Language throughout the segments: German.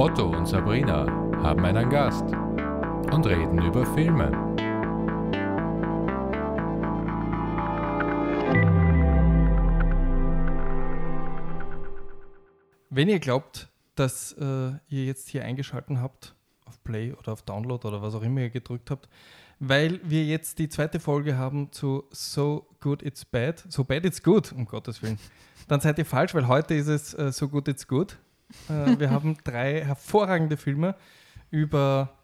Otto und Sabrina haben einen Gast und reden über Filme. Wenn ihr glaubt, dass äh, ihr jetzt hier eingeschaltet habt, auf Play oder auf Download oder was auch immer ihr gedrückt habt, weil wir jetzt die zweite Folge haben zu So Good It's Bad, So Bad It's Good, um Gottes Willen, dann seid ihr falsch, weil heute ist es äh, So Good It's Good. Äh, wir haben drei hervorragende Filme über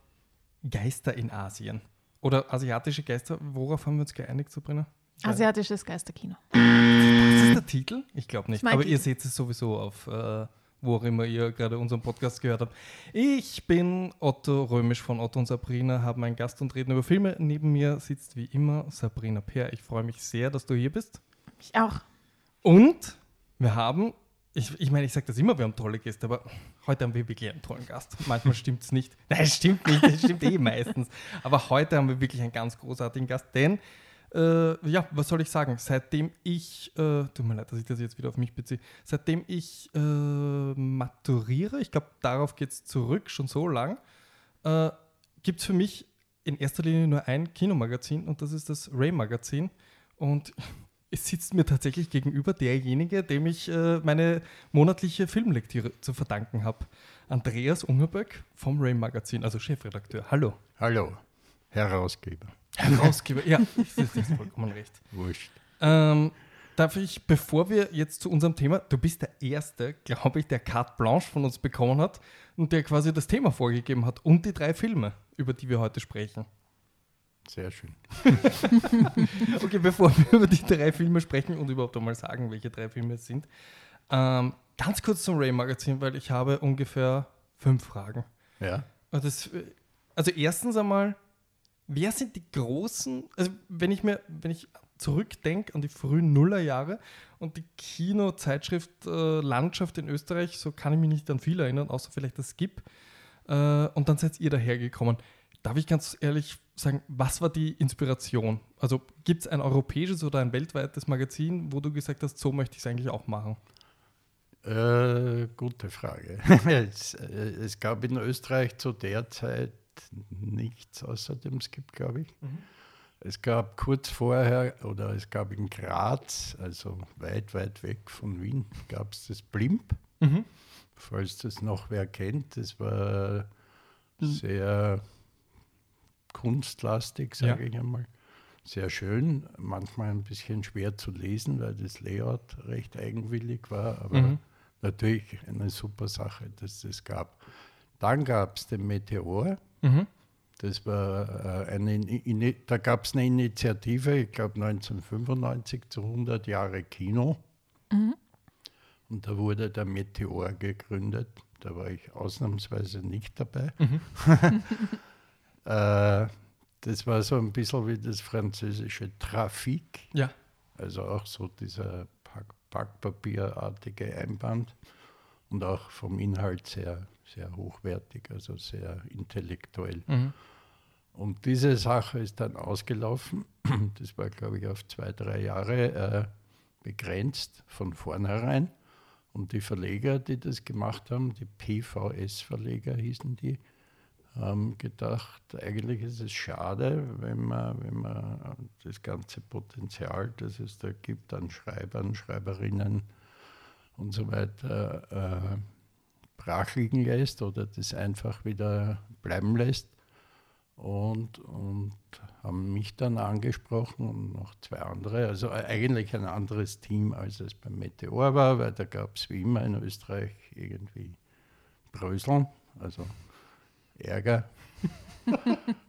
Geister in Asien. Oder asiatische Geister. Worauf haben wir uns geeinigt, Sabrina? Asiatisches Geisterkino. Das ist der Titel? Ich glaube nicht. Das Aber ihr Titel. seht es sowieso auf, äh, wo auch immer ihr gerade unseren Podcast gehört habt. Ich bin Otto Römisch von Otto und Sabrina, haben einen Gast und reden über Filme. Neben mir sitzt wie immer Sabrina Peer. Ich freue mich sehr, dass du hier bist. Ich auch. Und wir haben, ich, ich meine, ich sage das immer, wir haben tolle Gäste, aber heute haben wir wirklich einen tollen Gast. Manchmal stimmt es nicht. Nein, es stimmt nicht, es stimmt eh meistens. Aber heute haben wir wirklich einen ganz großartigen Gast, denn, äh, ja, was soll ich sagen, seitdem ich, äh, tut mir leid, dass ich das jetzt wieder auf mich beziehe, seitdem ich äh, maturiere, ich glaube, darauf geht es zurück, schon so lang, äh, gibt es für mich in erster Linie nur ein Kinomagazin und das ist das Ray-Magazin. Und es sitzt mir tatsächlich gegenüber derjenige, dem ich äh, meine monatliche Filmlektüre zu verdanken habe. Andreas Ungerböck vom Ray Magazin, also Chefredakteur. Hallo. Hallo, Herausgeber. Herausgeber. ja, das ist vollkommen recht. Wurscht. Ähm, darf ich, bevor wir jetzt zu unserem Thema, du bist der Erste, glaube ich, der Carte Blanche von uns bekommen hat und der quasi das Thema vorgegeben hat und die drei Filme, über die wir heute sprechen. Sehr schön. Okay, bevor wir über die drei Filme sprechen und überhaupt einmal sagen, welche drei Filme es sind, ähm, ganz kurz zum Ray-Magazin, weil ich habe ungefähr fünf Fragen. Ja, Das, also erstens einmal, wer sind die großen, also wenn ich mir, wenn ich zurückdenke an die frühen Nullerjahre und die Kinozeitschrift äh, Landschaft in Österreich, so kann ich mich nicht an viel erinnern, außer vielleicht das Skip. Äh, und dann seid ihr dahergekommen. Darf ich ganz ehrlich sagen, was war die Inspiration? Also gibt es ein europäisches oder ein weltweites Magazin, wo du gesagt hast, so möchte ich es eigentlich auch machen? äh, gute Frage. es, äh, es gab in Österreich zu der Zeit nichts außer dem Skip, glaube ich. Es gab kurz vorher, oder es gab in Graz, also weit, weit weg von Wien, gab es das Blimp, Mhm. falls das noch wer kennt. Das war sehr kunstlastig, sage Ja. ich einmal. Sehr schön, manchmal ein bisschen schwer zu lesen, weil das Layout recht eigenwillig war, aber Mhm. natürlich eine super Sache, dass das gab. Dann gab es den Meteor. Mhm. Das war äh, eine, da gab es eine Initiative, ich glaube 1995 zu 100 Jahre Kino. Und da wurde der Meteor gegründet. Da war ich ausnahmsweise nicht dabei. äh, das war so ein bisschen wie das französische Trafik, Ja. also auch so dieser Pack Packpapierartige Einband und auch vom Inhalt sehr, sehr hochwertig, also sehr intellektuell. Mhm. Und diese Sache ist dann ausgelaufen. Das war, glaube ich, auf zwei, drei Jahre äh, begrenzt von vornherein. Und die Verleger, die das gemacht haben, die PVS-Verleger hießen die, haben gedacht, eigentlich ist es schade, wenn man, wenn man das ganze Potenzial, das es da gibt an Schreibern, Schreiberinnen und so weiter, äh, brach liegen lässt oder das einfach wieder bleiben lässt. Und, und haben mich dann angesprochen und noch zwei andere, also eigentlich ein anderes Team, als es beim Meteor war, weil da gab es wie immer in Österreich irgendwie Bröseln, also Ärger.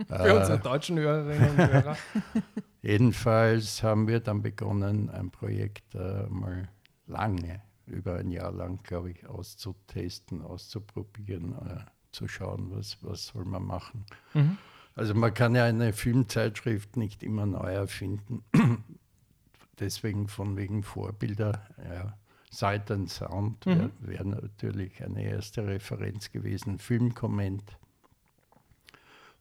Für unsere deutschen Hörerinnen und Hörer. Jedenfalls haben wir dann begonnen, ein Projekt äh, mal lange, über ein Jahr lang, glaube ich, auszutesten, auszuprobieren, äh, zu schauen, was, was soll man machen. Mhm. Also man kann ja eine Filmzeitschrift nicht immer neu erfinden. Deswegen von wegen Vorbilder, ja, Sight and Sound wäre wär natürlich eine erste Referenz gewesen. Filmkomment.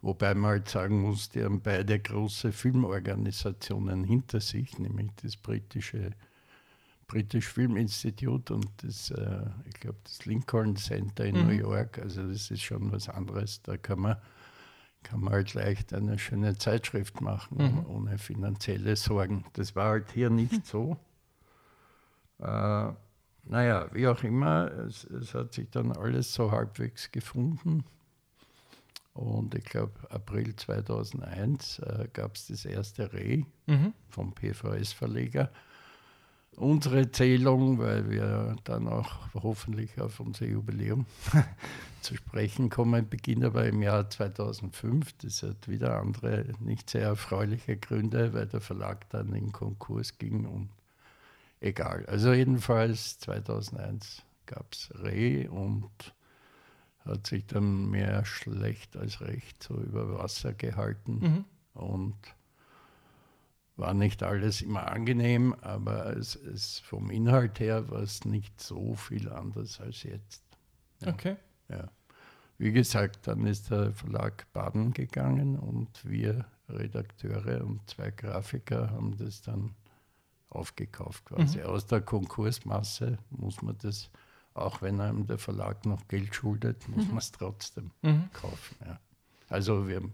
Wobei man halt sagen muss, die haben beide große Filmorganisationen hinter sich, nämlich das britische British Film Institute und das, äh, ich glaube, das Lincoln Center in Mhm. New York. Also das ist schon was anderes. Da kann man, kann man halt leicht eine schöne Zeitschrift machen, Mhm. ohne finanzielle Sorgen. Das war halt hier nicht so. Äh, naja, wie auch immer, es, es hat sich dann alles so halbwegs gefunden. Und ich glaube, April 2001 äh, gab es das erste Reh Mhm. vom PVS-Verleger. Unsere Zählung, weil wir dann auch hoffentlich auf unser Jubiläum zu sprechen kommen, beginnt aber im Jahr 2005. Das hat wieder andere, nicht sehr erfreuliche Gründe, weil der Verlag dann in Konkurs ging und egal. Also jedenfalls 2001 gab es Reh und hat sich dann mehr schlecht als recht so über Wasser gehalten Mhm. und war nicht alles immer angenehm, aber es, es vom Inhalt her war es nicht so viel anders als jetzt. Ja. Okay. Ja. Wie gesagt, dann ist der Verlag baden gegangen und wir Redakteure und zwei Grafiker haben das dann aufgekauft quasi. Mhm. Aus der Konkursmasse muss man das, auch wenn einem der Verlag noch Geld schuldet, muss man es trotzdem Mhm. kaufen. Ja. Also wir haben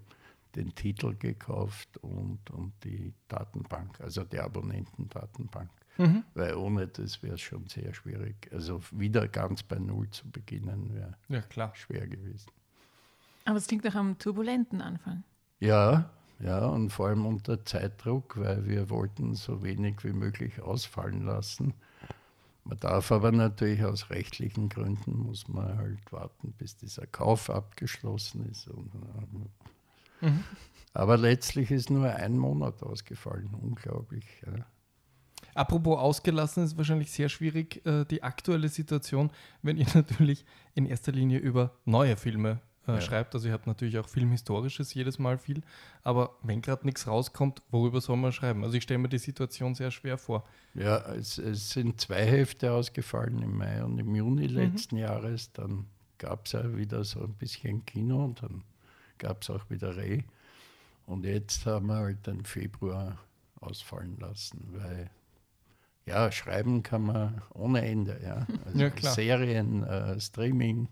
den Titel gekauft und, und die Datenbank, also die Abonnentendatenbank. Mhm. Weil ohne das wäre es schon sehr schwierig. Also wieder ganz bei Null zu beginnen wäre Ja, klar. schwer gewesen. Aber es klingt nach einem turbulenten Anfang. Ja, ja, und vor allem unter Zeitdruck, weil wir wollten so wenig wie möglich ausfallen lassen. Man darf aber natürlich aus rechtlichen Gründen, muss man halt warten, bis dieser Kauf abgeschlossen ist. Ähm, Mhm. aber letztlich ist nur ein Monat ausgefallen, unglaublich. Ja. Apropos ausgelassen ist wahrscheinlich sehr schwierig äh, die aktuelle Situation, wenn ihr natürlich in erster Linie über neue Filme äh, Ja. schreibt. Also ihr habt natürlich auch Filmhistorisches jedes Mal viel, aber wenn gerade nichts rauskommt, worüber soll man schreiben? Also ich stelle mir die Situation sehr schwer vor. Ja, es, es sind zwei Hefte ausgefallen im Mai und im Juni Mhm. letzten Jahres. Dann gab es ja wieder so ein bisschen Kino und dann gab es auch wieder Reh. Und jetzt haben wir halt den Februar ausfallen lassen, weil ja, schreiben kann man ohne Ende. Ja, also Ja. Serien, äh, Streaming,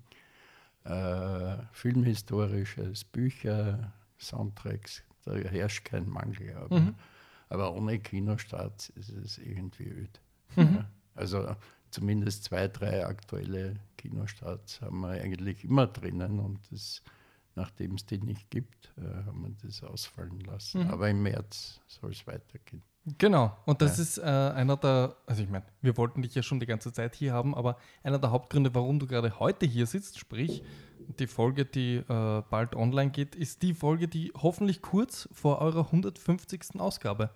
äh, filmhistorisches, Bücher, Soundtracks, da herrscht kein Mangel. Aber, Mhm. aber ohne Kinostart ist es irgendwie öd. Mhm. Ja, also zumindest zwei, drei aktuelle Kinostarts haben wir eigentlich immer drinnen und das, nachdem es die nicht gibt, äh, haben wir das ausfallen lassen. Mhm. Aber im März soll es weitergehen. Genau, und das Ja. ist äh, einer der, also ich meine, wir wollten dich ja schon die ganze Zeit hier haben, aber einer der Hauptgründe, warum du gerade heute hier sitzt, sprich die Folge, die äh, bald online geht, ist die Folge, die hoffentlich kurz vor eurer 150. Ausgabe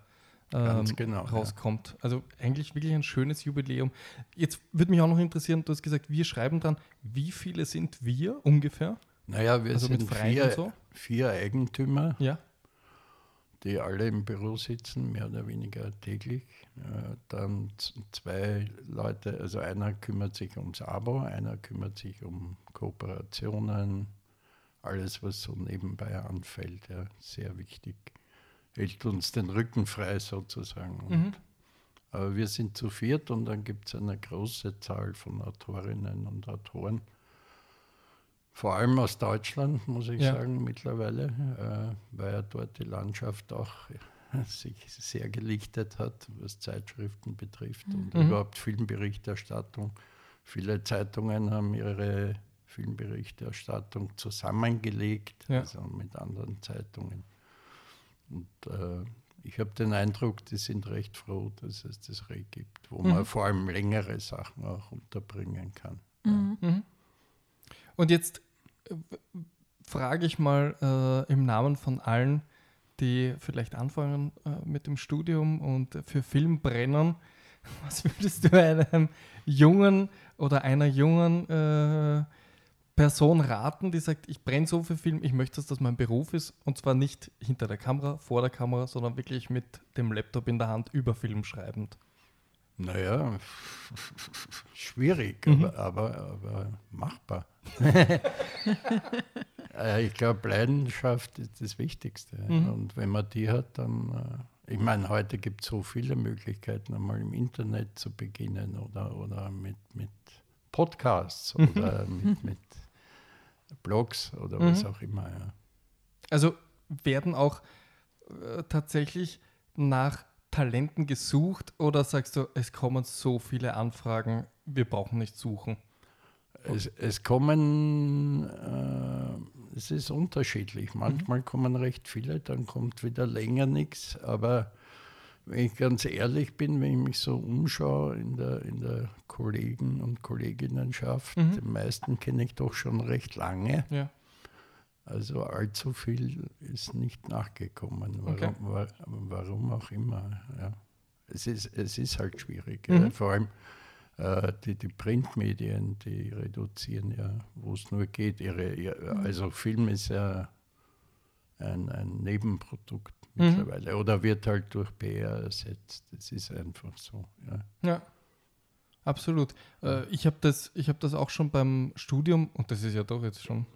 ähm, genau, ja. rauskommt. Also eigentlich wirklich ein schönes Jubiläum. Jetzt würde mich auch noch interessieren, du hast gesagt, wir schreiben dran, wie viele sind wir ungefähr? Naja, wir Also sind vier, und so? vier Eigentümer, Ja. Die alle im Büro sitzen, mehr oder weniger täglich. Äh, Dann zwei Leute, also einer kümmert sich ums Abo, einer kümmert sich um Kooperationen, alles, was so nebenbei anfällt, ja, sehr wichtig. Hält uns den Rücken frei sozusagen. Und, Mhm. Aber wir sind zu viert und dann gibt es eine große Zahl von Autorinnen und Autoren. Vor allem aus Deutschland, muss ich Ja. sagen, mittlerweile, äh, weil ja dort die Landschaft auch äh, sich sehr gelichtet hat, was Zeitschriften betrifft und Mhm. überhaupt Filmberichterstattung. Viele Zeitungen haben ihre Filmberichterstattung zusammengelegt, Ja. also mit anderen Zeitungen. Und äh, ich habe den Eindruck, die sind recht froh, dass es das Reh gibt, wo Mhm. man vor allem längere Sachen auch unterbringen kann. Mhm. Mhm. Und jetzt äh, frage ich mal äh, im Namen von allen, die vielleicht anfangen äh, mit dem Studium und für Film brennen, was würdest du einem jungen oder einer jungen äh, Person raten, die sagt, ich brenne so für Film, ich möchte, dass das mein Beruf ist und zwar nicht hinter der Kamera, vor der Kamera, sondern wirklich mit dem Laptop in der Hand über Film schreibend. Naja, schwierig, Mhm. aber, aber, aber machbar. Äh, ich glaube, Leidenschaft ist das Wichtigste. Mhm. Und wenn man die hat, dann Ich meine, heute gibt es so viele Möglichkeiten, einmal im Internet zu beginnen oder, oder mit, mit Podcasts Mhm. oder mit, mit Blogs oder was auch immer. Ja. Also werden auch äh, tatsächlich nach Talenten gesucht oder sagst du, es kommen so viele Anfragen, wir brauchen nicht suchen? Es, es kommen, äh, es ist unterschiedlich. Manchmal kommen recht viele, dann kommt wieder länger nichts. Aber wenn ich ganz ehrlich bin, wenn ich mich so umschaue in der, in der Kollegen- und Kolleginnenschaft, Mhm. die meisten kenne ich doch schon recht lange. Ja. Also allzu viel ist nicht nachgekommen. Warum, Okay. wa- warum auch immer. Ja. Es, ist, es ist halt schwierig. Mhm. Ja. Vor allem die, die Printmedien, die reduzieren ja, wo es nur geht. Ihre, ihr, also Film ist ja ein, ein Nebenprodukt Mhm. mittlerweile oder wird halt durch PR ersetzt. Das ist einfach so. Ja. Ja, absolut. Äh, ich habe das, ich hab das auch schon beim Studium, und das ist ja doch jetzt schon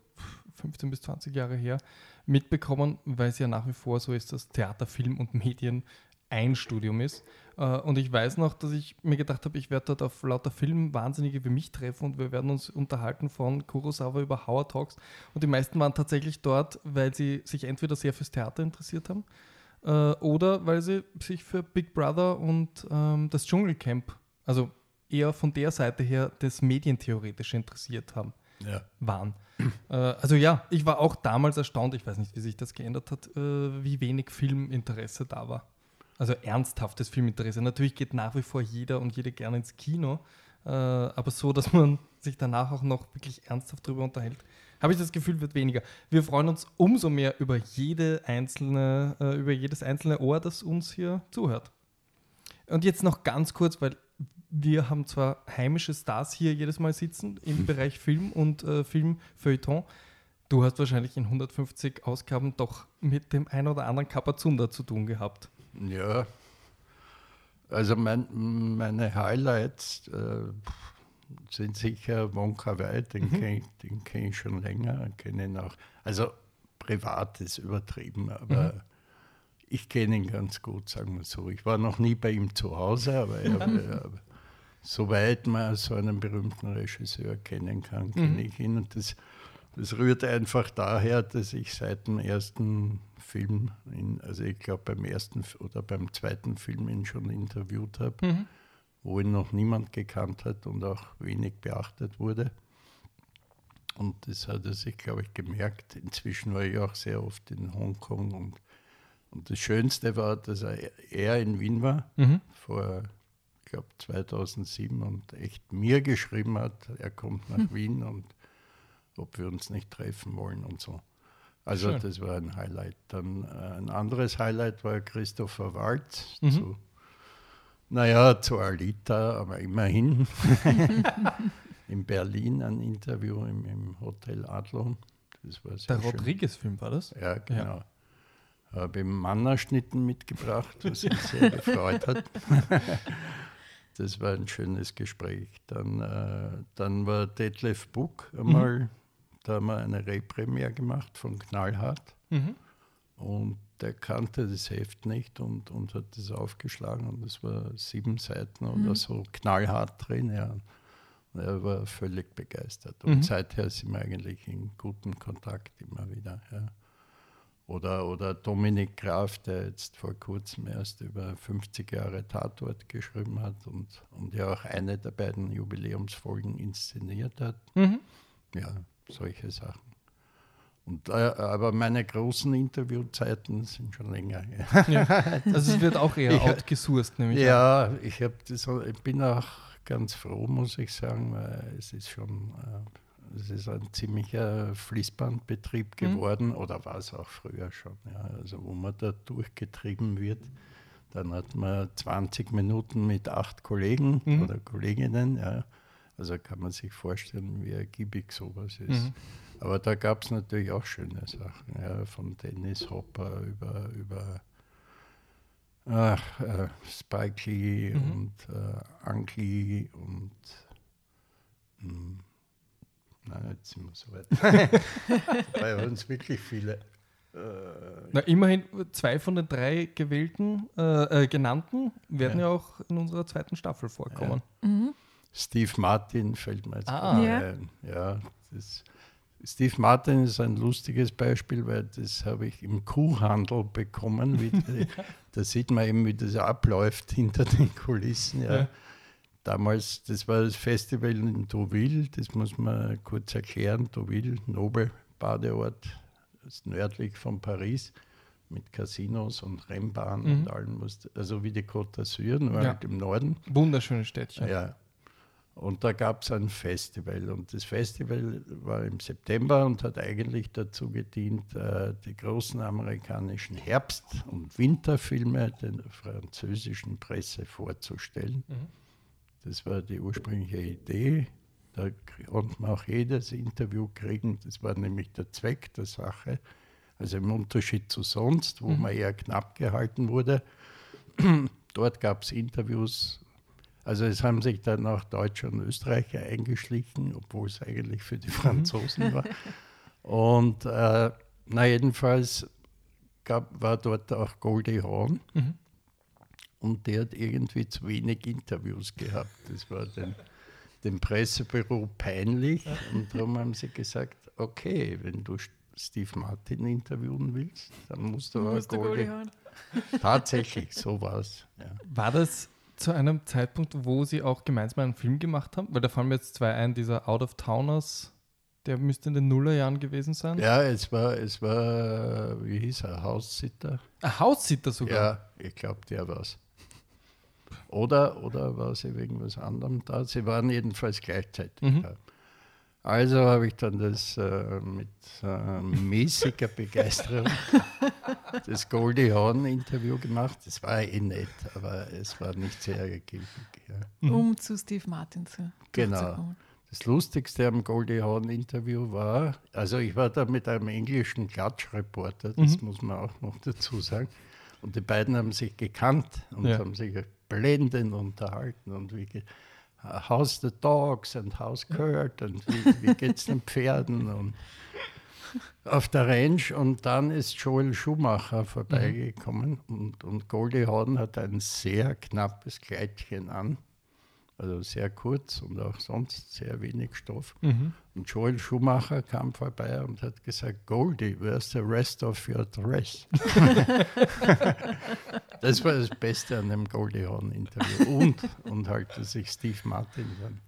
15 bis 20 Jahre her, mitbekommen, weil es ja nach wie vor so ist, dass Theater, Film und Medien ein Studium ist. Äh, Und ich weiß noch, dass ich mir gedacht habe, ich werde dort auf lauter Film Wahnsinnige wie mich treffen und wir werden uns unterhalten von Kurosawa über Howard Talks. Und die meisten waren tatsächlich dort, weil sie sich entweder sehr fürs Theater interessiert haben äh, oder weil sie sich für Big Brother und ähm, das Dschungelcamp, also eher von der Seite her das Medientheoretische interessiert haben, Ja. waren. äh, also ja, ich war auch damals erstaunt, ich weiß nicht, wie sich das geändert hat, äh, wie wenig Filminteresse da war. Also ernsthaftes Filminteresse. Natürlich geht nach wie vor jeder und jede gerne ins Kino, äh, aber so, dass man sich danach auch noch wirklich ernsthaft darüber unterhält, habe ich das Gefühl, wird weniger. Wir freuen uns umso mehr über jede einzelne, äh, über jedes einzelne Ohr, das uns hier zuhört. Und jetzt noch ganz kurz, weil wir haben zwar heimische Stars hier jedes Mal sitzen im Bereich Film und äh, Filmfeuilleton. Du hast wahrscheinlich in 150 Ausgaben doch mit dem ein oder anderen Kapazunder zu tun gehabt. Ja, also mein, meine Highlights äh, sind sicher Wonka Wai, den Mhm. kenne ich, kenn ich schon länger, kenne ihn auch. Also privat ist übertrieben, aber Mhm. ich kenne ihn ganz gut, sagen wir so. Ich war noch nie bei ihm zu Hause, aber, er, er, soweit man so einen berühmten Regisseur kennen kann, kenne Mhm. ich ihn. Und das, das rührt einfach daher, dass ich seit dem ersten Film, in, also ich glaube beim ersten oder beim zweiten Film ihn schon interviewt habe, Mhm. wo ihn noch niemand gekannt hat und auch wenig beachtet wurde. Und das hat er sich, glaube ich, gemerkt. Inzwischen war ich auch sehr oft in Hongkong und, und das Schönste war, dass er, er in Wien war, Mhm. vor, ich glaube, 2007 und echt mir geschrieben hat, er kommt nach Wien und ob wir uns nicht treffen wollen und so. Also Schön. das war ein Highlight. Dann äh, ein anderes Highlight war Christopher Waltz Mhm. zu, naja, zu Alita, aber immerhin. in Berlin ein Interview im, im Hotel Adlon. Das war sehr Der. Rodriguez-Film war das? Ja, genau. Habe ihm Mannerschnitten mitgebracht, was mich sehr gefreut hat. Das war ein schönes Gespräch. Dann, äh, dann war Detlef Buck einmal, da haben wir eine Repremiere gemacht von Knallhart. Mhm. Und der kannte das Heft nicht und, und hat das aufgeschlagen und es war sieben Seiten oder so knallhart drin. Ja. Und er war völlig begeistert. Und Mhm. seither sind wir eigentlich in gutem Kontakt immer wieder. Ja. Oder, oder Dominik Graf, der jetzt vor kurzem erst über 50 Jahre Tatort geschrieben hat und, und ja auch eine der beiden Jubiläumsfolgen inszeniert hat. Mhm. Ja, solche Sachen. Und, äh, aber meine großen Interviewzeiten sind schon länger. her. Ja. Also es wird auch eher Ich- outgesourced, nämlich. Ja, ich, das, ich bin auch ganz froh, muss ich sagen, weil es ist schon äh, es ist ein ziemlicher Fließbandbetrieb Mhm. geworden oder war es auch früher schon. Ja. Also wo man da durchgetrieben wird, dann hat man 20 Minuten mit acht Kollegen Mhm. oder Kolleginnen. Ja. Also kann man sich vorstellen, wie ergiebig sowas ist. Mhm. Aber da gab es natürlich auch schöne Sachen, ja, von Dennis Hopper über, über ach, äh, Spike Lee Mhm. und äh, Ang Lee und hm, na, jetzt sind wir so weit. Bei uns wirklich viele. Äh, Na, immerhin zwei von den drei gewählten, äh, äh, genannten werden ja. Ja. auch in unserer zweiten Staffel vorkommen. Steve Martin fällt mir jetzt Ah. Ja. ein. Ja, das, Steve Martin ist ein lustiges Beispiel, weil das habe ich im Kuhhandel bekommen. Wie die, da sieht man eben, wie das abläuft hinter den Kulissen. Ja. Ja. Damals, das war das Festival in Deauville, das muss man kurz erklären. Deauville, Nobel-Badeort, ist nördlich von Paris mit Casinos und Rennbahn Mhm. und allem. was- Also wie die Côte d'Azur, nur Ja. halt im Norden. Wunderschönes Städtchen. Ja. Und da gab es ein Festival. Und das Festival war im September und hat eigentlich dazu gedient, äh, die großen amerikanischen Herbst- und Winterfilme der französischen Presse vorzustellen. Mhm. Das war die ursprüngliche Idee. Da konnte man auch jedes Interview kriegen. Das war nämlich der Zweck der Sache. Also im Unterschied zu sonst, wo Mhm. man eher knapp gehalten wurde. Dort gab es Interviews. Also es haben sich dann auch Deutsche und Österreicher eingeschlichen, obwohl es eigentlich für die Franzosen war. Und äh, na jedenfalls gab, war dort auch Goldie Hawn. Mhm. Und der hat irgendwie zu wenig Interviews gehabt. Das war dem, dem Pressebüro peinlich. Und darum haben sie gesagt, okay, wenn du Steve Martin interviewen willst, dann musst du aber Musst du Goldie hauen. Tatsächlich, so war es. Ja. War das zu einem Zeitpunkt, wo sie auch gemeinsam einen Film gemacht haben? Weil da fallen mir jetzt zwei ein, dieser Out of Towners, der müsste in den Nullerjahren gewesen sein. ja, es war, es war, wie hieß er, Haussitter? Ein Haussitter sogar. Ja, ich glaube, der war es. Oder, oder war sie wegen was anderem da? Sie waren jedenfalls gleichzeitig Mhm. da. Also habe ich dann das äh, mit äh, mäßiger Begeisterung das Goldie Hawn Interview gemacht. Das war eh nett, aber es war nicht sehr ergiebig. Ja. Um zu Steve Martin zu Genau. Das Lustigste am Goldie Hawn Interview war, also ich war da mit einem englischen Klatschreporter, das muss man auch noch dazu sagen. Und die beiden haben sich gekannt und Ja. haben sich blendend unterhalten und wie how's the dogs and how's Kurt und wie, wie geht's den Pferden und auf der Range und dann ist Joel Schumacher vorbeigekommen und, und Goldie Hawn hat ein sehr knappes Kleidchen an, also sehr kurz und auch sonst sehr wenig Stoff. Mhm. Und Joel Schumacher kam vorbei und hat gesagt, Goldie, where's the rest of your dress? das war das Beste an dem Goldie Hawn Interview. Und, und halt, dass ich Steve Martin dann.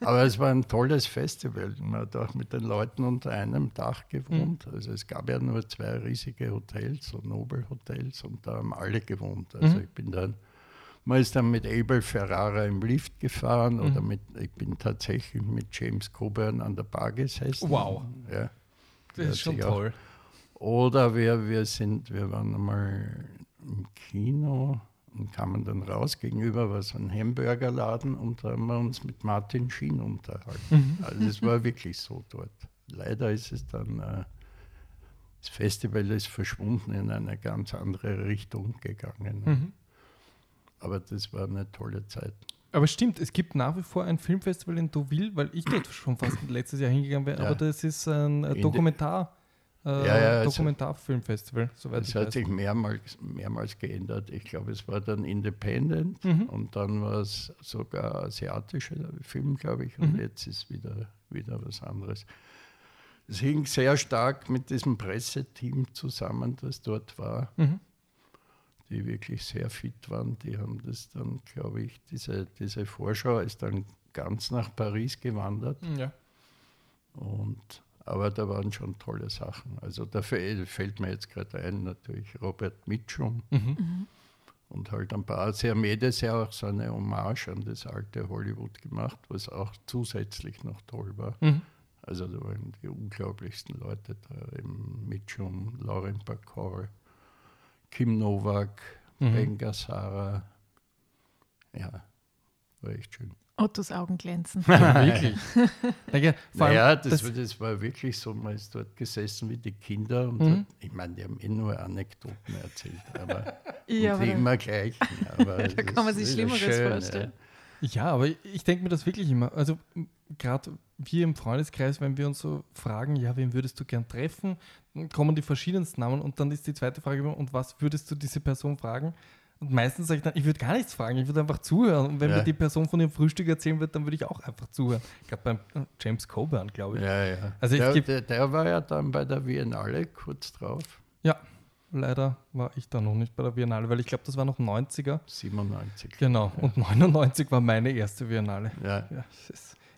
Aber es war ein tolles Festival. Man hat auch mit den Leuten unter einem Dach gewohnt. Also es gab ja nur zwei riesige Hotels, so Nobelhotels, und da haben alle gewohnt. Also Mhm. ich bin dann, man ist dann mit Abel Ferrara im Lift gefahren oder Mhm. mit, ich bin tatsächlich mit James Coburn an der Bar gesessen. Wow. Ja. Das ist schon toll. Oder wir, wir sind, wir waren einmal im Kino und kamen dann raus. Gegenüber war so ein Hamburgerladen und da haben wir uns mit Martin Schien unterhalten. Mhm. Also es war wirklich so dort. Leider ist es dann, äh, das Festival ist verschwunden in eine ganz andere Richtung gegangen. Mhm. Aber das war eine tolle Zeit. Aber stimmt, es gibt nach wie vor ein Filmfestival in Deauville, weil ich dort schon fast letztes Jahr hingegangen wäre, Ja. aber das ist ein äh, Dokumentar, äh, Ja, ja, also- Dokumentarfilmfestival, soweit Es ich hat weiß. sich mehrmals, mehrmals geändert. Ich glaube, es war dann Independent Mhm. und dann war es sogar asiatischer Film, glaube ich, und Mhm. jetzt ist wieder, wieder was anderes. Es hing sehr stark mit diesem Presseteam zusammen, das dort war, Mhm. Die wirklich sehr fit waren. Die haben das dann, glaube ich, diese, diese Vorschau ist dann ganz nach Paris gewandert. Ja. Und, aber da waren schon tolle Sachen. Also da fällt, fällt mir jetzt gerade ein, natürlich Robert Mitchum Mhm. und halt ein paar. Haben jedes Jahr auch so eine Hommage an das alte Hollywood gemacht, was auch zusätzlich noch toll war. Mhm. Also da waren die unglaublichsten Leute da, eben Mitchum, Lauren Bacall, Kim Novak, Mhm. Ben Gazzara. Ja, war echt schön. Ottos Augen glänzen. Ja, wirklich. Allem, Naja, das, das- war, das war wirklich so, man ist dort gesessen wie die Kinder und Mhm. hat, ich meine, die haben eh nur Anekdoten erzählt, aber Ja, und die aber immer gleichen. Aber Da kann man sich Schlimmeres vorstellen. Ja, aber ich denke mir das wirklich immer. Also gerade wir im Freundeskreis, wenn wir uns so fragen, ja, wen würdest du gern treffen, dann kommen die verschiedensten Namen und dann ist die zweite Frage immer, und was würdest du diese Person fragen? Und meistens sage ich dann, ich würde gar nichts fragen, ich würde einfach zuhören. Und wenn Ja. mir die Person von ihrem Frühstück erzählen wird, dann würde ich auch einfach zuhören. Gerade beim äh, James Coburn, glaube ich. Ja, ja. Also der, der, der war ja dann bei der Biennale kurz drauf, Ja, leider war ich da noch nicht bei der Biennale, weil ich glaube, das war noch 90er. 97. Genau, und 99 war meine erste Biennale. Ja, Ja,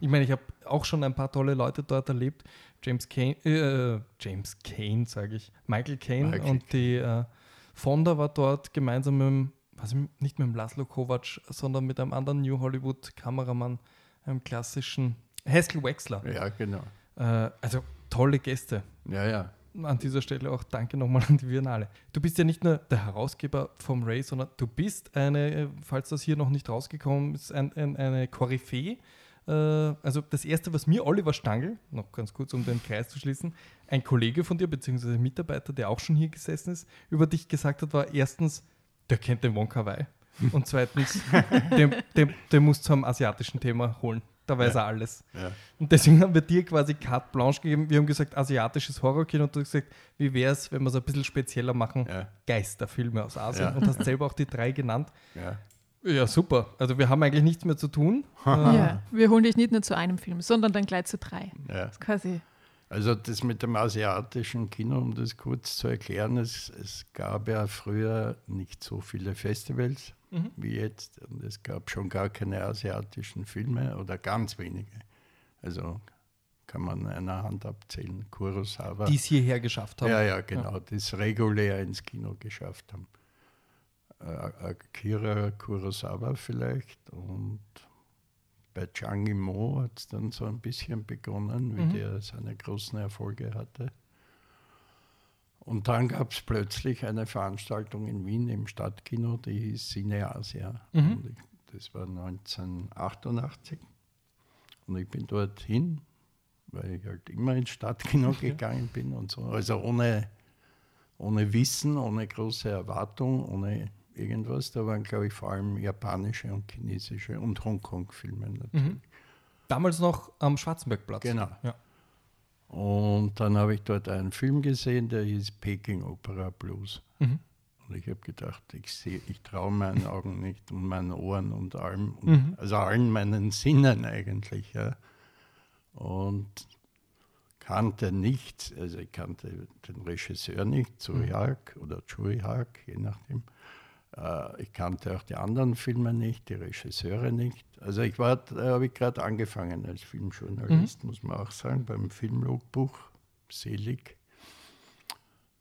ich meine, ich habe auch schon ein paar tolle Leute dort erlebt. James Kane, äh, James Kane, sage ich, Michael Kane Michael und die äh, Fonda war dort gemeinsam mit was, nicht mit dem Laszlo Kovac, sondern mit einem anderen New Hollywood Kameramann, einem klassischen Haskell Wexler. ja, genau. Äh, also tolle Gäste. Ja, ja. An dieser Stelle auch danke nochmal an die Biennale. Du bist ja nicht nur der Herausgeber vom Ray, sondern du bist eine, äh, falls das hier noch nicht rausgekommen ist, ein, ein, eine Koryphäe. Äh, also das erste, was mir Oliver Stangl, noch ganz kurz, um den Kreis zu schließen, ein Kollege von dir, beziehungsweise ein Mitarbeiter, der auch schon hier gesessen ist, über dich gesagt hat, war erstens, der kennt den Wonka Wai. Und zweitens, den, den, den musst du zum asiatischen Thema holen. Da weiß Ja. er alles. ja. Und deswegen haben wir dir quasi carte blanche gegeben. Wir haben gesagt, asiatisches Horrorkino und du hast gesagt, wie wäre es, wenn wir es ein bisschen spezieller machen? Ja. Geisterfilme aus Asien. Und hast selber auch die drei genannt. Ja. Ja, super. Also wir haben eigentlich nichts mehr zu tun. Äh, Ja, wir holen dich nicht nur zu einem Film, sondern dann gleich zu drei. ja. Das quasi. Also das mit dem asiatischen Kino, um das kurz zu erklären, es, es gab ja früher nicht so viele Festivals Mhm. wie jetzt und es gab schon gar keine asiatischen Filme oder ganz wenige. Also kann man an einer Hand abzählen. Kurosawa. Die es hierher geschafft haben. ja, ja, genau, das regulär ins Kino geschafft haben. Äh, Akira Kurosawa vielleicht und bei Zhang Yimou hat es dann so ein bisschen begonnen, wie Mhm. der seine großen Erfolge hatte. Und dann gab es plötzlich eine Veranstaltung in Wien im Stadtkino, die hieß Cine Asia. Mhm. Ich, das war 1988. Und ich bin dorthin, weil ich halt immer ins Stadtkino gegangen bin und so. Also ohne, ohne Wissen, ohne große Erwartung, ohne irgendwas. Da waren, glaube ich, vor allem japanische und chinesische und Hongkong-Filme natürlich. Mhm. Damals noch am Schwarzenbergplatz. Genau. Ja. Und dann habe ich dort einen Film gesehen, der hieß Peking Opera Blues. Mhm. Und ich habe gedacht, ich sehe, ich traue meinen Augen nicht und meinen Ohren und allem, und Mhm. also allen meinen Sinnen eigentlich. Ja. Und kannte nichts, also ich kannte den Regisseur nicht, Tsui Hark oder Chui Hark, je nachdem. Äh, ich kannte auch die anderen Filme nicht, die Regisseure nicht. Also ich war, da habe ich gerade angefangen als Filmjournalist, muss man auch sagen, beim Filmlogbuch, selig.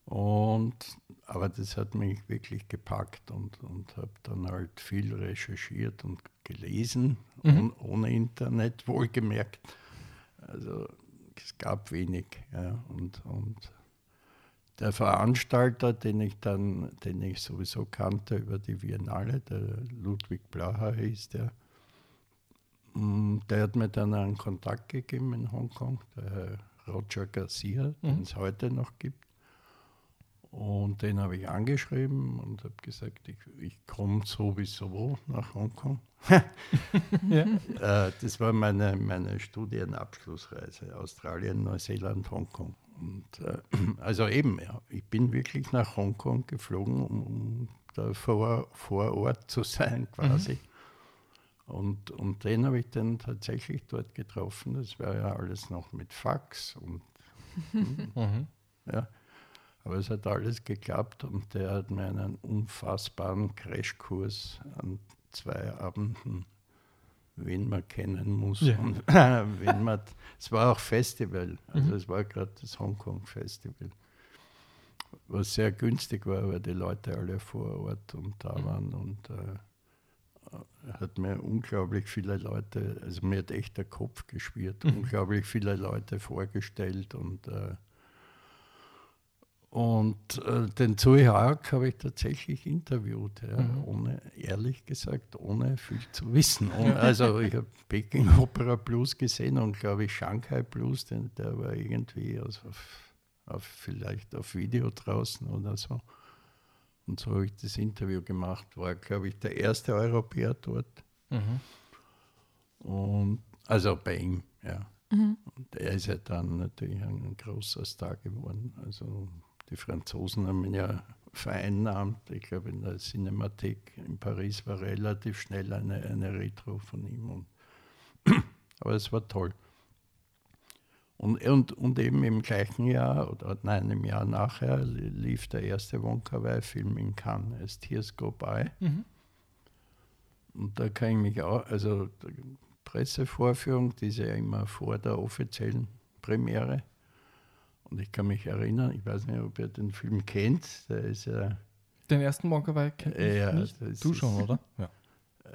Und, aber das hat mich wirklich gepackt und, und habe dann halt viel recherchiert und gelesen, Mhm. ohne, ohne Internet wohlgemerkt. Also es gab wenig. Ja, und, und der Veranstalter, den ich dann, den ich sowieso kannte über die Biennale, der Ludwig Blaha hieß der, mm, der hat mir dann einen Kontakt gegeben in Hongkong, der Roger Garcia, den es heute noch gibt. Und den habe ich angeschrieben und habe gesagt, ich, ich komme sowieso nach Hongkong. Ja. Äh, das war meine, meine Studienabschlussreise, Australien, Neuseeland, Hongkong. Und, äh, also eben, ja, ich bin wirklich nach Hongkong geflogen, um, um da vor, vor Ort zu sein quasi. Und, und den habe ich dann tatsächlich dort getroffen. Das war ja alles noch mit Fax und Mhm. ja. Aber es hat alles geklappt und der hat mir einen unfassbaren Crashkurs an zwei Abenden, wen man kennen muss. Ja. Und wen man, es war auch Festival, also Mhm. es war gerade das Hongkong Festival, was sehr günstig war, weil die Leute alle vor Ort und da Mhm. waren und äh, hat mir unglaublich viele Leute, also mir hat echt der Kopf geschwirrt, Mhm. unglaublich viele Leute vorgestellt und äh, und äh, den Zoe Haag habe ich tatsächlich interviewt, ja, Mhm. ohne, ehrlich gesagt, ohne viel zu wissen. Und, also ich habe Peking Opera Blues gesehen und glaube ich Shanghai Blues, den, der war irgendwie aus, auf, auf, vielleicht auf Video draußen oder so. Und so habe ich das Interview gemacht, war glaube ich der erste Europäer dort. Mhm. Und also bei ihm, ja. Mhm. Und er ist ja dann natürlich ein großer Star geworden. Also die Franzosen haben ihn ja vereinnahmt. Ich glaube, in der Cinemathek in Paris war relativ schnell eine, eine Retro von ihm. Aber es war toll. Und, und, und eben im gleichen Jahr, oder nein, im Jahr nachher, li- lief der erste Wonka Wai-Film in Cannes, As Tears Go By. Mhm. Und da kann ich mich auch, also Pressevorführung, die ist ja immer vor der offiziellen Premiere. Und ich kann mich erinnern, ich weiß nicht, ob ihr den Film kennt, der ist ja, Den ersten Wonka Wai kennt Ja, nicht. das Du ist- schon, oder? Ja.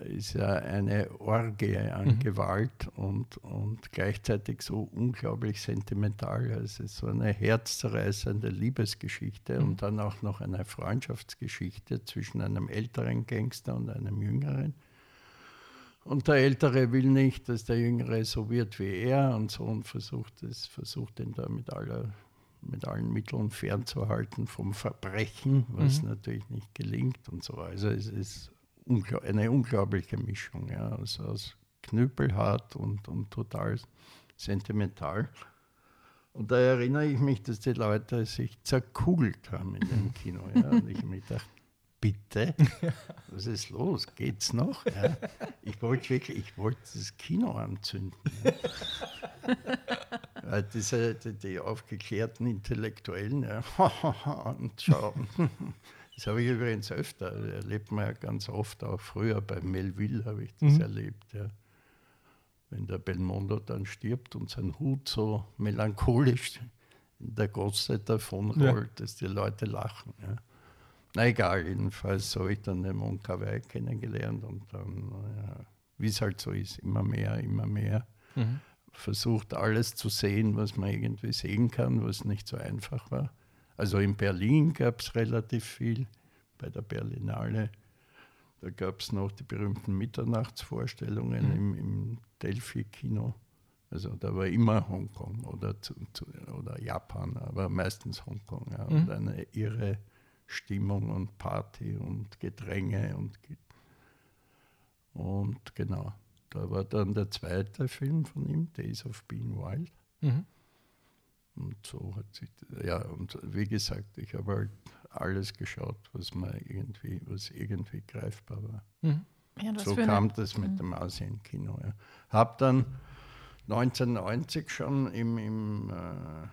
ist ja eine Orgie an Mhm. Gewalt und, und gleichzeitig so unglaublich sentimental. Es ist so eine herzzerreißende Liebesgeschichte Mhm. und dann auch noch eine Freundschaftsgeschichte zwischen einem älteren Gangster und einem jüngeren. Und der Ältere will nicht, dass der Jüngere so wird wie er und so und versucht es, versucht ihn da mit aller mit allen Mitteln fernzuhalten vom Verbrechen, was Mhm. natürlich nicht gelingt und so. Also es ist ungla eine unglaubliche Mischung, ja, also aus knüppelhart und, und total sentimental. Und da erinnere ich mich, dass die Leute sich zerkugelt haben in dem Kino. Ja. Und ich habe mir gedacht, bitte, was ist los? Geht's noch? Ja. Ich wollte wirklich, ich wollte das Kino anzünden. Ja. Diese, die, die aufgeklärten Intellektuellen, ja. und schauen. Das habe ich übrigens öfter, erlebt man ja ganz oft, auch früher bei Melville habe ich das Mhm. erlebt. Ja. Wenn der Belmondo dann stirbt und sein Hut so melancholisch in der Gosse davonrollt, dass die Leute lachen. Ja. Na egal, jedenfalls so habe ich dann den Monkawai kennengelernt und dann, ja, wie es halt so ist, immer mehr, immer mehr Mhm. versucht, alles zu sehen, was man irgendwie sehen kann, was nicht so einfach war. Also in Berlin gab es relativ viel, bei der Berlinale. Da gab es noch die berühmten Mitternachtsvorstellungen Mhm. im, im Delphi-Kino. Also da war immer Hongkong oder, zu, zu, oder Japan, aber meistens Hongkong. Ja. Und Mhm. eine irre Stimmung und Party und Gedränge und, und genau. Da war dann der zweite Film von ihm, Days of Being Wild. Mhm. Und so hat sich, ja, und wie gesagt, ich habe halt alles geschaut, was mir irgendwie, was irgendwie greifbar war. Mhm. Ja, So für eine- kam das mit dem Asienkino. Ja. Habe dann 1990 schon im, im äh,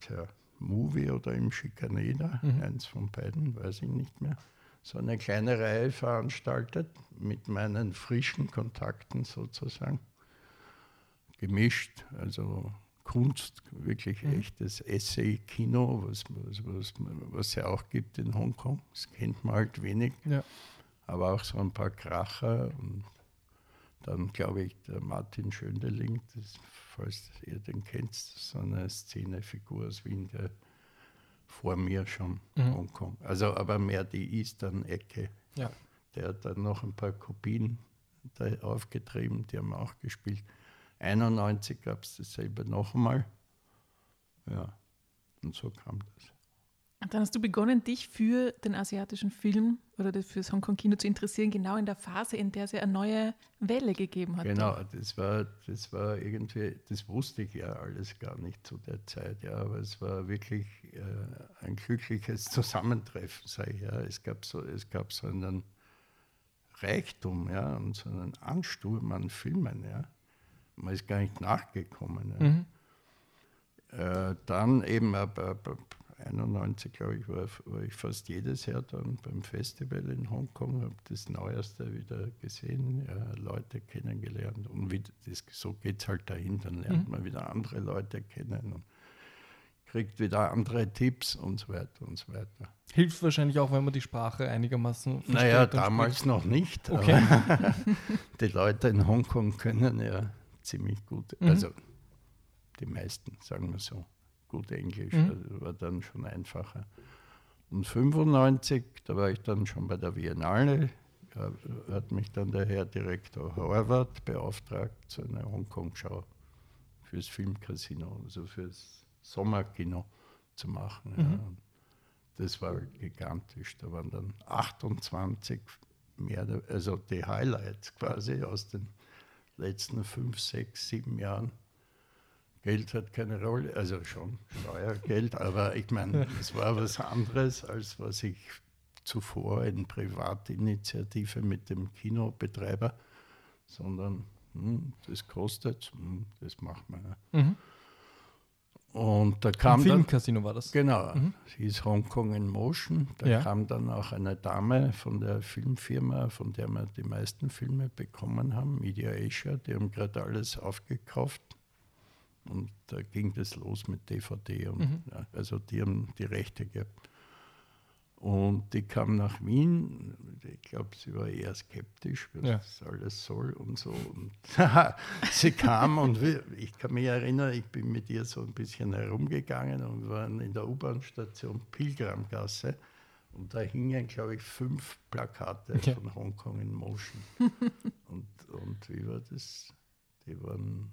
tja, Movie oder im Schikaneder, Mhm. eins von beiden, weiß ich nicht mehr, so eine kleine Reihe veranstaltet mit meinen frischen Kontakten sozusagen. Gemischt, also Kunst, wirklich Mhm. echtes Essay-Kino, was, was, was, was es ja auch gibt in Hongkong. Das kennt man halt wenig Ja. aber auch so ein paar Kracher und dann glaube ich der Martin Schöndeling, das, falls ihr den kennt, so eine Szenefigur aus Wien, der vor mir schon Mhm. Hongkong, also aber mehr die Eastern-Ecke. Ja. Der hat dann noch ein paar Kopien da aufgetrieben, die haben auch gespielt. 91 gab es dasselbe noch einmal. Ja, und so kam das. Und dann hast du begonnen, dich für den asiatischen Film oder für das Hongkong-Kino zu interessieren, genau in der Phase, in der es ja eine neue Welle gegeben hat. Genau, das war, das war irgendwie, das wusste ich ja alles gar nicht zu der Zeit, ja, aber es war wirklich äh, ein glückliches Zusammentreffen, sage ich, ja. Es gab so, es gab so einen Reichtum, ja, und so einen Ansturm an Filmen, ja. Man ist gar nicht nachgekommen. Ja. Mhm. Äh, dann eben ab, ab, ab 91, glaube ich, war, war ich fast jedes Jahr dann beim Festival in Hongkong, habe das Neueste wieder gesehen, ja, Leute kennengelernt und wie, das, so geht es halt dahin, dann lernt Mhm. man wieder andere Leute kennen und kriegt wieder andere Tipps und so weiter und so weiter. Hilft wahrscheinlich auch, wenn man die Sprache einigermaßen versteht. Naja, damals spricht. noch nicht, Okay. aber die Leute in Hongkong können ja ziemlich gut, Mhm. also die meisten, sagen wir so, gut Englisch, Mhm. also war dann schon einfacher. Und 95, da war ich dann schon bei der Biennale, ja, hat mich dann der Herr Direktor Horvath beauftragt, zu einer Hongkong-Schau fürs Filmcasino, also fürs Sommerkino zu machen. Ja. Mhm. Und Das war gigantisch. Da waren dann 28 mehr, also die Highlights quasi aus den letzten fünf, sechs, sieben Jahren. Geld hat keine Rolle, also schon Steuergeld, aber ich meine, es war was anderes, als was ich zuvor in Privatinitiative mit dem Kinobetreiber, sondern hm, das kostet, hm, das macht man. Mhm. Und da Im kam dann, Filmcasino war das. Genau, Mhm. sie ist Hongkong in Motion. Da Ja. kam dann auch eine Dame von der Filmfirma, von der wir die meisten Filme bekommen haben, Media Asia, die haben gerade alles aufgekauft. Und da ging das los mit DVD. Und, Mhm. ja, also die haben die Rechte gehabt. Und die kam nach Wien. Ich glaube, sie war eher skeptisch, was Ja. das alles soll und so. Und sie kam und wir, ich kann mich erinnern, ich bin mit ihr so ein bisschen herumgegangen und waren in der U-Bahn-Station Pilgramgasse. Und da hingen, glaube ich, fünf Plakate Ja. von Hongkong in Motion. und, und wie war das? Die waren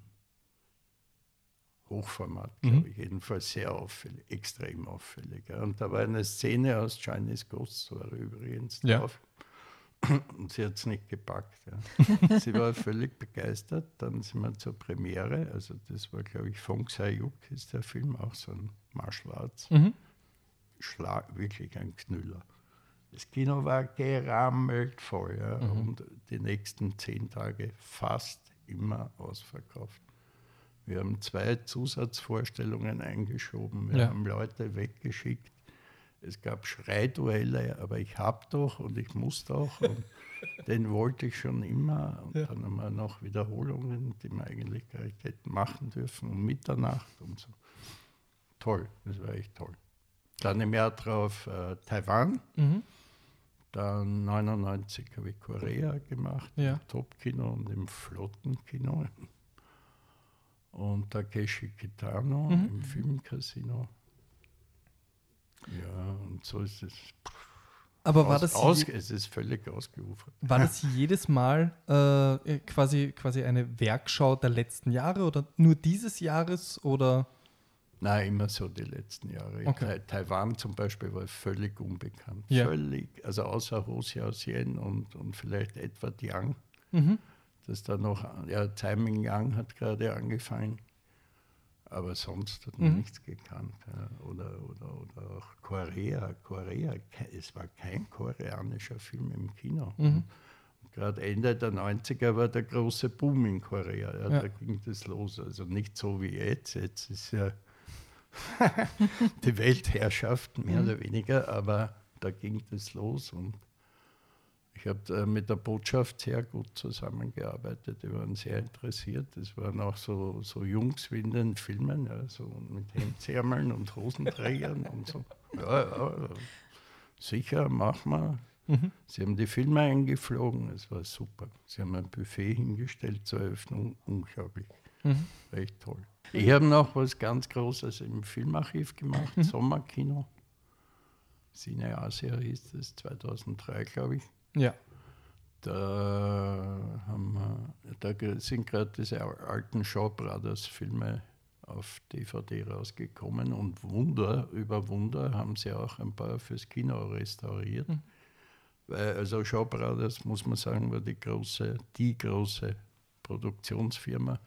Hochformat, Mhm. glaube ich, jedenfalls sehr auffällig, extrem auffällig. Ja. Und da war eine Szene aus Chinese Ghost Story übrigens Ja. drauf. Und sie hat es nicht gepackt. Ja. sie war völlig begeistert. Dann sind wir zur Premiere. Also das war, glaube ich, Fong Sayuk ist der Film, auch so ein Martial Arts. Mhm. Schlag, wirklich ein Knüller. Das Kino war gerammelt voll. Ja. Mhm. Und die nächsten zehn Tage fast immer ausverkauft. Wir haben zwei Zusatzvorstellungen eingeschoben. Wir Ja. haben Leute weggeschickt. Es gab Schreiduelle, aber ich habe doch und ich muss doch. Und den wollte ich schon immer. Und Ja. dann haben wir noch Wiederholungen, die wir eigentlich gar nicht hätten machen dürfen, um Mitternacht und so. Toll, das war echt toll. Dann im Jahr drauf äh, Taiwan. Mhm. Dann 99 habe ich Korea gemacht, Ja. im Top-Kino und im Flottenkino. Und Takeshi Kitano Mhm. im Filmcasino. Ja, und so ist es. Aber war aus, das, aus, es ist völlig ausgeufert. war das jedes Mal äh, quasi, quasi eine Werkschau der letzten Jahre oder nur dieses Jahres oder? Nein, immer so die letzten Jahre. Okay. Tai- Taiwan zum Beispiel war völlig unbekannt. Ja. Völlig, also außer Ho Xiaoxian und, und vielleicht Edward Yang. Mhm. Dass da noch, ja, Timing Young hat gerade angefangen, aber sonst hat man Mhm. nichts gekannt. Ja. Oder, oder, oder auch Korea, Korea, es war kein koreanischer Film im Kino. Mhm. Gerade Ende der 90er war der große Boom in Korea, ja, Ja. da ging das los. Also nicht so wie jetzt, jetzt ist ja die Weltherrschaft mehr Mhm. oder weniger, aber da ging das los und ich habe äh, mit der Botschaft sehr gut zusammengearbeitet. Die waren sehr interessiert. Es waren auch so, so Jungs wie in den Filmen, ja, so mit Hemdsärmeln und Hosenträgern und so. Ja, ja, sicher, mach mal. Mhm. Sie haben die Filme eingeflogen, es war super. Sie haben ein Buffet hingestellt zur Eröffnung, unglaublich, Mhm. echt toll. Ich habe noch was ganz Großes im Filmarchiv gemacht, Mhm. Sommerkino. Cine Asia hieß das, 2003, glaube ich. Ja. Da, haben wir, da sind gerade diese al- alten Shaw Brothers Filme auf DVD rausgekommen und Wunder über Wunder haben sie auch ein paar fürs Kino restauriert. Mhm. Weil, also Shaw Brothers, muss man sagen, war die große, die große Produktionsfirma.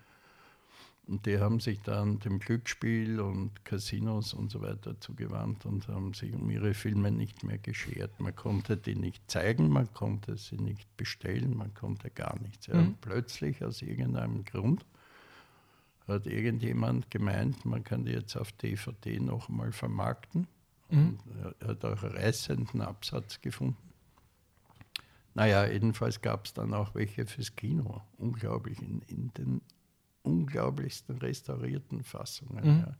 Und die haben sich dann dem Glücksspiel und Casinos und so weiter zugewandt und haben sich um ihre Filme nicht mehr geschert. Man konnte die nicht zeigen, man konnte sie nicht bestellen, man konnte gar nichts. Ja. Mhm. Und plötzlich aus irgendeinem Grund hat irgendjemand gemeint, man kann die jetzt auf DVD noch mal vermarkten. Mhm. Und er hat auch reißenden Absatz gefunden. Naja, jedenfalls gab es dann auch welche fürs Kino. Unglaublich, in, in den unglaublichsten restaurierten Fassungen. Mhm. Ja.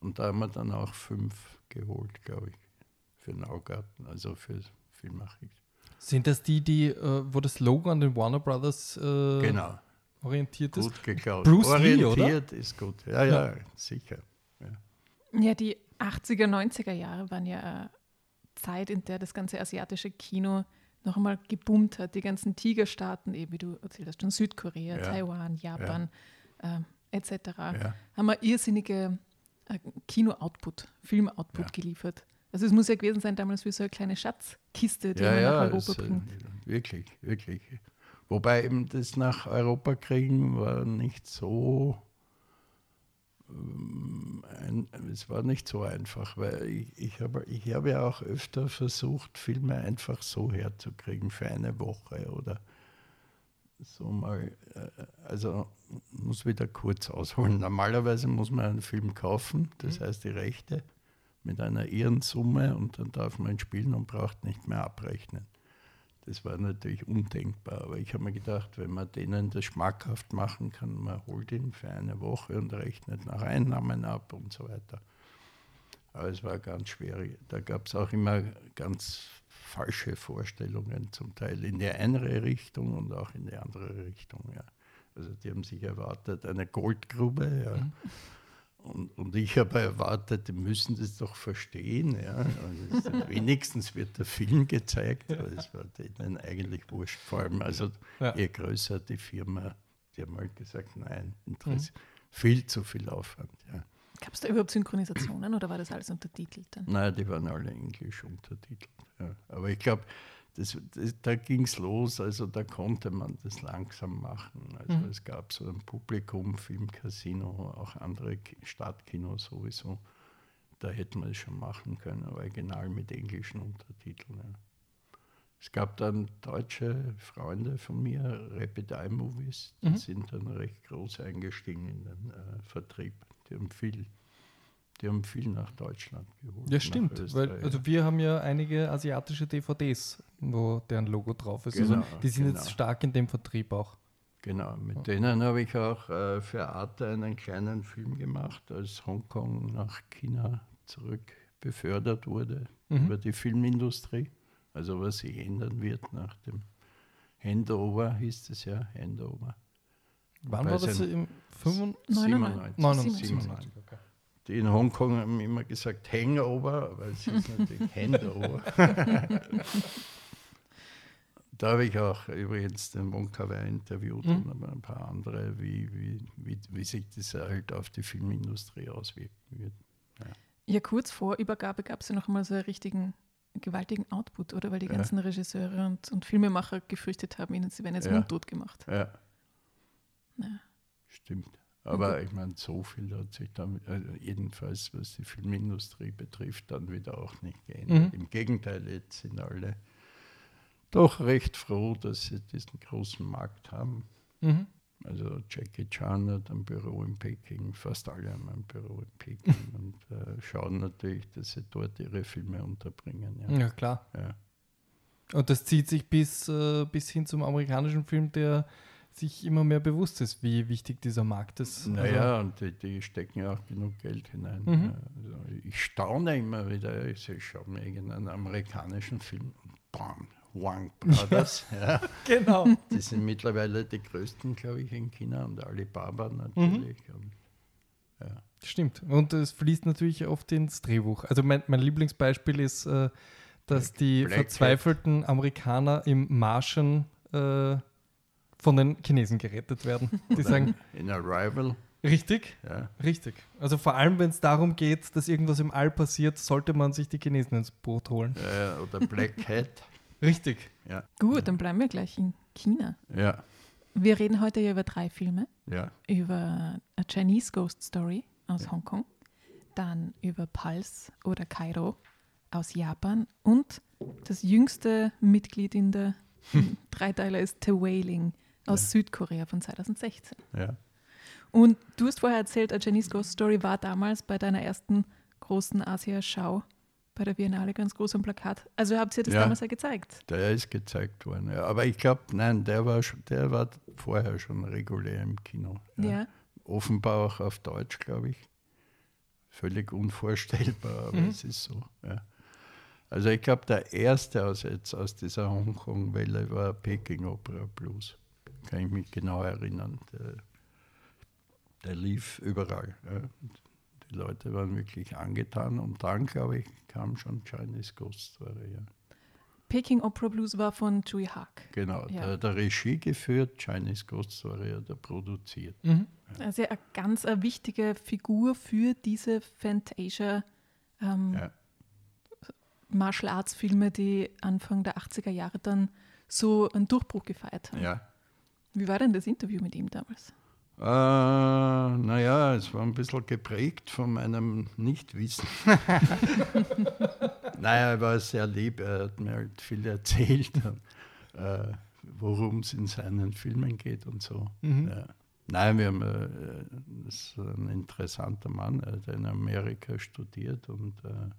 Und da haben wir dann auch fünf geholt, glaube ich, für Naugarten, also für Filmarchiv. Sind das die, die, äh, wo das Logo an den Warner Brothers äh, Genau, orientiert ist? gut geklaut. Bruce Lee, oder? Orientiert ist gut. Ja, ja, sicher. Ja, die 80er, 90er Jahre waren ja eine Zeit, in der das ganze asiatische Kino noch einmal geboomt hat. Die ganzen Tigerstaaten, eben wie du erzählt hast, schon Südkorea, Ja. Taiwan, Japan ähm, etc. Ja. haben wir irrsinnige äh, Kino-Output, Film-Output Ja. geliefert. Also es muss ja gewesen sein damals wie so eine kleine Schatzkiste, die ja, man ja, nach Europa es, äh, bringt. wirklich, wirklich. Wobei eben das nach Europa kriegen war nicht so, ähm, ein, es war nicht so einfach, weil ich, ich, habe, ich habe ja auch öfter versucht, Filme einfach so herzukriegen für eine Woche oder so mal, äh, also muss wieder kurz ausholen. Normalerweise muss man einen Film kaufen, das Mhm. heißt die Rechte mit einer ihren Summe und dann darf man ihn spielen und braucht nicht mehr abrechnen. Das war natürlich undenkbar, aber ich habe mir gedacht, wenn man denen das schmackhaft machen kann, man holt ihn für eine Woche und rechnet nach Einnahmen ab und so weiter. Aber es war ganz schwierig. Da gab es auch immer ganz falsche Vorstellungen, zum Teil in die eine Richtung und auch in die andere Richtung. Ja. Also die haben sich erwartet, eine Goldgrube. Ja. Und, und ich habe erwartet, die müssen das doch verstehen. Ja. Also es wenigstens wird der Film gezeigt, aber es war denen eigentlich wurscht. Vor allem, also Ja. je größer die Firma, die haben halt gesagt, nein, interessiert. Viel zu viel Aufwand. Ja. Gab es da überhaupt Synchronisationen oder war das alles untertitelt dann? Nein, die waren alle englisch untertitelt. Ja. Aber ich glaube, das, das, da ging es los, also da konnte man das langsam machen. Also Mhm. es gab so ein Publikum, Filmcasino, auch andere Ki- Stadtkinos sowieso. Da hätte man es schon machen können, original mit englischen Untertiteln. Ja. Es gab dann deutsche Freunde von mir, Rapid Eye Movies, die Mhm. sind dann recht groß eingestiegen in den äh, Vertrieb. Die haben viel, die haben viel nach Deutschland geholt. Ja, stimmt. Weil, also wir haben ja einige asiatische DVDs, wo deren Logo drauf ist. Genau, also die sind genau. jetzt stark in dem Vertrieb auch. Genau, mit denen habe ich auch äh, für Arte einen kleinen Film gemacht, als Hongkong nach China zurück befördert wurde Mhm. über die Filmindustrie. Also was sich ändern wird nach dem Handover, hieß es ja, Handover. Wann war das im 95? 99. 99. 97. Okay. Die in Hongkong haben immer gesagt Hangover, aber es ist natürlich Handover. da habe ich auch übrigens den Wonka Wai interviewt Mhm. und aber ein paar andere, wie, wie, wie, wie sich das halt auf die Filmindustrie auswirken wird. Ja, kurz vor Übergabe gab es ja noch mal so einen richtigen gewaltigen Output, oder? Weil die Ja. ganzen Regisseure und, und Filmemacher gefürchtet haben, ihnen sie werden jetzt Ja. mundtot gemacht. Ja, Ja. stimmt. Aber ich meine, so viel hat sich damit, also jedenfalls was die Filmindustrie betrifft, dann wieder auch nicht geändert. Mhm. Im Gegenteil, jetzt sind alle doch recht froh, dass sie diesen großen Markt haben. Mhm. Also Jackie Chan hat ein Büro in Peking, fast alle haben ein Büro in Peking und äh, schauen natürlich, dass sie dort ihre Filme unterbringen. Ja. Ja, klar. Ja. Und das zieht sich bis, äh, bis hin zum amerikanischen Film, der sich immer mehr bewusst ist, wie wichtig dieser Markt ist. Naja, und die, die stecken ja auch genug Geld hinein. Mhm. Ja, Also ich staune immer wieder, ich schaue mir irgendeinen amerikanischen Film und bam, Wang Brothers. ja. Also, genau. Die sind mittlerweile die größten, glaube ich, in China und Alibaba Mhm. natürlich. Und, ja. Stimmt. Und es fließt natürlich oft ins Drehbuch. Also mein, mein Lieblingsbeispiel ist, äh, dass Black- die Black verzweifelten Amerikaner im Martian äh, von den Chinesen gerettet werden. Die sagen, In Arrival, richtig, ja. richtig. Also vor allem, wenn es darum geht, dass irgendwas im All passiert, sollte man sich die Chinesen ins Boot holen. Äh, oder Black Cat. Richtig. Ja, Gut, dann bleiben wir gleich in China. ja, Wir reden heute ja über drei Filme. ja. Über A Chinese Ghost Story aus Hongkong, dann über Pulse oder Kairo aus Japan und das jüngste Mitglied in der Dreiteiler ist The Wailing aus Südkorea von 2016. ja. Und du hast vorher erzählt, A Chinese Ghost Story war damals bei deiner ersten großen Asia-Schau bei der Biennale ganz groß am Plakat. Also habt ihr das Ja. damals ja gezeigt. Der ist gezeigt worden. Ja. Aber ich glaube, nein, der war, schon, der war vorher schon regulär im Kino. Ja. Offenbar auch auf Deutsch, glaube ich. Völlig unvorstellbar, aber Mhm. es ist so. Ja. Also ich glaube, der erste aus jetzt aus dieser Hongkong-Welle war Peking Opera Blues. Kann ich mich genau erinnern. Der, der lief überall. Ja. Die Leute waren wirklich angetan und dann, glaube ich, kam schon Chinese Ghost Story. Ja. Peking Opera Blues war von Chui Haak. Genau, Ja. der, der Regie geführt, Chinese Ghost Story hat er produziert. Mhm. Also eine ganz eine wichtige Figur für diese Fantasia ähm, Ja. Martial Arts Filme, die Anfang der 80er Jahre dann so einen Durchbruch gefeiert haben. Ja, Wie war denn das Interview mit ihm damals? Äh, naja, es war ein bisschen geprägt von meinem Nichtwissen. naja, er war sehr lieb, er hat mir halt viel erzählt, äh, worum es in seinen Filmen geht und so. Mhm. Ja. Nein, wir haben, äh, das ist ein interessanter Mann, er hat in Amerika studiert und, äh,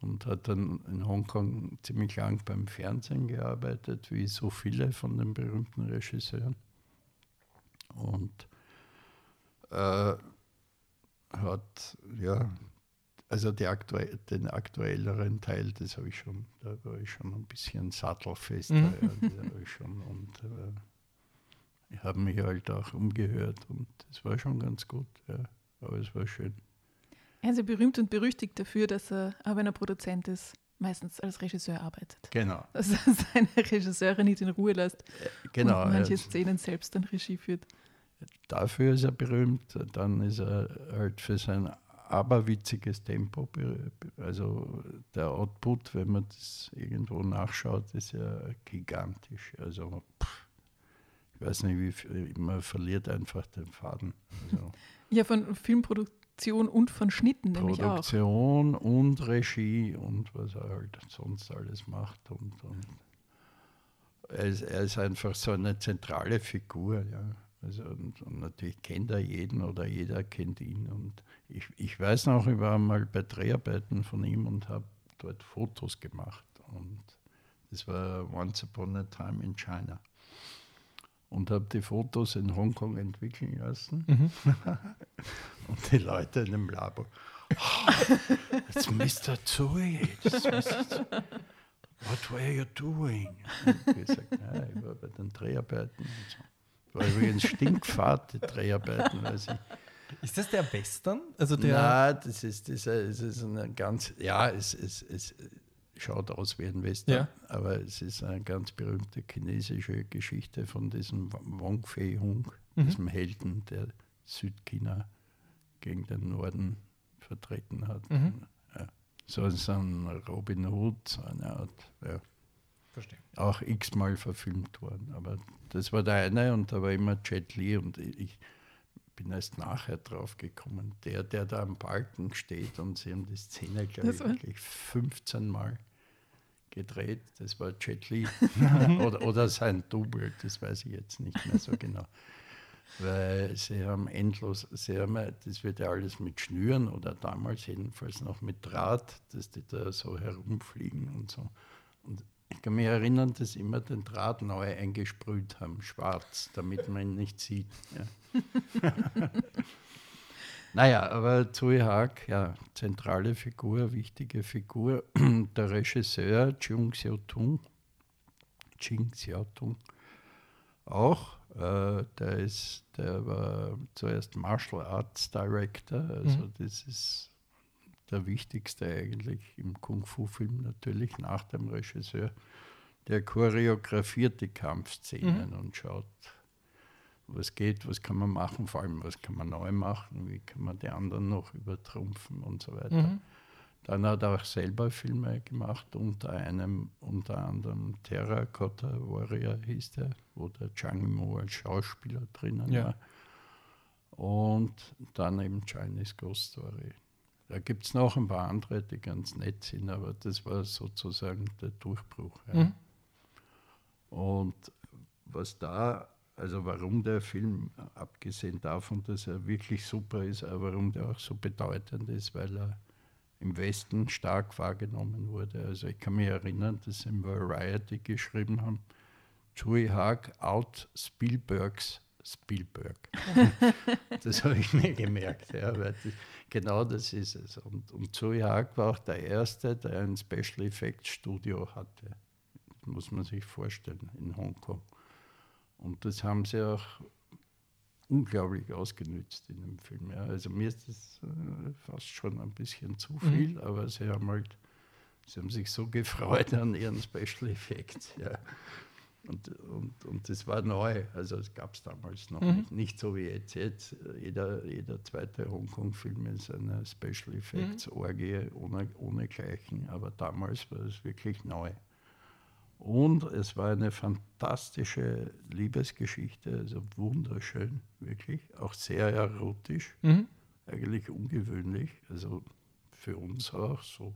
und hat dann in Hongkong ziemlich lang beim Fernsehen gearbeitet, wie so viele von den berühmten Regisseuren und äh, hat, ja, also aktuell, den aktuelleren Teil, das habe ich schon, da war ich schon ein bisschen sattelfester. Mhm. Ja, ich schon, und äh, ich habe mich halt auch umgehört und das war schon ganz gut, ja, aber es war schön. Er ist ja berühmt und berüchtigt dafür, dass er, auch wenn er Produzent ist, meistens als Regisseur arbeitet. Genau, Dass er seine Regisseure nicht in Ruhe lässt genau. und manche er- Szenen selbst dann Regie führt. Dafür ist er berühmt. Dann ist er halt für sein aberwitziges Tempo. Also der Output, wenn man das irgendwo nachschaut, ist ja gigantisch. Also pff, ich weiß nicht, wie viel, man verliert einfach den Faden. Also Ja, von Filmproduktion und von Schnitten nämlich auch. Produktion und Regie und was er halt sonst alles macht. Und, und er, ist, er ist einfach so eine zentrale Figur. Ja. Also, und, und natürlich kennt er jeden oder jeder kennt ihn. Und ich, ich weiß noch, ich war mal bei Dreharbeiten von ihm und habe dort Fotos gemacht. Und das war Once Upon a Time in China. Und habe die Fotos in Hongkong entwickeln lassen. Mhm. Und die Leute in dem Labor. Oh, it's Mr. Tsui. It's Mr. Tsui. What were you doing? Und ich gesagt, ja, ich war bei den Dreharbeiten. So. War übrigens stinkfahrt, die Dreharbeiten. Weil sie, Ist das der Western? Also der. na, das ist, das ist, das ist eine ganz, ja, es, es schaut aus wie ein Western, Ja. aber es ist eine ganz berühmte chinesische Geschichte von diesem Wong Fei Hung, Mhm. diesem Helden, der Südchina gegen den Norden vertreten hat. Mhm. Ja. So ist ein Robin Hood, so eine Art, ja, Verstehe. auch x-mal verfilmt worden. Aber das war der eine und da war immer Jet Li und ich bin erst nachher drauf gekommen. Der, der da am Balken steht und sie haben die Szene, glaube ich, wirklich 15 Mal gedreht. Das war Jet Li oder, oder sein Double, das weiß ich jetzt nicht mehr so genau. Weil sie haben endlos, sie haben, das wird ja alles mit Schnüren oder damals jedenfalls noch mit Draht, dass die da so herumfliegen und so. Und ich kann mich erinnern, dass sie immer den Draht neu eingesprüht haben, schwarz, damit man ihn nicht sieht. Ja. naja, aber Zoe Haag, ja, zentrale Figur, wichtige Figur. Der Regisseur Chung Xiaotung, Ching Xiaotung, auch, äh, der, ist, der war zuerst Martial Arts Director, also Mhm. das ist der wichtigste eigentlich im Kung-Fu-Film natürlich nach dem Regisseur. Der choreografiert die Kampfszenen und schaut, was geht, was kann man machen, vor allem was kann man neu machen, wie kann man die anderen noch übertrumpfen und so weiter. Mhm. Dann hat er auch selber Filme gemacht, unter einem, unter anderem Terracotta Warrior hieß der, wo der Zhang Yimou als Schauspieler drinnen Ja. war. Und dann eben Chinese Ghost Story. Da gibt es noch ein paar andere, die ganz nett sind, aber das war sozusagen der Durchbruch. Ja. Mhm. Und was da, also warum der Film, abgesehen davon, dass er wirklich super ist, aber warum der auch so bedeutend ist, weil er im Westen stark wahrgenommen wurde. Also ich kann mich erinnern, dass sie im Variety geschrieben haben, Chewie Haag out Spielbergs Spielberg. das habe ich mir gemerkt, ja, weil das, genau das ist es. Und, und Chewie Haag war auch der Erste, der ein Special Effects Studio hatte. Das muss man sich vorstellen, in Hongkong. Und das haben sie auch unglaublich ausgenützt in dem Film. Ja. Also mir ist das äh, fast schon ein bisschen zu viel, aber sie haben halt, sie haben sich so gefreut an ihren Special Effects. Ja. Und, und, und das war neu, also das gab es damals noch Mhm. nicht. Nicht so wie jetzt. Jetzt jeder, jeder zweite Hongkong-Film ist eine Special Effects Orgie ohne, ohne Gleichen, aber damals war es wirklich neu. Und es war eine fantastische Liebesgeschichte, also wunderschön, wirklich, auch sehr erotisch, Mhm. eigentlich ungewöhnlich, also für uns auch so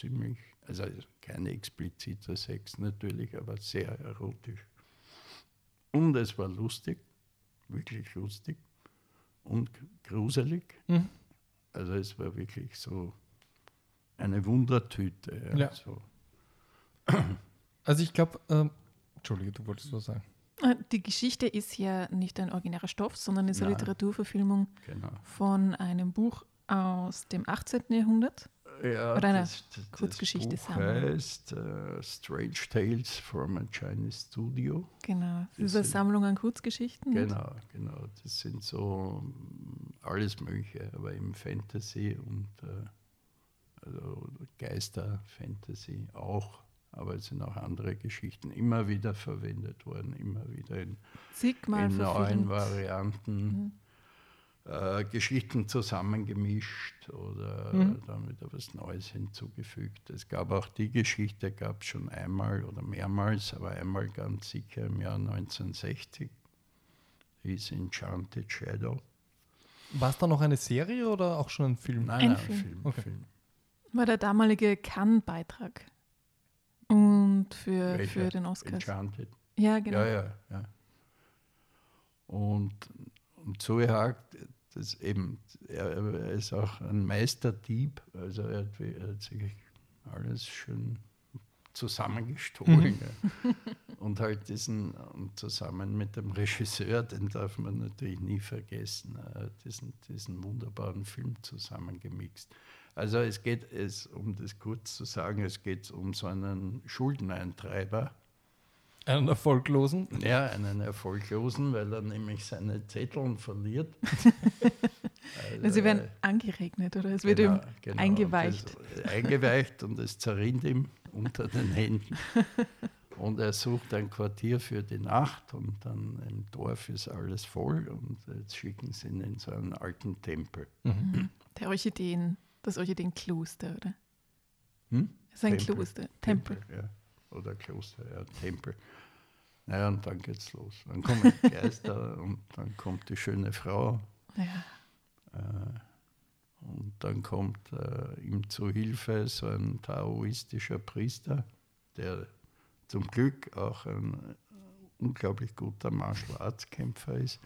ziemlich, also kein expliziter Sex natürlich, aber sehr erotisch. Und es war lustig, wirklich lustig und gruselig. Mhm. Also es war wirklich so eine Wundertüte. Ja, Ja. So. Also ich glaube, ähm, Entschuldige, du wolltest was sagen. Äh, Die Geschichte ist ja nicht ein originärer Stoff, sondern ist eine. Literaturverfilmung Genau. von einem Buch aus dem 18. Jahrhundert. Ja, Oder eine das, das, Kurzgeschichte das Buch heißt äh, Strange Tales from a Chinese Studio. Genau. Das ist Kurzgeschichten. an Kurzgeschichten. Genau, genau. Das sind so mm, alles Mögliche, aber im Fantasy und äh, also Geister-Fantasy auch. Aber es sind auch andere Geschichten immer wieder verwendet worden, immer wieder in, in neuen. Varianten. Mhm. Äh, Geschichten zusammengemischt oder Mhm. dann wieder was Neues hinzugefügt. Es gab auch die Geschichte, gab es schon einmal oder mehrmals, aber einmal ganz sicher im Jahr 1960. Hieß Enchanted Shadow. War es da noch eine Serie oder auch schon ein Film? Nein, Ein nein, Film. Film. Okay. Film. War der damalige Cannes-Beitrag. Und für, Welcher? für den Oscars. Enchanted. Ja, genau. Ja, ja, ja. Und, und so gehakt, das eben, er, ist auch ein Meisterdieb, also er hat, er hat sich alles schön zusammengestohlen. Ja. Und halt diesen, und zusammen mit dem Regisseur, den darf man natürlich nie vergessen, er diesen, diesen wunderbaren Film zusammengemixt. Also es geht, es, um das kurz zu sagen, es geht um so einen Schuldeneintreiber, Einen erfolglosen? ja, einen Erfolglosen, weil er nämlich seine Zetteln verliert. Also sie werden angeregnet oder es wird Genau, ihm genau. eingeweicht. Und das, eingeweicht und es zerrinnt ihm unter den Händen. Und er sucht ein Quartier für die Nacht und dann im Dorf ist alles voll und jetzt schicken sie ihn in so einen alten Tempel. Der Orchideen, das Orchideenkloster, oder? Hm? Das ist ein Tempel. Kloster. Tempel. ja. Oder Kloster, ja, Tempel. Naja, und dann geht's los. Dann kommen die Geister und dann kommt die schöne Frau Ja. Äh, Und dann kommt äh, ihm zu Hilfe so ein taoistischer Priester, der zum Glück auch ein äh, unglaublich guter Martial Arts Kämpfer ist.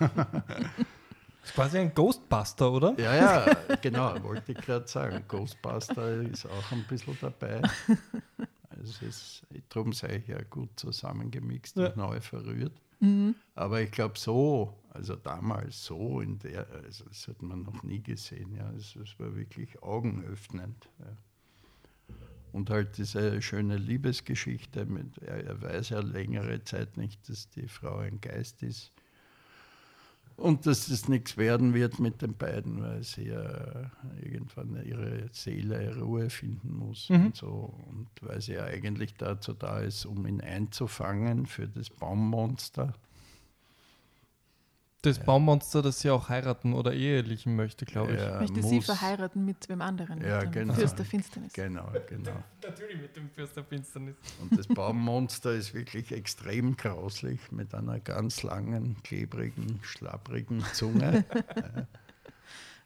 Das ist quasi ein Ghostbuster, oder? Ja, ja, genau, wollte ich gerade sagen. Ghostbuster ist auch ein bisschen dabei. Es ist, darum sei ich ja gut zusammengemixt Ja. und neu verrührt. Mhm. Aber ich glaube so, also damals so in der, also das hat man noch nie gesehen, ja. Es, es war wirklich augenöffnend. Ja. Und halt diese schöne Liebesgeschichte mit, er, er weiß ja längere Zeit nicht, dass die Frau ein Geist ist. Und dass es nichts werden wird mit den beiden, weil sie ja irgendwann ihre Seele Ruhe finden muss Mhm. und so. Und weil sie ja eigentlich dazu da ist, um ihn einzufangen für das Baummonster. Das Baummonster, das sie auch heiraten oder ehelichen möchte, glaube ich. Er Möchte sie muss- verheiraten mit wem anderen? Ja, mit dem genau. Fürst der Finsternis. Genau, genau. Natürlich mit dem Fürst der Finsternis. Und das Baummonster ist wirklich extrem grauslich mit einer ganz langen, klebrigen, schlapprigen Zunge.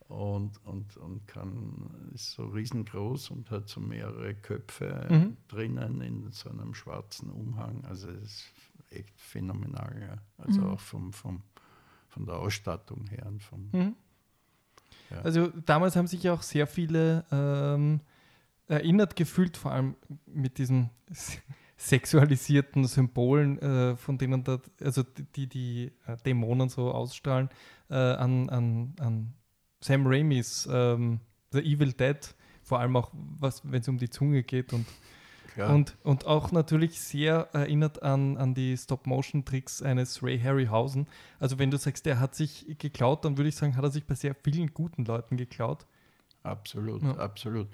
Und, und, und kann, ist so riesengroß und hat so mehrere Köpfe Mhm. drinnen in so einem schwarzen Umhang. Also es ist echt phänomenal. Ja. Also auch vom, vom, von der Ausstattung her. Und vom, Mhm. Ja. Also damals haben sich ja auch sehr viele ähm, erinnert gefühlt, vor allem mit diesen sexualisierten Symbolen, äh, von denen da, also die die, die äh, Dämonen so ausstrahlen, äh, an, an, an Sam Raimis ähm, The Evil Dead, vor allem auch, wenn es um die Zunge geht und Klar. und, und auch natürlich sehr erinnert an, an die Stop-Motion-Tricks eines Ray Harryhausen. Also wenn du sagst, der hat sich geklaut, dann würde ich sagen, hat er sich bei sehr vielen guten Leuten geklaut. Absolut, Ja. absolut.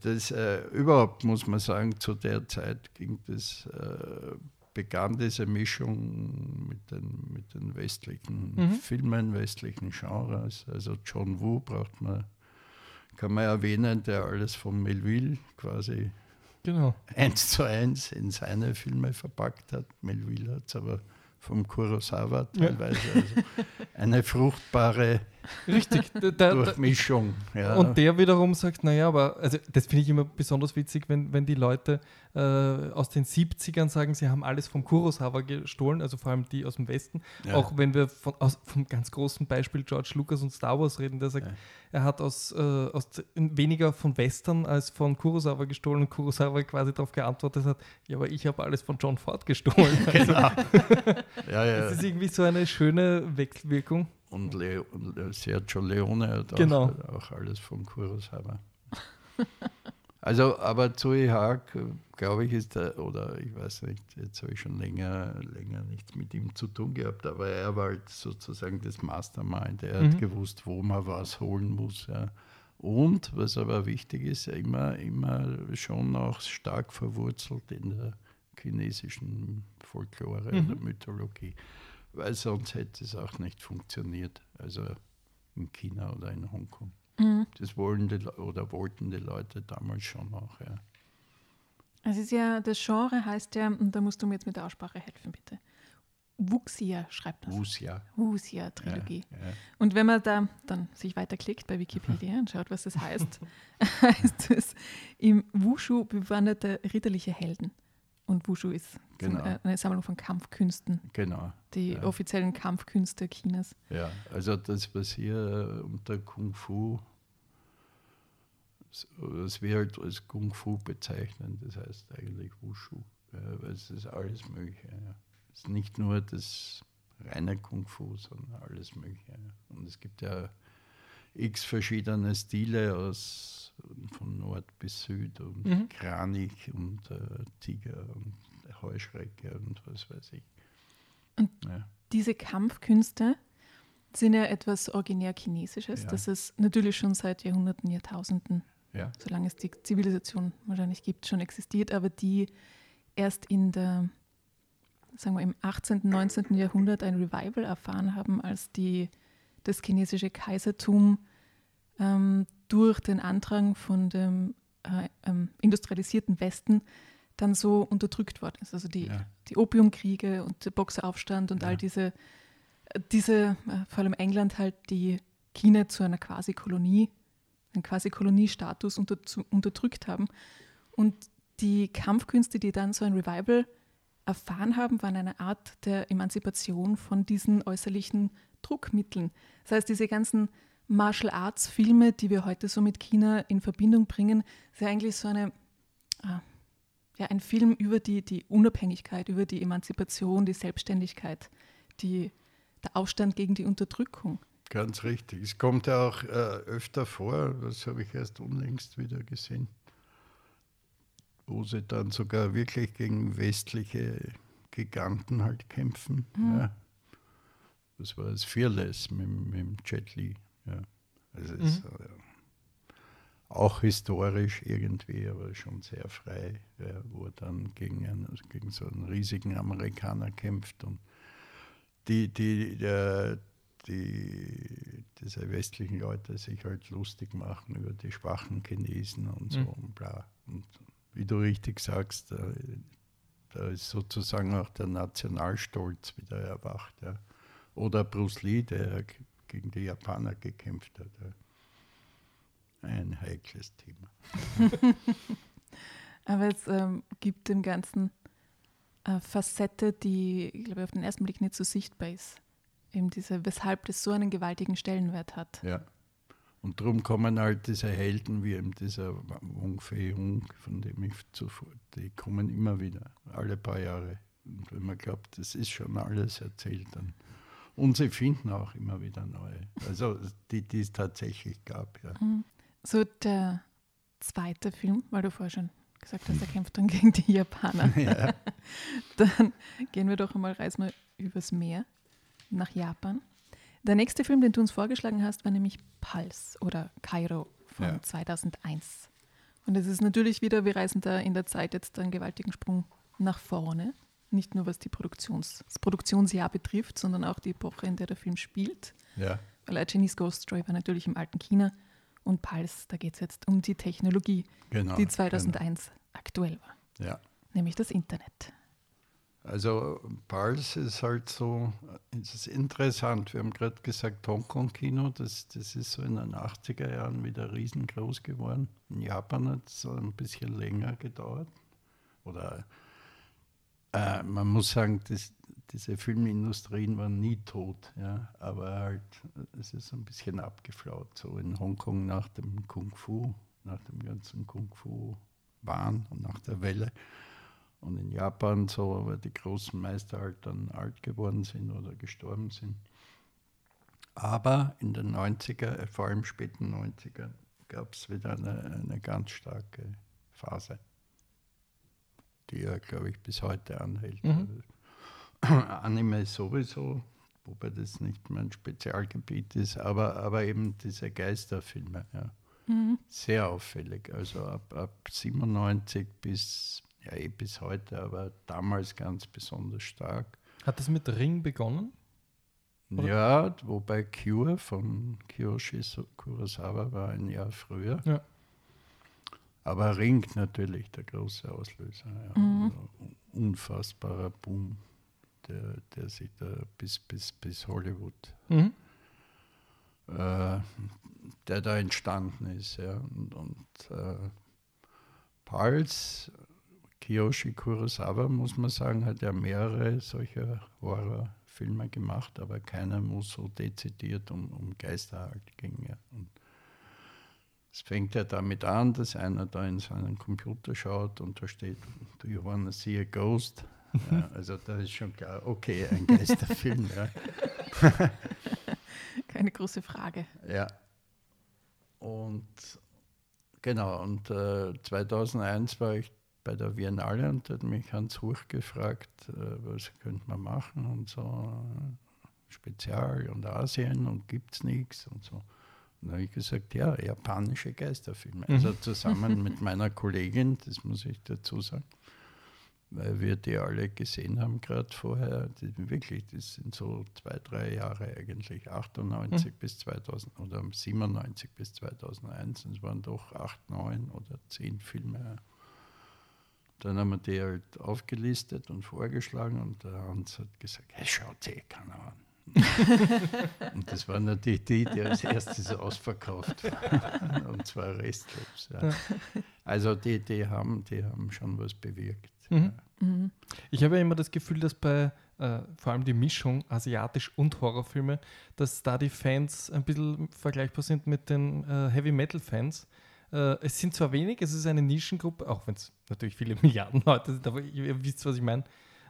Das, äh, überhaupt muss man sagen, zu der Zeit ging das, äh, begann diese Mischung mit den, mit den westlichen Mhm. Filmen, westlichen Genres. Also John Woo braucht man, kann man erwähnen, der alles von Melville quasi Genau. eins zu eins in seine Filme verpackt hat. Melville hat es aber vom Kurosawa Ja. teilweise. Also eine fruchtbare Richtig. Da, da, Durchmischung. Ja. Und der wiederum sagt, naja, aber, also das finde ich immer besonders witzig, wenn, wenn die Leute äh, aus den 70ern sagen, sie haben alles vom Kurosawa gestohlen, also vor allem die aus dem Westen. Ja. Auch wenn wir von, aus, vom ganz großen Beispiel George Lucas und Star Wars reden, der sagt, Ja. er hat aus, äh, aus weniger von Western als von Kurosawa gestohlen und Kurosawa quasi darauf geantwortet hat, ja, aber ich habe alles von John Ford gestohlen. Genau. ja, ja. Das ist irgendwie so eine schöne Wechselwirkung. Und, Leo, und Sergio Leone hat auch, Genau. auch alles von Kurosawa. Also, aber Zoe Haag, glaube ich, ist der, oder ich weiß nicht, jetzt habe ich schon länger, länger nichts mit ihm zu tun gehabt, aber er war halt sozusagen das Mastermind. Er hat Mhm. gewusst, wo man was holen muss. Ja. Und, was aber wichtig ist, immer, immer schon auch stark verwurzelt in der chinesischen Folklore Mhm. oder Mythologie, weil sonst hätte es auch nicht funktioniert. Also in China oder in Hongkong. Mhm. Das wollen die, oder wollten die Leute damals schon auch. Ja. Es ist ja, das Genre heißt ja, und da musst du mir jetzt mit der Aussprache helfen, bitte. Wuxia schreibt das. Wuxia. Wuxia-Trilogie. Ja, ja. Und wenn man da dann sich weiterklickt bei Wikipedia und schaut, was das heißt, heißt es im Wushu bewanderte ritterliche Helden. Und Wushu ist Genau. eine Sammlung von Kampfkünsten, Genau. Die Ja. offiziellen Kampfkünste Chinas. Ja, also das, was hier äh, unter Kung Fu, s- das wir halt als Kung Fu bezeichnen, das heißt eigentlich Wushu, ja, weil es ist alles Mögliche. Ja. Es ist nicht nur das reine Kung Fu, sondern alles Mögliche. Ja. Und es gibt ja x verschiedene Stile aus von Nord bis Süd und Mhm. Kranich und äh, Tiger und Heuschrecke und was weiß ich. Und ja. Diese Kampfkünste sind ja etwas originär Chinesisches, Ja. das es natürlich schon seit Jahrhunderten, Jahrtausenden, Ja. solange es die Zivilisation wahrscheinlich gibt, schon existiert, aber die erst in der, sagen wir, im 18., 19. Jahrhundert ein Revival erfahren haben, als die, das chinesische Kaisertum ähm, durch den Andrang von dem äh, ähm, industrialisierten Westen dann so unterdrückt worden ist. Also die, Ja. die Opiumkriege und der Boxeraufstand und Ja. all diese, diese, äh, vor allem England halt, die China zu einer Quasi-Kolonie, einen Quasi-Koloniestatus unter, zu, unterdrückt haben. Und die Kampfkünste, die dann so ein Revival erfahren haben, waren eine Art der Emanzipation von diesen äußerlichen Druckmitteln. Das heißt, diese ganzen Martial Arts Filme, die wir heute so mit China in Verbindung bringen, sind eigentlich so eine, ah, ja, ein Film über die, die Unabhängigkeit, über die Emanzipation, die Selbstständigkeit, die, der Aufstand gegen die Unterdrückung. Ganz richtig. Es kommt ja auch äh, öfter vor, das habe ich erst unlängst wieder gesehen, wo sie dann sogar wirklich gegen westliche Giganten halt kämpfen. Ja. Das war das Fearless mit, dem- mit dem Jet Li. Ja. Also es ist, äh, auch historisch irgendwie, aber schon sehr frei, ja, wo er dann gegen, einen, gegen so einen riesigen Amerikaner kämpft und die, die, der, die, diese westlichen Leute sich halt lustig machen über die schwachen Chinesen und so Mhm. und bla. Und wie du richtig sagst, da, da ist sozusagen auch der Nationalstolz wieder erwacht. Ja. Oder Bruce Lee, der gegen die Japaner gekämpft hat. Ja. Ein heikles Thema. Aber es ähm, gibt dem Ganzen eine Facette, die, ich glaube, auf den ersten Blick nicht so sichtbar ist. Eben diese, weshalb das so einen gewaltigen Stellenwert hat. Ja. Und darum kommen halt diese Helden wie eben dieser Wong Fei Hung, von dem ich zuvor, die kommen immer wieder, alle paar Jahre. Und wenn man glaubt, das ist schon alles erzählt, dann. Und sie finden auch immer wieder neue. Also die, die es tatsächlich gab, ja. So der zweite Film, weil du vorher schon gesagt hast, er kämpft dann gegen die Japaner. ja. Dann gehen wir doch einmal, reisen wir übers Meer nach Japan. Der nächste Film, den du uns vorgeschlagen hast, war nämlich Pulse oder Kairo von Ja. 2001. Und es ist natürlich wieder, wir reisen da in der Zeit jetzt einen gewaltigen Sprung nach vorne. Nicht nur was die Produktions, das Produktionsjahr betrifft, sondern auch die Epoche, in der der Film spielt. ja. Weil A Chinese Ghost Story war natürlich im alten China und Pulse, da geht es jetzt um die Technologie, Genau. die 2001 aktuell war, Ja. nämlich das Internet. Also Pulse ist halt so, es ist interessant. Wir haben gerade gesagt, Hongkong-Kino, das, das ist so in den 80er Jahren wieder riesengroß geworden. In Japan hat es so ein bisschen länger gedauert. Oder äh, man muss sagen, das, diese Filmindustrien waren nie tot, ja, aber halt, es ist ein bisschen abgeflaut. So in Hongkong nach dem Kung Fu, nach dem ganzen Kung Fu-Wahn und nach der Welle. Und in Japan so, weil die großen Meister halt dann alt geworden sind oder gestorben sind. Aber in den 90er, äh, vor allem späten 90er, gab es wieder eine, eine ganz starke Phase, die ja, glaube ich, bis heute anhält. Mhm. Anime ist sowieso, wobei das nicht mein Spezialgebiet ist, aber, aber eben diese Geisterfilme, ja. Mhm. Sehr auffällig. Also ab, ab 97 bis, ja eh bis heute, aber damals ganz besonders stark. Hat das mit Ring begonnen? Oder? Ja, wobei Cure von Kiyoshi Kurosawa war ein Jahr früher. Ja. Aber Ring natürlich der große Auslöser. Ja. Mhm. Also unfassbarer Boom, der, der sich da bis, bis, bis Hollywood Mhm. äh, der da entstanden ist. Ja. Und, und äh, Pulse, Kiyoshi Kurosawa, muss man sagen, hat ja mehrere solcher Horrorfilme gemacht, aber keiner muss so dezidiert um, um Geisterhalt ging. Ja. Und es fängt ja damit an, dass einer da in seinen Computer schaut und da steht, do you wanna see a ghost? Ja, also da ist schon klar, okay, ein Geisterfilm. ja. Keine große Frage. Ja. Und genau, und äh, 2001 war ich bei der Biennale und hat mich Hans Huch gefragt, äh, was könnte man machen und so, äh, Spezial und Asien und gibt es nichts und so. Und da habe ich gesagt, ja, japanische Geisterfilme. Also zusammen mit meiner Kollegin, das muss ich dazu sagen, weil wir die alle gesehen haben, gerade vorher. Die, wirklich, das sind so zwei, drei Jahre eigentlich, 98 bis 2000 oder 97 bis 2001. Es waren doch acht, neun oder zehn Filme. Dann haben wir die halt aufgelistet und vorgeschlagen und der Hans hat gesagt, hey, schaut eh keiner an. und das war natürlich die, die als erstes ausverkauft war. und zwar restlos. Ja. Also die, die, haben, die haben schon was bewirkt. Mhm. Ja. Mhm. Ich habe ja immer das Gefühl, dass bei äh, vor allem die Mischung asiatisch und Horrorfilme, dass da die Fans ein bisschen vergleichbar sind mit den äh, Heavy Metal Fans. Äh, es sind zwar wenig, es ist eine Nischengruppe, auch wenn es natürlich viele Milliarden Leute sind, aber ihr, ihr wisst, was ich meine.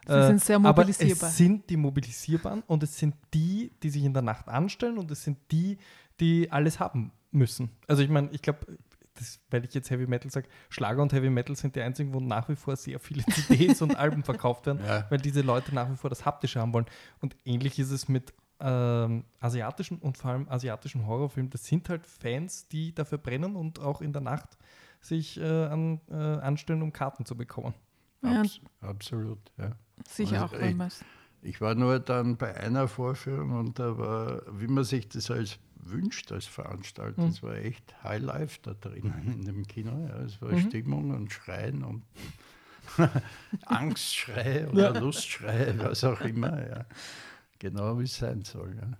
Sie sind sehr mobilisierbar. Aber es sind die mobilisierbaren und es sind die, die sich in der Nacht anstellen und es sind die, die alles haben müssen. Also ich meine, ich glaube, weil ich jetzt Heavy Metal sage, Schlager und Heavy Metal sind die einzigen, wo nach wie vor sehr viele CDs und Alben verkauft werden, Ja. weil diese Leute nach wie vor das Haptische haben wollen. Und ähnlich ist es mit ähm, asiatischen und vor allem asiatischen Horrorfilmen. Das sind halt Fans, die dafür brennen und auch in der Nacht sich äh, an, äh, anstellen, um Karten zu bekommen. Ja, Abs absolut, ja. Sicher Also auch, ich-. Ich war nur dann bei einer Vorführung und da war, wie man sich das als wünscht als Veranstalter, Mhm. es war echt Highlife da drinnen in dem Kino. Ja. Es war Mhm. Stimmung und Schreien und Angstschreie oder Ja. Lustschreie, was auch immer. Ja. Genau wie es sein soll. Ja.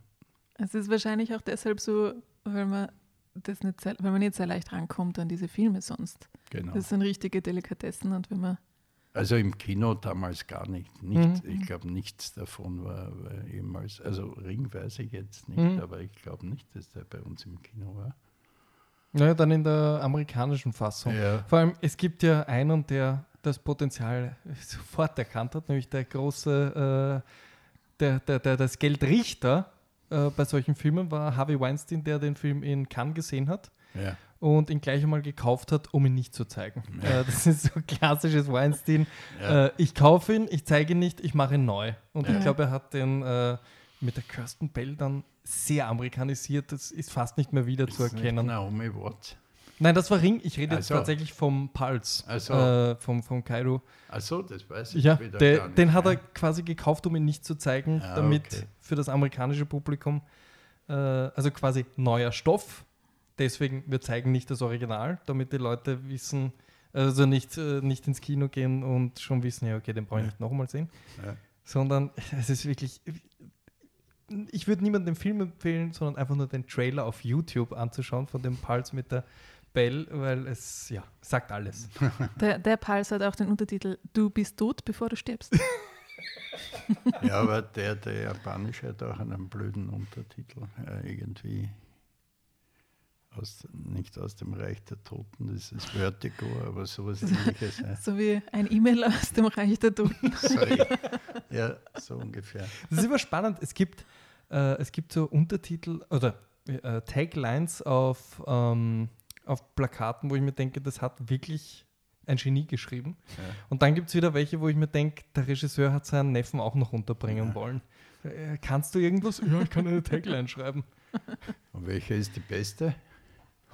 Es ist wahrscheinlich auch deshalb so, weil man das nicht sehr, weil man nicht sehr leicht rankommt an diese Filme sonst. Genau. Das sind richtige Delikatessen und wenn man Also im Kino damals gar nicht. nicht Mhm. Ich glaube, nichts davon war, war jemals, also Ring weiß ich jetzt nicht, Mhm. aber ich glaube nicht, dass der bei uns im Kino war. Naja, dann in der amerikanischen Fassung. Ja. Vor allem, es gibt ja einen, der das Potenzial sofort erkannt hat, nämlich der große, äh, der, der, der, das Geldrichter äh, bei solchen Filmen war Harvey Weinstein, der den Film in Cannes gesehen hat Ja. Und ihn gleich einmal gekauft hat, um ihn nicht zu zeigen. Äh, das ist so klassisches Weinstein. Ja. Äh, ich kaufe ihn, ich zeige ihn nicht, ich mache ihn neu. Und Ja. ich glaube, er hat den äh, mit der Kirsten Bell dann sehr amerikanisiert. Das ist fast nicht mehr wieder zu Ist erkennen. Naomi Watts. Nein, das war Ring. Ich rede jetzt Ach so. tatsächlich vom Puls, Ach so. äh, vom, vom Kairo. Achso, das weiß ich Ja, wieder der, gar nicht. den hat er ja. quasi gekauft, um ihn nicht zu zeigen, Ah, damit okay. für das amerikanische Publikum, äh, also quasi neuer Stoff. Deswegen, wir zeigen nicht das Original, damit die Leute wissen, Also nicht, äh, nicht ins Kino gehen und schon wissen, ja, okay, den brauche ich Ja. nicht nochmal sehen. Ja. Sondern es ist wirklich. Ich würde niemandem den Film empfehlen, sondern einfach nur den Trailer auf YouTube anzuschauen von dem Pulse mit der Bell, weil es ja sagt alles. Der, der Pulse hat auch den Untertitel Du bist tot, bevor du stirbst. Ja, aber der, der japanische hat auch einen blöden Untertitel. Äh, irgendwie aus, nicht aus dem Reich der Toten, das ist Vertigo, aber sowas ähnliches. Ja. So wie ein E-Mail aus dem Reich der Toten. Sorry. ja, so ungefähr. Das ist immer spannend. Es gibt, äh, es gibt so Untertitel oder äh, Taglines auf, ähm, auf Plakaten, wo ich mir denke, das hat wirklich ein Genie geschrieben. Ja. Und dann gibt es wieder welche, wo ich mir denke, der Regisseur hat seinen Neffen auch noch unterbringen Ja. wollen. Äh, kannst du irgendwas? Ja, ich kann eine Tagline schreiben. Und welche ist die beste?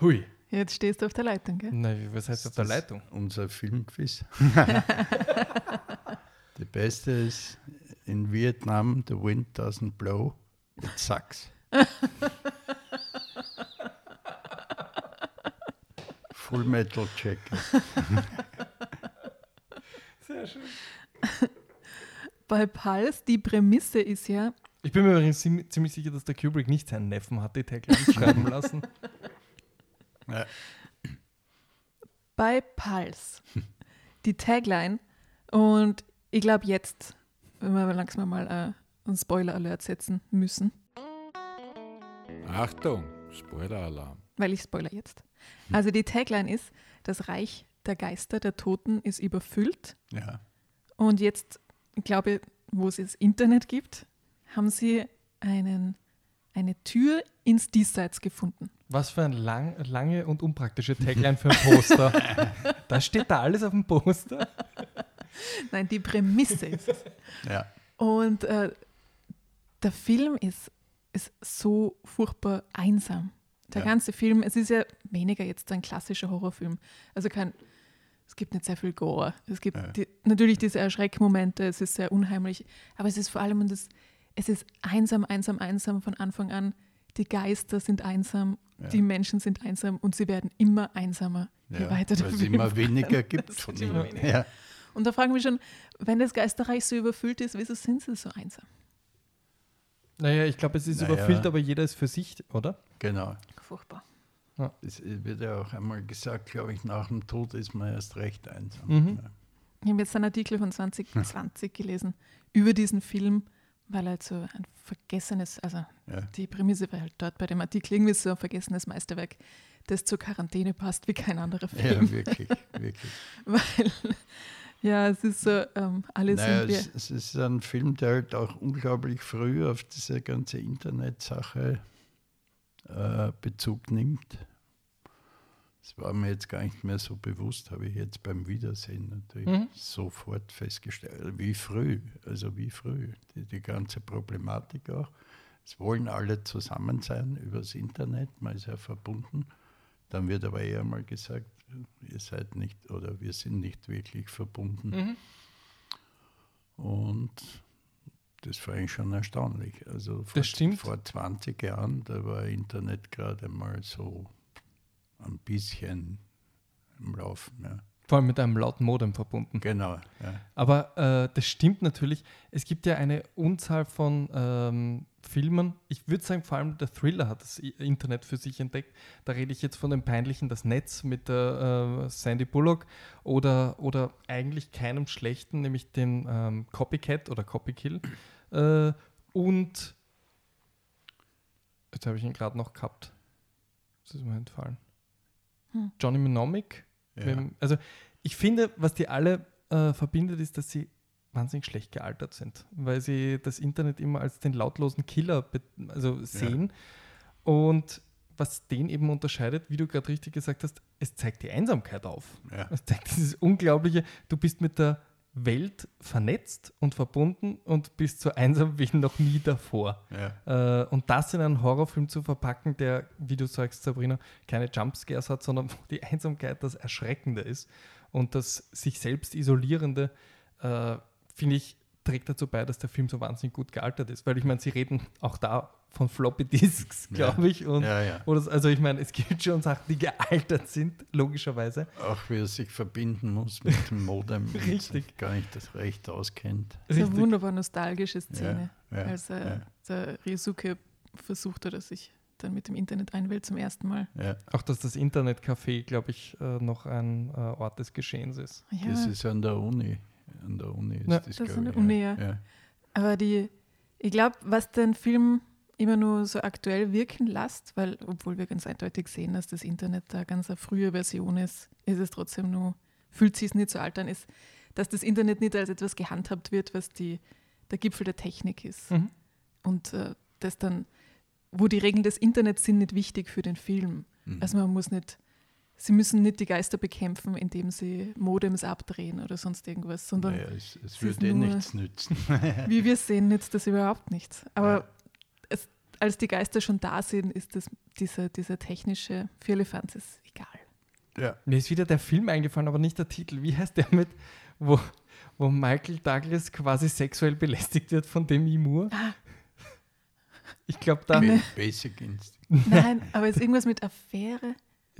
Hui. Jetzt stehst du auf der Leitung, gell? Nein, was heißt auf der Leitung? Unser Filmquiz. die beste ist in Vietnam, the wind doesn't blow, it sucks. Full Metal Jacket. Sehr schön. Bei Pulse, die Prämisse ist ja, Ich bin mir übrigens ziem- ziemlich sicher, dass der Kubrick nicht seinen Neffen hat, die Taglines schreiben lassen. Ja, bei Pulse die Tagline und ich glaube jetzt, wenn wir langsam mal äh, einen Spoiler-Alert setzen müssen, Achtung, Spoiler-Alarm. weil ich spoiler jetzt. Also die Tagline ist, das Reich der Geister, der Toten ist überfüllt ja. und jetzt, ich glaube, wo es das Internet gibt, haben sie einen, eine Tür ins Diesseits gefunden. Was für eine lang, lange und unpraktische Tagline für ein Poster. da steht da alles auf dem Poster. Nein, die Prämisse ist es. ja. Und äh, der Film ist, ist so furchtbar einsam. Der Ja. ganze Film, es ist ja weniger jetzt ein klassischer Horrorfilm. Also kein, es gibt nicht sehr viel Gore. Es gibt Ja. die, natürlich diese Erschreckmomente, es ist sehr unheimlich, aber es ist vor allem, das, es ist einsam, einsam, einsam von Anfang an. Die Geister sind einsam, Ja. die Menschen sind einsam und sie werden immer einsamer, je Ja, weiter der weil es immer weniger gibt Es von wird immer ihnen. weniger. Ja. Und da fragen wir schon, wenn das Geisterreich so überfüllt ist, wieso sind sie so einsam? Naja, ich glaube, es ist Naja. überfüllt, aber jeder ist für sich, oder? Genau. Furchtbar. Das wird ja auch einmal gesagt, glaube ich, nach dem Tod ist man erst recht einsam. Mhm. Ja. Ich habe jetzt einen Artikel von 2020 gelesen über diesen Film, weil halt so ein vergessenes, also Ja. die Prämisse war halt dort bei dem Artikel irgendwie so ein vergessenes Meisterwerk, das zur Quarantäne passt wie kein anderer Film. ja, wirklich, wirklich. Weil, ja, es ist so, ähm, alle Naja, sind wir. es, es ist ein Film, der halt auch unglaublich früh auf diese ganze Internetsache äh, Bezug nimmt. Das war mir jetzt gar nicht mehr so bewusst, habe ich jetzt beim Wiedersehen natürlich Mhm. sofort festgestellt. Wie früh, also wie früh. Die, die ganze Problematik auch. Es wollen alle zusammen sein übers Internet, man ist ja verbunden. Dann wird aber eher mal gesagt, ihr seid nicht oder wir sind nicht wirklich verbunden. Mhm. Und das fand ich schon erstaunlich. Also vor, vor 20 Jahren, da war Internet gerade mal so ein bisschen im Laufen. Ja. Vor allem mit einem lauten Modem verbunden. Genau. Ja. Aber äh, das stimmt natürlich. Es gibt ja eine Unzahl von ähm, Filmen. Ich würde sagen, vor allem der Thriller hat das Internet für sich entdeckt. Da rede ich jetzt von dem peinlichen Das Netz mit der äh, Sandy Bullock oder, oder eigentlich keinem schlechten, nämlich dem ähm, Copycat oder Copykill. Äh, und jetzt habe ich ihn gerade noch gehabt. Das ist mir entfallen. Hm. Johnny Mnemonic. Ja. Also ich finde, was die alle äh, verbindet, ist, dass sie wahnsinnig schlecht gealtert sind, weil sie das Internet immer als den lautlosen Killer also sehen. Und was den eben unterscheidet, wie du gerade richtig gesagt hast, es zeigt die Einsamkeit auf. Ja. Es zeigt dieses Unglaubliche, du bist mit der Welt vernetzt und verbunden und bist so einsam wie noch nie davor. Ja. Äh, und das in einen Horrorfilm zu verpacken, der, wie du sagst, Sabrina, keine Jumpscares hat, sondern wo die Einsamkeit das Erschreckende ist und das sich selbst Isolierende, äh, finde ich, trägt dazu bei, dass der Film so wahnsinnig gut gealtert ist. Weil ich meine, sie reden auch da von Floppy Disks, glaube ich. Und, Ja, ja. Also ich meine, es gibt schon Sachen, die gealtert sind, logischerweise. Auch wie er sich verbinden muss mit dem Modem. und Richtig. Gar nicht das Recht auskennt. Das ist eine wunderbar nostalgische Szene, Ja, ja, als äh, ja. der Ryosuke versucht hat, sich dann mit dem Internet einwählt zum ersten Mal. Ja. Auch, dass das Internetcafé, glaube ich, äh, noch ein äh, Ort des Geschehens ist. Ja, Das ist an der Uni. An der Uni ist Ja. das, Das ist an der Uni, ja. ja. aber die, ich glaube, was den Film immer nur so aktuell wirken lässt, weil, obwohl wir ganz eindeutig sehen, dass das Internet da ganz eine frühe Version ist, ist es trotzdem nur, fühlt sich es nicht so alt an, ist, dass das Internet nicht als etwas gehandhabt wird, was die, der Gipfel der Technik ist. Mhm. Und äh, das dann, wo die Regeln des Internets sind nicht wichtig für den Film. Mhm. Also man muss nicht, sie müssen nicht die Geister bekämpfen, indem sie Modems abdrehen oder sonst irgendwas, sondern naja, es, es würde eh nichts nützen. wie wir sehen, nützt das überhaupt nichts. Aber Ja. Als die Geister schon da sind, ist das, dieser, dieser technische Firlefanz ist egal. ja. Mir ist wieder der Film eingefallen, aber nicht der Titel. Wie heißt der mit, wo, wo Michael Douglas quasi sexuell belästigt wird von Demi Moore? Ah. Ich glaube, da. Ba- Basic Instinct. Nein, aber es ist irgendwas mit Affäre.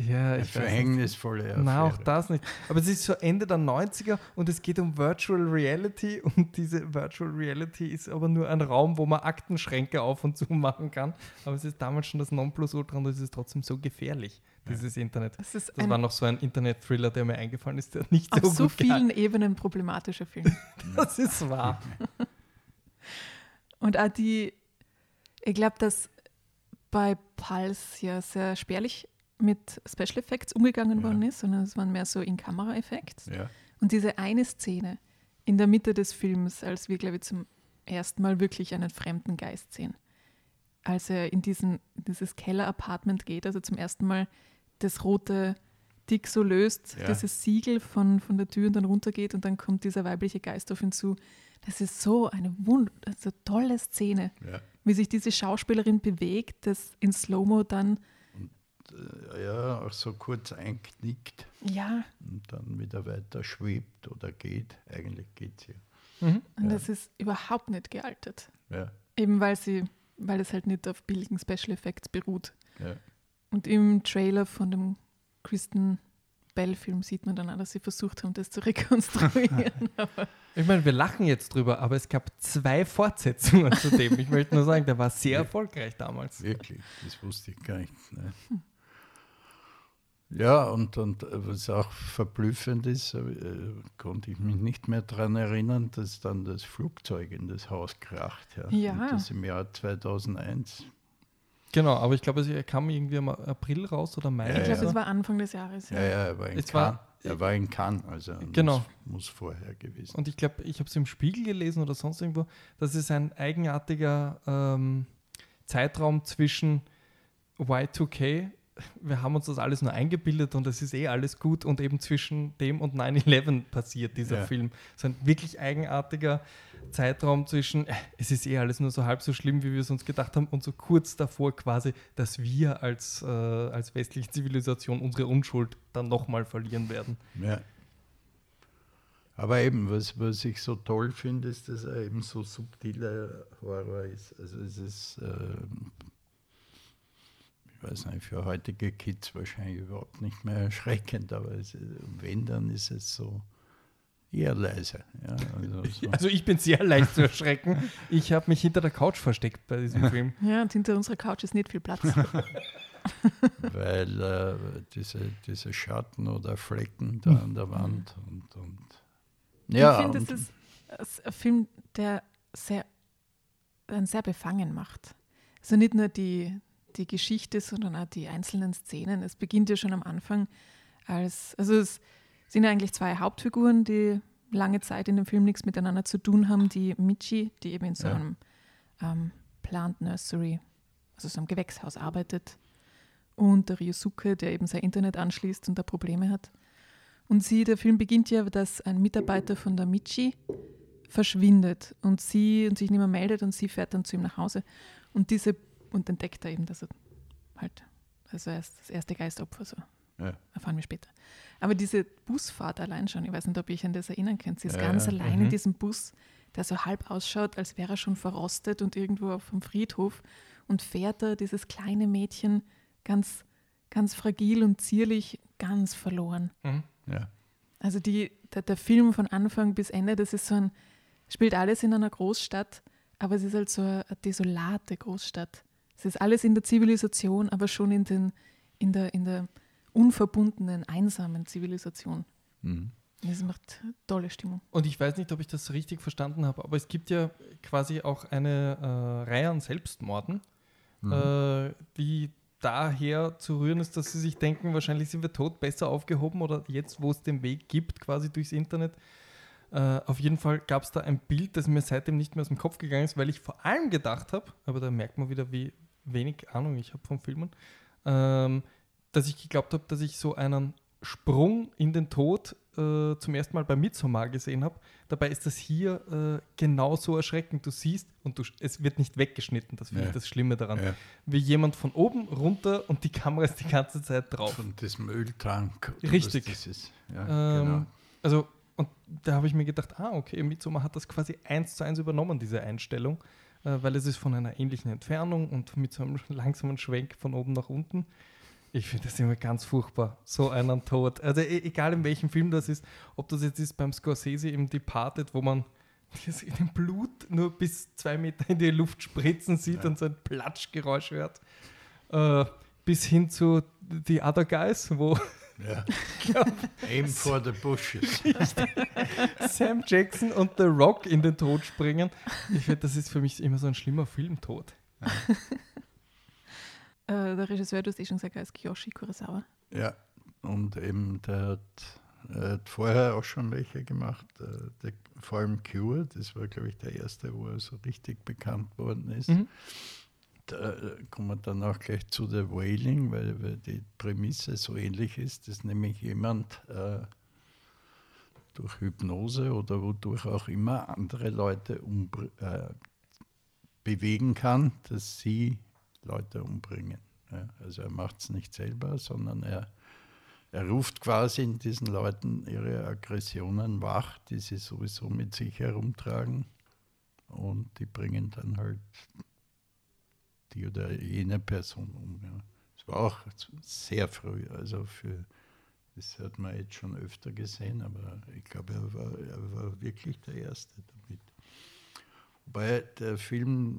Ja, Eine ich nicht. verhängnisvolle Affäre. Na, auch das nicht. Aber es ist so Ende der 90er und es geht um Virtual Reality und diese Virtual Reality ist aber nur ein Raum, wo man Aktenschränke auf und zu machen kann. Aber es ist damals schon das Nonplusultra und es ist trotzdem so gefährlich, dieses Internet. Das ist Das war noch so ein Internet-Thriller, der mir eingefallen ist, der nicht so auf so gut vielen gealtert Ebenen problematischer Film. Das ist wahr. Und auch die, ich glaube, dass bei Pulse ja sehr spärlich mit Special Effects umgegangen Ja. worden ist, sondern es waren mehr so In-Camera-Effekts. Ja. Und diese eine Szene in der Mitte des Films, als wir, glaube ich, zum ersten Mal wirklich einen fremden Geist sehen, als er in, diesen, in dieses Keller-Apartment geht, also zum ersten Mal das rote Dick so löst, Ja. dieses Siegel von, von der Tür und dann runtergeht und dann kommt dieser weibliche Geist auf ihn zu. Das ist so eine wund also tolle Szene, Ja. wie sich diese Schauspielerin bewegt, das in Slow-Mo dann, ja, auch so kurz einknickt ja, und dann wieder weiter schwebt oder geht. Eigentlich geht sie. Mhm. und Ja. das ist überhaupt nicht gealtert. Ja. Eben weil sie, weil es halt nicht auf billigen Special Effects beruht. Ja. Und im Trailer von dem Kristen Bell-Film sieht man dann auch, dass sie versucht haben, das zu rekonstruieren. Ich meine, wir lachen jetzt drüber, aber es gab zwei Fortsetzungen zu dem. Ich möchte nur sagen, der war sehr erfolgreich damals. Wirklich, das wusste ich gar nicht. Ne? Ja, und, und äh, was auch verblüffend ist, äh, konnte ich mich nicht mehr daran erinnern, dass dann das Flugzeug in das Haus kracht. Ja. Ja. Und das im Jahr 2001. Genau, aber ich glaube, es kam irgendwie im April raus oder Mai. Ja, ich glaube, das so. war Anfang des Jahres. Ja, ja, er war in Es Cannes. war- er war in Cannes, also Genau. muss, muss vorher gewesen. Und ich glaube, ich habe es im Spiegel gelesen oder sonst irgendwo, das ist ein eigenartiger ähm, Zeitraum zwischen Y2K, wir haben uns das alles nur eingebildet und es ist eh alles gut und eben zwischen dem und 9-11 passiert dieser Ja. Film. So ein wirklich eigenartiger Zeitraum zwischen, äh, es ist eh alles nur so halb so schlimm, wie wir es uns gedacht haben und so kurz davor quasi, dass wir als, äh, als westliche Zivilisation unsere Unschuld dann nochmal verlieren werden. Ja. Aber eben, was, was ich so toll finde, ist, dass er eben so subtiler Horror ist. Also es ist, ähm, ich weiß nicht, für heutige Kids wahrscheinlich überhaupt nicht mehr erschreckend, aber es, wenn, dann ist es so eher leise. Ja, also so. Also ich bin sehr leicht zu erschrecken. Ich habe mich hinter der Couch versteckt bei diesem Film. Ja, und hinter unserer Couch ist nicht viel Platz. weil äh, diese, diese Schatten oder Flecken da an der Wand und, und ja, ich finde, es ist ist ein Film, der sehr, einen sehr befangen macht. Also nicht nur die, die Geschichte, sondern auch die einzelnen Szenen. Es beginnt ja schon am Anfang als, also es sind ja eigentlich zwei Hauptfiguren, die lange Zeit in dem Film nichts miteinander zu tun haben. Die Michi, die eben in so Ja. einem ähm, Plant Nursery, also so einem Gewächshaus arbeitet. Und der Ryosuke, der eben sein Internet anschließt und da Probleme hat. Und sie, der Film beginnt ja, dass ein Mitarbeiter von der Michi verschwindet und sie und sich nicht mehr meldet und sie fährt dann zu ihm nach Hause und diese und entdeckt er eben, dass er halt, also er ist das erste Geistopfer, so Ja. erfahren wir später. Aber diese Busfahrt allein schon, ich weiß nicht, ob ihr euch an das erinnern könnt, sie ist Ja, ganz ja. allein Mhm. in diesem Bus, der so halb ausschaut, als wäre er schon verrostet und irgendwo auf dem Friedhof und fährt da dieses kleine Mädchen ganz, ganz fragil und zierlich ganz verloren. Mhm. Ja. Also die, der, der Film von Anfang bis Ende, das ist so ein, spielt alles in einer Großstadt, aber es ist halt so eine, eine desolate Großstadt. Es ist alles in der Zivilisation, aber schon in, den, in, der, in der unverbundenen, einsamen Zivilisation. Mhm. Das macht tolle Stimmung. Und ich weiß nicht, ob ich das richtig verstanden habe, aber es gibt ja quasi auch eine äh, Reihe an Selbstmorden, Mhm. äh, die daher zu rühren ist, dass sie sich denken, wahrscheinlich sind wir tot, besser aufgehoben oder jetzt, wo es den Weg gibt, quasi durchs Internet. Äh, auf jeden Fall gab es da ein Bild, das mir seitdem nicht mehr aus dem Kopf gegangen ist, weil ich vor allem gedacht habe, aber da merkt man wieder, wie wenig Ahnung ich habe von Filmen, ähm, dass ich geglaubt habe, dass ich so einen Sprung in den Tod äh, zum ersten Mal bei Midsommar gesehen habe. Dabei ist das hier äh, genauso erschreckend. Du siehst, und du, es wird nicht weggeschnitten, das finde Ja. ich das Schlimme daran, Ja. wie jemand von oben runter und die Kamera ist die ganze Zeit drauf. Von diesem Öltank. Richtig. Ja, Ähm, genau. Also, und da habe ich mir gedacht, ah, okay, Midsommar hat das quasi eins zu eins übernommen, diese Einstellung, äh, weil es ist von einer ähnlichen Entfernung und mit so einem langsamen Schwenk von oben nach unten. Ich finde das immer ganz furchtbar, so einen Tod. Also e egal in welchem Film das ist, ob das jetzt ist beim Scorsese im Departed, wo man das in dem Blut nur bis zwei Meter in die Luft spritzen sieht und so ein Platschgeräusch hört, äh, bis hin zu The Other Guys, wo Ja. Aim for the bushes. Sam Jackson und The Rock in den Tod springen. Ich finde, das ist für mich immer so ein schlimmer Filmtod. Äh, der Regisseur, du hast eh schon gesagt, heißt Kiyoshi Kurosawa. Ja, und eben der hat, er hat vorher auch schon welche gemacht. äh, Der, vor allem Cure, das war, glaube ich, der erste, wo er so richtig bekannt worden ist. Mhm. Da äh, kommen wir dann auch gleich zu The Wailing, weil, weil die Prämisse so ähnlich ist, dass nämlich jemand äh, durch Hypnose oder wodurch auch immer andere Leute äh, bewegen kann, dass sie Leute umbringen. Ja, also er macht es nicht selber, sondern er, er ruft quasi in diesen Leuten ihre Aggressionen wach, die sie sowieso mit sich herumtragen. Und die bringen dann halt die oder jene Person um. Ja. Das war auch sehr früh, also für das hat man jetzt schon öfter gesehen, aber ich glaube, er war, er war wirklich der Erste damit. Wobei der Film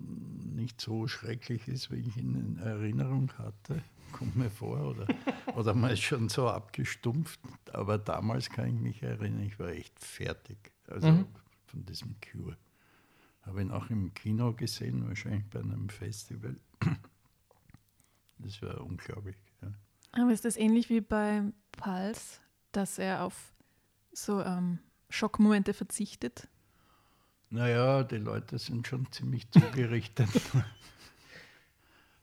nicht so schrecklich ist, wie ich ihn in Erinnerung hatte, kommt mir vor, oder, oder man ist schon so abgestumpft. Aber damals kann ich mich erinnern, ich war echt fertig. Also Mhm. von diesem Cure. Habe ihn auch im Kino gesehen, wahrscheinlich bei einem Festival. Das war unglaublich. Ja. Aber ist das ähnlich wie bei Pulse, dass er auf so ähm, Schockmomente verzichtet? Naja, die Leute sind schon ziemlich zugerichtet.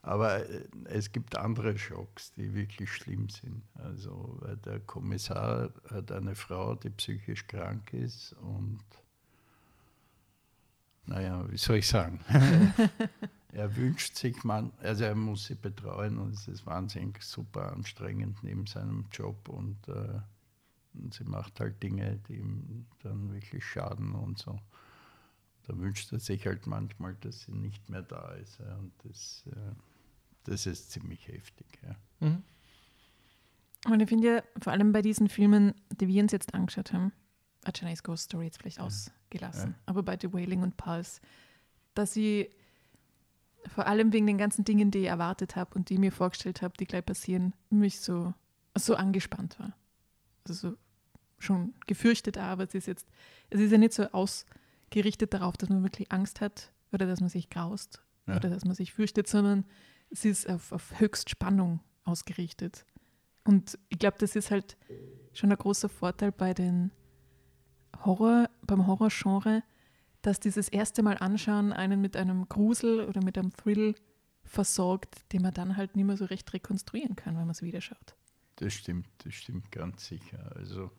Aber äh, es gibt andere Schocks, die wirklich schlimm sind. Also weil der Kommissar hat eine Frau, die psychisch krank ist und naja, wie soll ich sagen? er wünscht sich, man, also er muss sie betreuen und es ist wahnsinnig super anstrengend neben seinem Job und, äh, und sie macht halt Dinge, die ihm dann wirklich schaden und so. Da wünscht er sich halt manchmal, dass sie nicht mehr da ist. Ja, und das, äh, das ist ziemlich heftig. Ja. Mhm. Und ich finde ja, vor allem bei diesen Filmen, die wir uns jetzt angeschaut haben, A Chinese Ghost Story jetzt vielleicht ausgelassen, Ja. aber bei The Wailing und Pulse, dass ich vor allem wegen den ganzen Dingen, die ich erwartet habe und die ich mir vorgestellt habe, die gleich passieren, mich so, so angespannt war. Also so schon gefürchtet, aber es ist jetzt, es ist ja nicht so ausgerichtet darauf, dass man wirklich Angst hat oder dass man sich graust Ja. oder dass man sich fürchtet, sondern es ist auf, auf Höchstspannung ausgerichtet. Und ich glaube, das ist halt schon ein großer Vorteil bei den Horror, beim Horrorgenre, dass dieses erste Mal anschauen einen mit einem Grusel oder mit einem Thrill versorgt, den man dann halt nicht mehr so recht rekonstruieren kann, wenn man es wieder schaut. Das stimmt, das stimmt ganz sicher. Also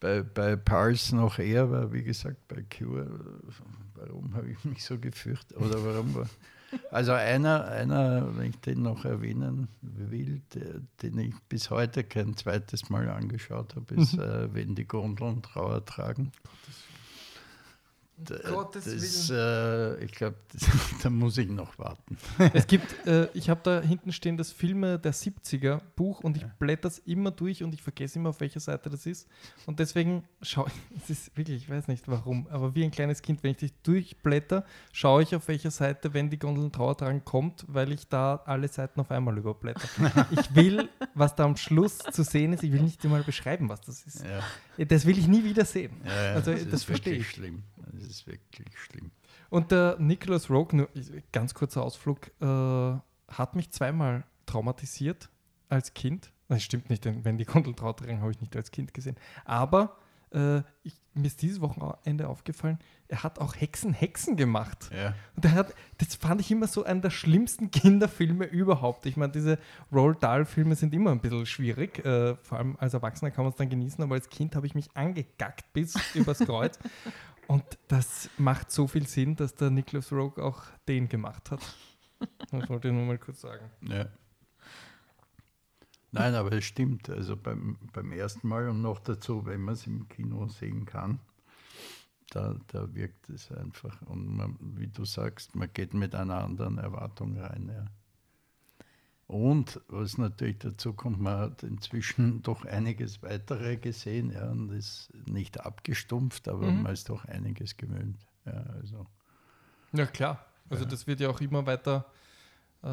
bei, bei Pulse noch eher, weil wie gesagt, bei Cure, warum habe ich mich so gefürchtet? Oder warum war. Also einer, einer, wenn ich den noch erwähnen will, der, den ich bis heute kein zweites Mal angeschaut habe, ist, äh, wenn die Gondeln Trauer tragen. D- Gottes das, äh, ich glaube, da muss ich noch warten. Es gibt, äh, ich habe da hinten stehen das Filme der 70er Buch und ich blätter es immer durch und ich vergesse immer, auf welcher Seite das ist. Und deswegen schaue ich, es ist wirklich, ich weiß nicht warum, aber wie ein kleines Kind, wenn ich dich durchblätter, schaue ich, auf welcher Seite, wenn die Gondel Trauer dran kommt, weil ich da alle Seiten auf einmal überblätter. Ich will, was da am Schluss zu sehen ist, ich will nicht einmal beschreiben, was das ist. Ja, Das will ich nie wieder sehen. ja, ja, Also, das, das ist verstehe ich. schlimm. Das ist wirklich schlimm. Und der Nicholas Rogue, nur ganz kurzer Ausflug, äh, hat mich zweimal traumatisiert als Kind. Das stimmt nicht, denn wenn die Gondeltrauterin habe ich nicht als Kind gesehen. Aber äh, ich, mir ist dieses Wochenende aufgefallen, er hat auch Hexen Hexen gemacht. Ja, Und er hat, das fand ich immer so einen der schlimmsten Kinderfilme überhaupt. Ich meine, diese Roald Dahl-Filme sind immer ein bisschen schwierig. Äh, vor allem als Erwachsener kann man es dann genießen, aber als Kind habe ich mich angegackt bis übers Kreuz. Und das macht so viel Sinn, dass der Nicholas Rogue auch den gemacht hat. Das wollte ich nur mal kurz sagen. ja. Nein, aber es stimmt. Also beim, beim ersten Mal und noch dazu, wenn man es im Kino sehen kann, da, da wirkt es einfach. Und man, wie du sagst, man geht mit einer anderen Erwartung rein. Ja. Und was natürlich dazu kommt, man hat inzwischen doch einiges weitere gesehen ja, und ist nicht abgestumpft, aber Mhm. man ist doch einiges gewöhnt. Ja, also. Ja, klar. Also das wird ja auch immer weiter, äh,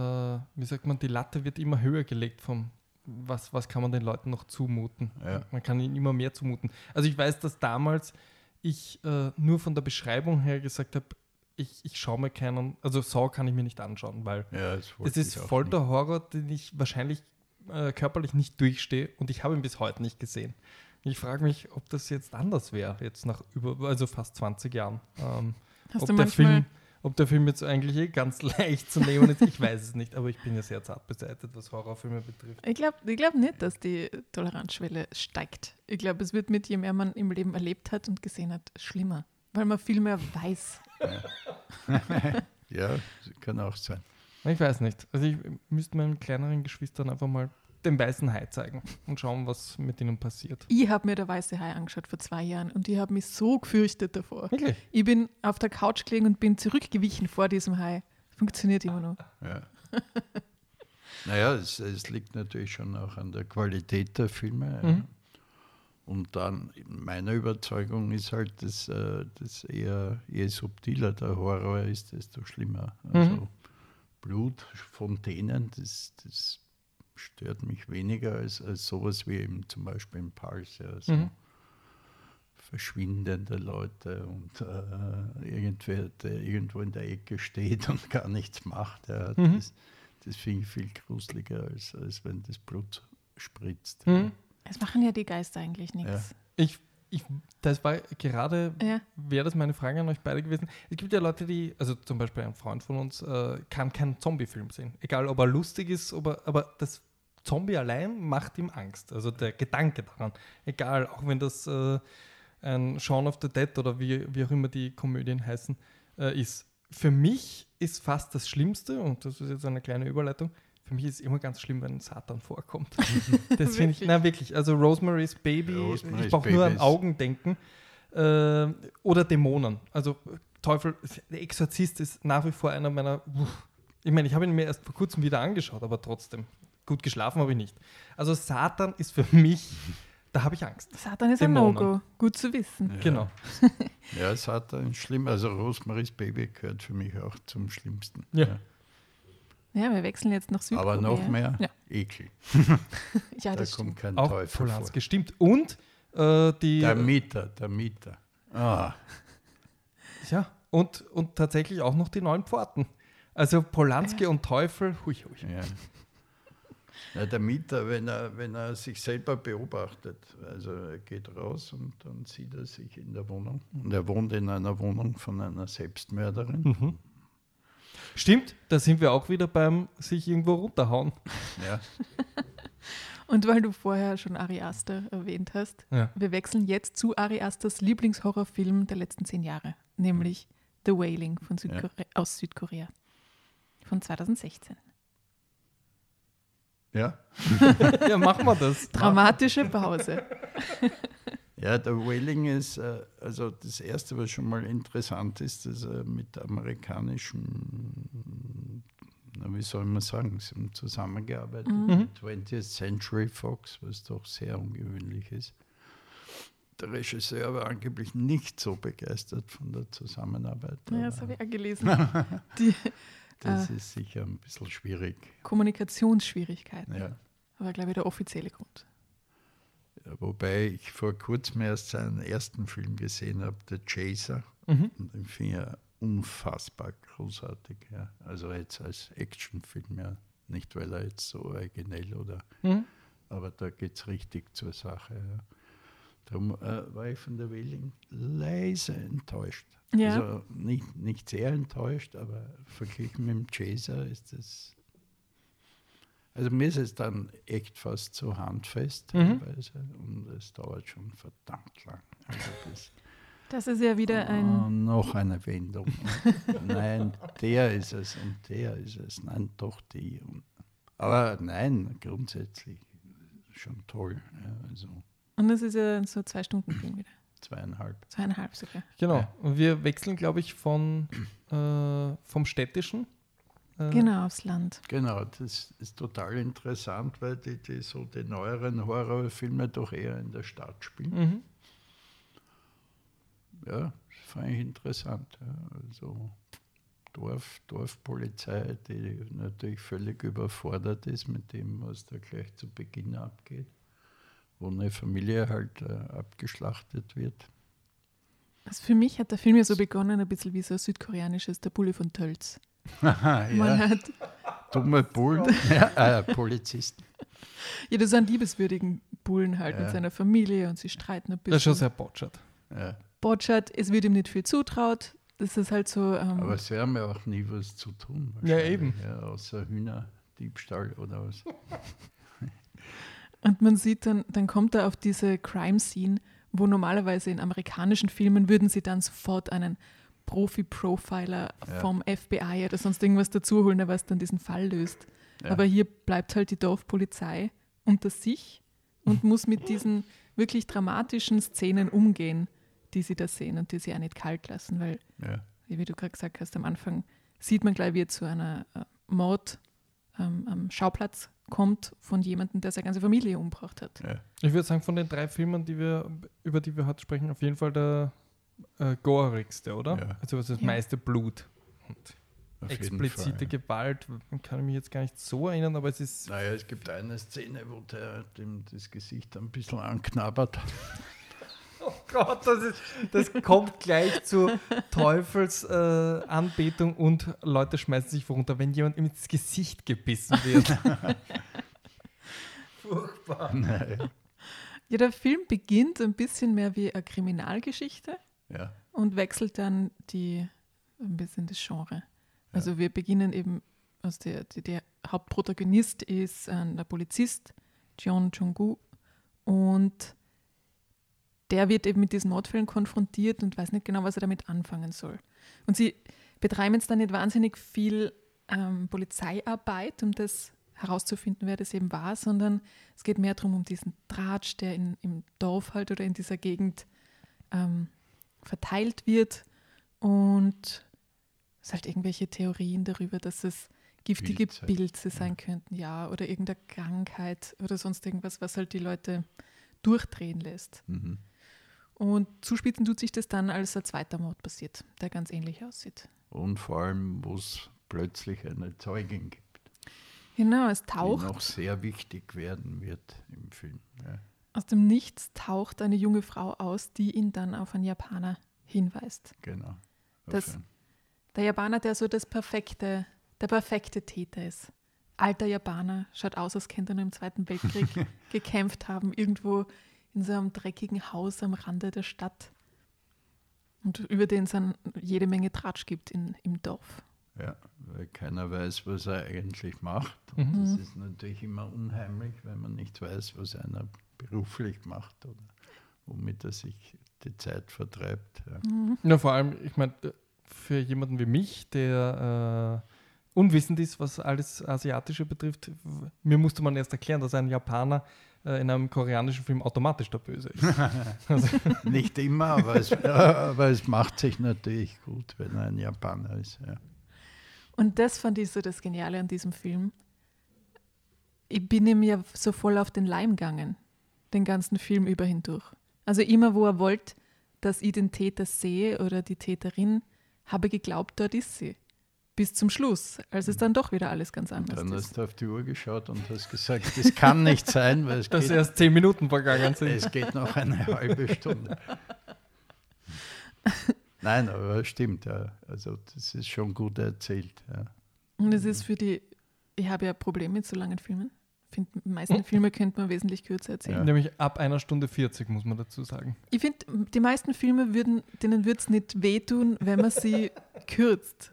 wie sagt man, die Latte wird immer höher gelegt vom, was, was kann man den Leuten noch zumuten. Ja. Man kann ihnen immer mehr zumuten. Also ich weiß, dass damals ich äh, nur von der Beschreibung her gesagt habe, ich, ich schaue mir keinen, also Saw kann ich mir nicht anschauen, weil Ja, es ist voll der Horror, den ich wahrscheinlich äh, körperlich nicht durchstehe und ich habe ihn bis heute nicht gesehen. Ich frage mich, ob das jetzt anders wäre, jetzt nach über, also fast 20 Jahren. Ähm, Hast ob du der Film, ob der Film jetzt eigentlich eh ganz leicht zu nehmen ist, ich weiß es nicht, aber ich bin ja sehr zart beseitigt, was Horrorfilme betrifft. ich glaube ich glaub nicht, dass die Toleranzschwelle steigt. Ich glaube, es wird mit je mehr man im Leben erlebt hat und gesehen hat, schlimmer, weil man viel mehr weiß. Ja, kann auch sein. Ich weiß nicht. Also ich müsste meinen kleineren Geschwistern einfach mal den weißen Hai zeigen und schauen, was mit ihnen passiert. Ich habe mir der Weiße Hai angeschaut vor zwei Jahren und ich habe mich so gefürchtet davor. Wirklich? Ich bin auf der Couch gelegen und bin zurückgewichen vor diesem Hai. Funktioniert immer noch. Ja. naja, es, es liegt natürlich schon auch an der Qualität der Filme. Mhm. Und dann, meiner Überzeugung ist halt, dass, äh, dass eher, je subtiler der Horror ist, desto schlimmer. Also Mhm. Blutfontänen, das, das stört mich weniger als, als sowas wie eben zum Beispiel im Pulse. Ja, so Mhm. verschwindende Leute und äh, irgendwer, der irgendwo in der Ecke steht und gar nichts macht. Ja, Mhm. Das, das finde ich viel gruseliger, als, als wenn das Blut spritzt. Mhm. Es machen ja die Geister eigentlich nichts. Ich, ich, das war gerade, Ja. wäre das meine Frage an euch beide gewesen. Es gibt ja Leute, die, also zum Beispiel ein Freund von uns, äh, kann keinen Zombie-Film sehen. Egal, ob er lustig ist, ob er, aber das Zombie allein macht ihm Angst. Also der Gedanke daran. Egal, auch wenn das äh, ein Shaun of the Dead oder wie, wie auch immer die Komödien heißen, äh, ist. Für mich ist fast das Schlimmste, und das ist jetzt eine kleine Überleitung, für mich ist es immer ganz schlimm, wenn Satan vorkommt. das finde ich, na wirklich, also Rosemary's Baby, Rosemary's ich brauche nur an ist- Augen denken. Äh, oder Dämonen. Also Teufel, der Exorzist ist nach wie vor einer meiner. Uff. Ich meine, ich habe ihn mir erst vor kurzem wieder angeschaut, aber trotzdem. Gut geschlafen habe ich nicht. Also Satan ist für mich, da habe ich Angst. Satan ist ein Dämonen. No-Go. Gut zu wissen. Ja. Genau. Ja, hat ein schlimm, also Rosemary's Baby gehört für mich auch zum Schlimmsten. Ja. Ja, wir wechseln jetzt nach Südkorea. Aber noch mehr Ja, Ekel. ja da das kommt stimmt. kein Auch Teufel vor. Polanski, stimmt. Und äh, die. Der Mieter, der Mieter. Ah, ja, und, und tatsächlich auch noch die neuen Pforten. Also Polanski und Teufel, hui, hui. ja. Ja, der Mieter, wenn er, wenn er sich selber beobachtet, also er geht raus und dann sieht er sich in der Wohnung. Und er wohnt in einer Wohnung von einer Selbstmörderin. Mhm. Stimmt, da sind wir auch wieder beim sich irgendwo runterhauen. Ja. Und weil du vorher schon Ari Aster erwähnt hast, Ja. wir wechseln jetzt zu Ari Asters Lieblingshorrorfilm der letzten zehn Jahre, nämlich The Wailing von Südkore aus Südkorea von 2016. Ja. ja, machen wir das. Dramatische Pause. Ja, der Whaling ist, äh, also das Erste, was schon mal interessant ist, dass er mit amerikanischen, wie soll man sagen, sie haben zusammengearbeitet Mhm. mit 20th Century Fox, was doch sehr ungewöhnlich ist. Der Regisseur war angeblich nicht so begeistert von der Zusammenarbeit. Ja, das habe ich auch gelesen. Die das äh, ist sicher ein bisschen schwierig. Kommunikationsschwierigkeiten. Ja. Aber glaube ich der offizielle Grund. Wobei ich vor kurzem erst seinen ersten Film gesehen habe, The Chaser. Mhm. Und den finde ich ja unfassbar großartig. Ja. Also jetzt als Actionfilm, ja. Nicht weil er jetzt so originell oder. Mhm. Aber da geht es richtig zur Sache. Ja. Darum äh, war ich von der Wheeling leise enttäuscht. Ja. Also nicht, nicht sehr enttäuscht, aber verglichen mit dem Chaser ist es. Also mir ist es dann echt fast so handfest Mhm. teilweise und es dauert schon verdammt lang. Also das, Das ist ja wieder Oh, ein. noch eine Wendung. nein, der ist es und der ist es. Nein, doch die. Und, aber nein, grundsätzlich schon toll. Ja, also Und das ist ja so zwei Stunden Film wieder. zweieinhalb. Zweieinhalb sogar. Genau. Und wir wechseln, glaube ich, von, äh, vom städtischen. Äh, Genau, aufs Land. Genau, das ist total interessant, weil die, die so die neueren Horrorfilme doch eher in der Stadt spielen. Mhm. Ja, das fand ich interessant. Also Dorf, Dorfpolizei, die natürlich völlig überfordert ist mit dem, was da gleich zu Beginn abgeht, wo eine Familie halt äh, abgeschlachtet wird. Also für mich hat der Film ja so begonnen, ein bisschen wie so ein südkoreanisches Der Bulle von Tölz. Man ja, hat, dumme Bullen, ja, äh, Polizisten. ja, das sind liebeswürdigen Bullen halt Ja. mit seiner Familie und sie streiten ein bisschen. Das ist schon sehr botschert. Ja. Botschert, es wird ihm nicht viel zutraut. Das ist halt so. Ähm, Aber sie haben ja auch nie was zu tun. Ja, eben. Ja, außer Hühnerdiebstahl oder was. Und man sieht dann, dann kommt er auf diese Crime-Scene, wo normalerweise in amerikanischen Filmen würden sie dann sofort einen Profi-Profiler Ja. vom FBI oder sonst irgendwas dazuholen, der was dann diesen Fall löst. Ja. Aber hier bleibt halt die Dorfpolizei unter sich und muss mit diesen wirklich dramatischen Szenen umgehen, die sie da sehen und die sie auch nicht kalt lassen, weil, Ja. wie du gerade gesagt hast, am Anfang sieht man gleich, wie er zu einer äh, Mord ähm, am Schauplatz kommt von jemandem, der seine ganze Familie umgebracht hat. Ja. Ich würde sagen, von den drei Filmen, die wir, über die wir heute sprechen, auf jeden Fall der äh, gorigste, oder? Ja. Also was das Ja. meiste Blut. Und Auf explizite Fall. Gewalt, kann ich mich jetzt gar nicht so erinnern, aber es ist. Naja, es gibt eine Szene, wo der dem das Gesicht ein bisschen anknabbert. Oh Gott, das, ist, das kommt gleich zu Teufelsanbetung äh, und Leute schmeißen sich runter, wenn jemand ihm ins Gesicht gebissen wird. Furchtbar. Nein. Ja, der Film beginnt ein bisschen mehr wie eine Kriminalgeschichte Ja, und wechselt dann die, ein bisschen das Genre. Also wir beginnen eben, aus der, die, der Hauptprotagonist ist ein, der Polizist, Jeon Jong-gu, und der wird eben mit diesen Mordfällen konfrontiert und weiß nicht genau, was er damit anfangen soll. Und sie betreiben jetzt dann nicht wahnsinnig viel ähm, Polizeiarbeit, um das herauszufinden, wer das eben war, sondern es geht mehr darum, um diesen Tratsch, der in, im Dorf halt oder in dieser Gegend ähm, verteilt wird und es halt irgendwelche Theorien darüber, dass es giftige Pilze. Pilze sein könnten, ja, oder irgendeine Krankheit oder sonst irgendwas, was halt die Leute durchdrehen lässt. mhm. Und zuspitzen tut sich das dann, als ein zweiter Mord passiert, der ganz ähnlich aussieht. Und vor allem, wo es plötzlich eine Zeugin gibt, Genau, es die taucht noch sehr wichtig werden wird im Film. Ja. Aus dem Nichts taucht eine junge Frau aus, die ihn dann auf einen Japaner hinweist. Genau. Das- Der Japaner, der so das perfekte, der perfekte Täter ist. Alter Japaner, schaut aus, als könnte er im Zweiten Weltkrieg gekämpft haben, irgendwo in so einem dreckigen Haus am Rande der Stadt. Und über den es dann jede Menge Tratsch gibt in, im Dorf. Ja, weil keiner weiß, was er eigentlich macht. Mhm. Und das ist natürlich immer unheimlich, wenn man nicht weiß, was einer beruflich macht oder womit er sich die Zeit vertreibt. Ja. Ja, vor allem, ich meine, für jemanden wie mich, der äh, unwissend ist, was alles Asiatische betrifft, mir musste man erst erklären, dass ein Japaner äh, in einem koreanischen Film automatisch der Böse ist. also, Nicht immer, aber es, aber es macht sich natürlich gut, wenn er ein Japaner ist. Ja. Und das fand ich so das Geniale an diesem Film. Ich bin ihm ja so voll auf den Leim gegangen, den ganzen Film über hindurch. Also immer, wo er wollte, dass ich den Täter sehe oder die Täterin, habe geglaubt, dort ist sie. Bis zum Schluss, als es dann doch wieder alles ganz anders Dann ist. hast du auf die Uhr geschaut und hast gesagt, das kann nicht sein, weil es dass geht, erst zehn Minuten vergangen sind. es geht noch eine halbe Stunde. Nein, aber stimmt, ja. Also das ist schon gut erzählt. Ja. Und es ist für die, ich habe ja ein Problem mit so langen Filmen. Ich finde, die meisten Filme könnte man wesentlich kürzer erzählen. Ja. Nämlich ab einer Stunde 40, muss man dazu sagen. Ich finde, die meisten Filme würden, denen würde es nicht wehtun, wenn man sie kürzt.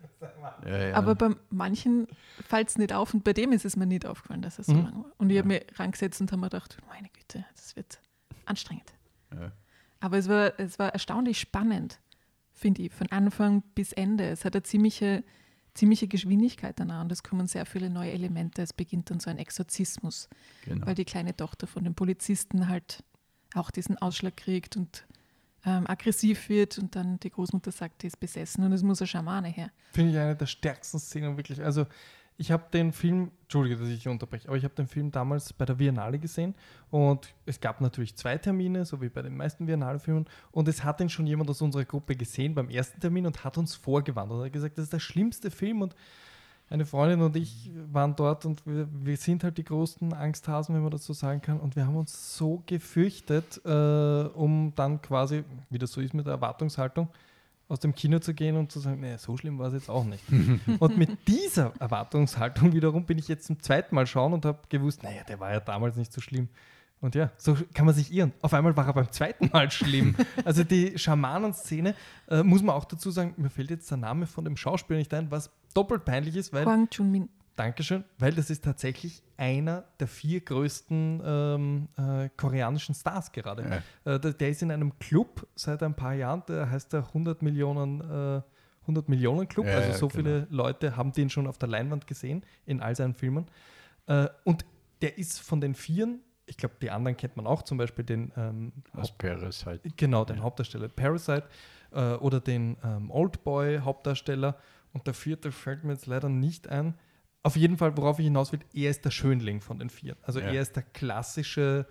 Ja, ja. Aber bei manchen fällt es nicht auf und bei dem ist es mir nicht aufgefallen, dass es so Mhm. lang war. Und ich habe mir rangesetzt und habe mir gedacht, meine Güte, das wird anstrengend. ja. Aber es war, es war erstaunlich spannend, finde ich, von Anfang bis Ende. Es hat eine ziemliche, ziemliche Geschwindigkeit danach und es kommen sehr viele neue Elemente. Es beginnt dann so ein Exorzismus, genau. weil die kleine Tochter von dem Polizisten halt auch diesen Ausschlag kriegt und ähm, aggressiv wird und dann die Großmutter sagt, die ist besessen und es muss eine Schamane her. Finde ich eine der stärksten Szenen wirklich. Also ich habe den Film, Entschuldige, dass ich unterbreche, aber ich habe den Film damals bei der Biennale gesehen und es gab natürlich zwei Termine, so wie bei den meisten Biennale-Filmen und es hat ihn schon jemand aus unserer Gruppe gesehen beim ersten Termin und hat uns vorgewarnt und hat gesagt, das ist der schlimmste Film und eine Freundin und ich waren dort und wir, wir sind halt die großen Angsthasen, wenn man das so sagen kann. Und wir haben uns so gefürchtet, äh, um dann quasi, wie das so ist mit der Erwartungshaltung, aus dem Kino zu gehen und zu sagen, nee, so schlimm war es jetzt auch nicht. und mit dieser Erwartungshaltung wiederum bin ich jetzt zum zweiten Mal schauen und habe gewusst, naja, der war ja damals nicht so schlimm. Und ja, so kann man sich irren. Auf einmal war er beim zweiten Mal schlimm. Also die Schamanenszene, äh, muss man auch dazu sagen, mir fällt jetzt der Name von dem Schauspieler nicht ein, was doppelt peinlich ist, weil Hwang Chun-min. Dankeschön, weil das ist tatsächlich einer der vier größten ähm, äh, koreanischen Stars gerade. Äh, der, der ist in einem Club seit ein paar Jahren, der heißt der 100 Millionen, äh, 100 Millionen Club. Ja, also ja, so genau. viele Leute haben den schon auf der Leinwand gesehen in all seinen Filmen. Äh, und der ist von den Vieren, ich glaube, die anderen kennt man auch, zum Beispiel den ähm, Aus Parasite. Genau, den Hauptdarsteller Parasite äh, oder den ähm, Oldboy-Hauptdarsteller. Und der vierte fällt mir jetzt leider nicht ein. Auf jeden Fall, worauf ich hinaus will, er ist der Schönling von den vier. Also Ja. er ist der klassische,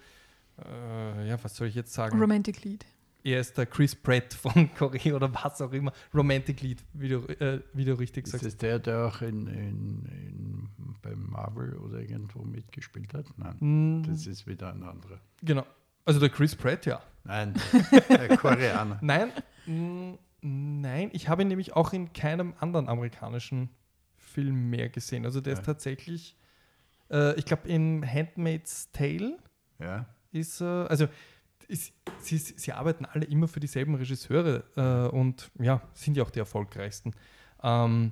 äh, ja, was soll ich jetzt sagen? Romantic Lead. er ist der Chris Pratt von Korea oder was auch immer. Romantic Lead, wie du, äh, wie du richtig Ist sagst. das der, der auch in, in, in, beim Marvel oder irgendwo mitgespielt hat? Nein, Mm, das ist wieder ein anderer. genau. Also der Chris Pratt, ja. Nein, der Koreaner. Nein, mm, nein, ich habe ihn nämlich auch in keinem anderen amerikanischen Film mehr gesehen. Also der Ja. ist tatsächlich, äh, ich glaube, in Handmaid's Tale Ja, ist, äh, also ist, sie, sie arbeiten alle immer für dieselben Regisseure äh, und ja, sind ja auch die erfolgreichsten. Ähm,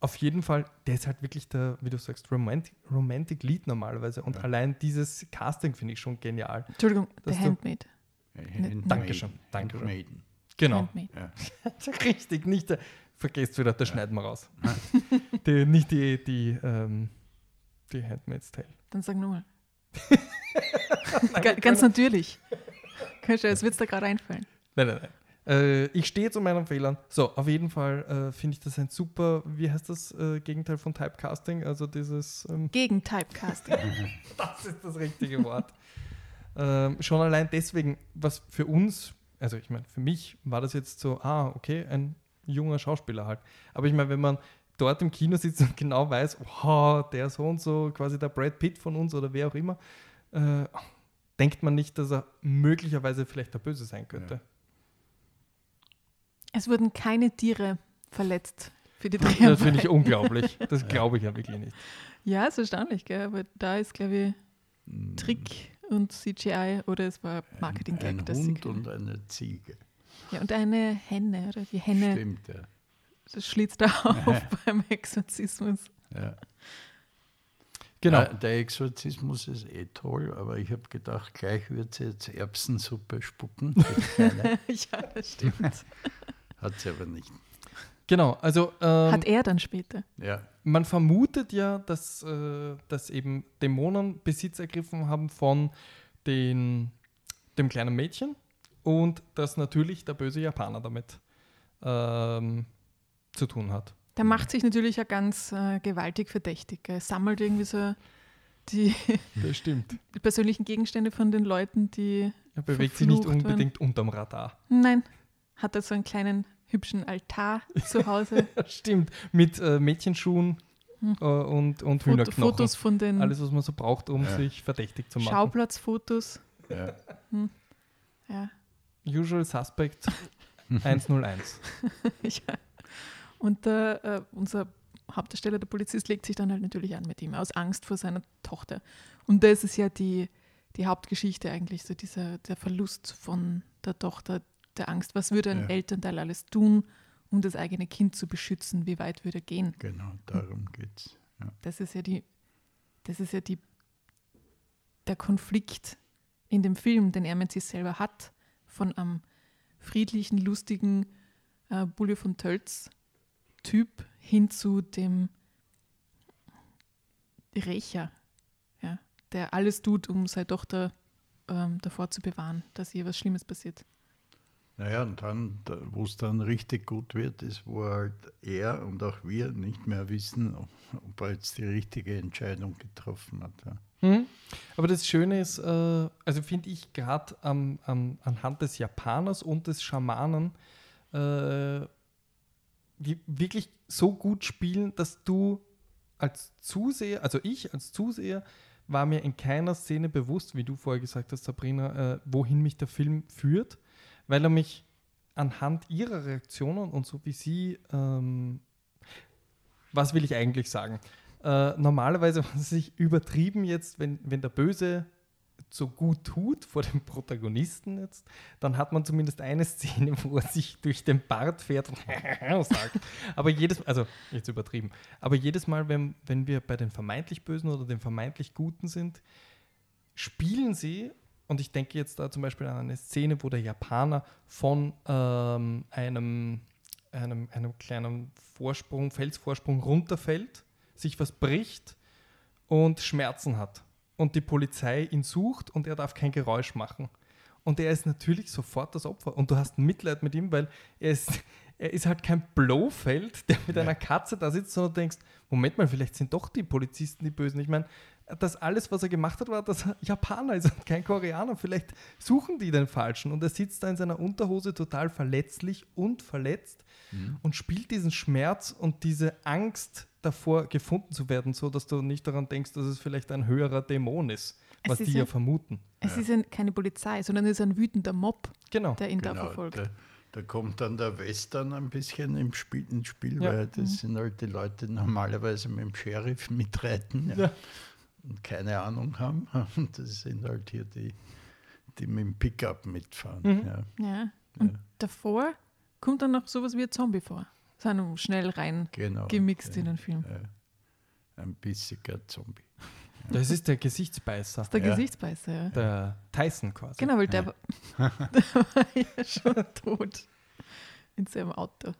auf jeden Fall, der ist halt wirklich der, wie du sagst, Romantic, Romantic Lead normalerweise. Und Ja. allein dieses Casting finde ich schon genial. Entschuldigung, The Handmaid. Handmaiden. Dankeschön, Dankeschön. Handmaiden. Genau. Handmaid. Ja. Richtig, nicht der, vergesst wieder, das schneiden wir raus. die, nicht die, die, ähm, die Handmaid's Tale. Dann sag nochmal. Ga- Ganz natürlich. Du, es wird dir gerade einfallen. Nein, nein, nein. Äh, ich stehe zu meinen Fehlern. So, auf jeden Fall äh, finde ich das ein super, wie heißt das äh, Gegenteil von Typecasting? Also dieses, ähm, Gegen Typecasting. das ist das richtige Wort. ähm, schon allein deswegen, was für uns, also ich meine, für mich war das jetzt so, ah, okay, ein junger Schauspieler halt. Aber ich meine, wenn man dort im Kino sitzt und genau weiß, oh, der so und so, quasi der Brad Pitt von uns oder wer auch immer, äh, denkt man nicht, dass er möglicherweise vielleicht der Böse sein könnte. Es wurden keine Tiere verletzt für die Das finde ich Dreharbeiten. unglaublich. Das glaube ich ja wirklich nicht. Ja, ist erstaunlich, gell? aber da ist, glaube ich, Mm, Trick und CGI oder es war Ein Marketing-Gag. dass sie Hund und eine Ziege. Ja, und eine Henne, oder? Die Henne Stimmt, ja. das schlitzt da auf beim Exorzismus. ja. Genau. Ja, der Exorzismus ist eh toll, aber ich habe gedacht, gleich wird sie jetzt Erbsensuppe spucken. ja, das stimmt. Hat sie aber nicht. Genau. Also ähm, Hat er dann später. Ja, man vermutet ja, dass, äh, dass eben Dämonen Besitz ergriffen haben von den, dem kleinen Mädchen und dass natürlich der böse Japaner damit ähm, zu tun hat. Der macht sich natürlich ja ganz äh, gewaltig verdächtig. Er sammelt irgendwie so die, Das stimmt. die persönlichen Gegenstände von den Leuten, die. Er bewegt sich nicht Verflucht werden. unbedingt unterm Radar. Nein, hat er so einen kleinen hübschen Altar zu Hause. Stimmt. Mit äh, Mädchenschuhen Hm. äh, und, und Foto, Hühnerknochen. Fotos von den Alles, was man so braucht, um Ja. sich verdächtig zu machen. Schauplatzfotos. Ja. Ja. Usual Suspect 101. ja. Und äh, unser Hauptdarsteller, der Polizist, legt sich dann halt natürlich an mit ihm, aus Angst vor seiner Tochter. Und das ist ja die, die Hauptgeschichte eigentlich, so dieser, der Verlust von der Tochter, der Angst. Was würde ein Ja. Elternteil alles tun, um das eigene Kind zu beschützen? Wie weit würde er gehen? Genau, darum geht's. Ja. Das ist ja die, das ist ja die, der Konflikt in dem Film, den er mit sich selber hat, von einem friedlichen, lustigen äh, Bulle von Tölz Typ hin zu dem Rächer, ja, der alles tut, um seine Tochter ähm, davor zu bewahren, dass ihr was Schlimmes passiert. Naja, und dann, da- wo es dann richtig gut wird, ist, wo halt er und auch wir nicht mehr wissen, ob ob er jetzt die richtige Entscheidung getroffen hat. Ja. Aber das Schöne ist, äh, also finde ich gerade am, am, anhand des Japaners und des Schamanen, äh, die wirklich so gut spielen, dass du als Zuseher, also ich als Zuseher, war mir in keiner Szene bewusst, wie du vorher gesagt hast, Sabrina, äh, wohin mich der Film führt, weil er mich anhand ihrer Reaktionen und so wie sie, ähm, was will ich eigentlich sagen? Äh, normalerweise war es sich übertrieben jetzt, wenn, wenn der Böse so gut tut vor dem Protagonisten jetzt, dann hat man zumindest eine Szene, wo er sich durch den Bart fährt und sagt. Aber jedes also jetzt übertrieben, aber jedes Mal, wenn, wenn wir bei den vermeintlich Bösen oder den vermeintlich Guten sind, spielen sie, und ich denke jetzt da zum Beispiel an eine Szene, wo der Japaner von ähm, einem, einem, einem kleinen Vorsprung, Felsvorsprung runterfällt, sich was bricht und Schmerzen hat. Und die Polizei ihn sucht und er darf kein Geräusch machen. Und er ist natürlich sofort das Opfer. Und du hast Mitleid mit ihm, weil er ist, er ist halt kein Blofeld, der mit Ja. einer Katze da sitzt, sondern du denkst, Moment mal, vielleicht sind doch die Polizisten die Bösen. Ich meine, das alles, was er gemacht hat, war, dass er Japaner ist und kein Koreaner. Vielleicht suchen die den Falschen. Und er sitzt da in seiner Unterhose total verletzlich und verletzt und spielt diesen Schmerz und diese Angst davor, gefunden zu werden, so dass du nicht daran denkst, dass es vielleicht ein höherer Dämon ist, Es was ist die ja- ja vermuten. Es ist ja keine Polizei, sondern es ist ein wütender Mob, Genau. der ihn da Genau, verfolgt. da, da kommt dann der Western ein bisschen im Spiel, ins Spiel, Ja. weil das sind halt die Leute, die normalerweise mit dem Sheriff mitreiten ja, Ja. Keine Ahnung haben. Und das sind halt hier die, die mit dem Pickup mitfahren. Mhm. Ja. Ja. Und Ja. davor kommt dann noch sowas wie ein Zombie vor. So einem schnell rein Genau. gemixt ja, in den Film. ja. Ein bissiger Zombie. Das ist der Gesichtsbeißer, Das ist der Ja. Gesichtsbeißer, ja. der Tyson quasi. Genau, weil der, war- der war ja schon tot in seinem Auto.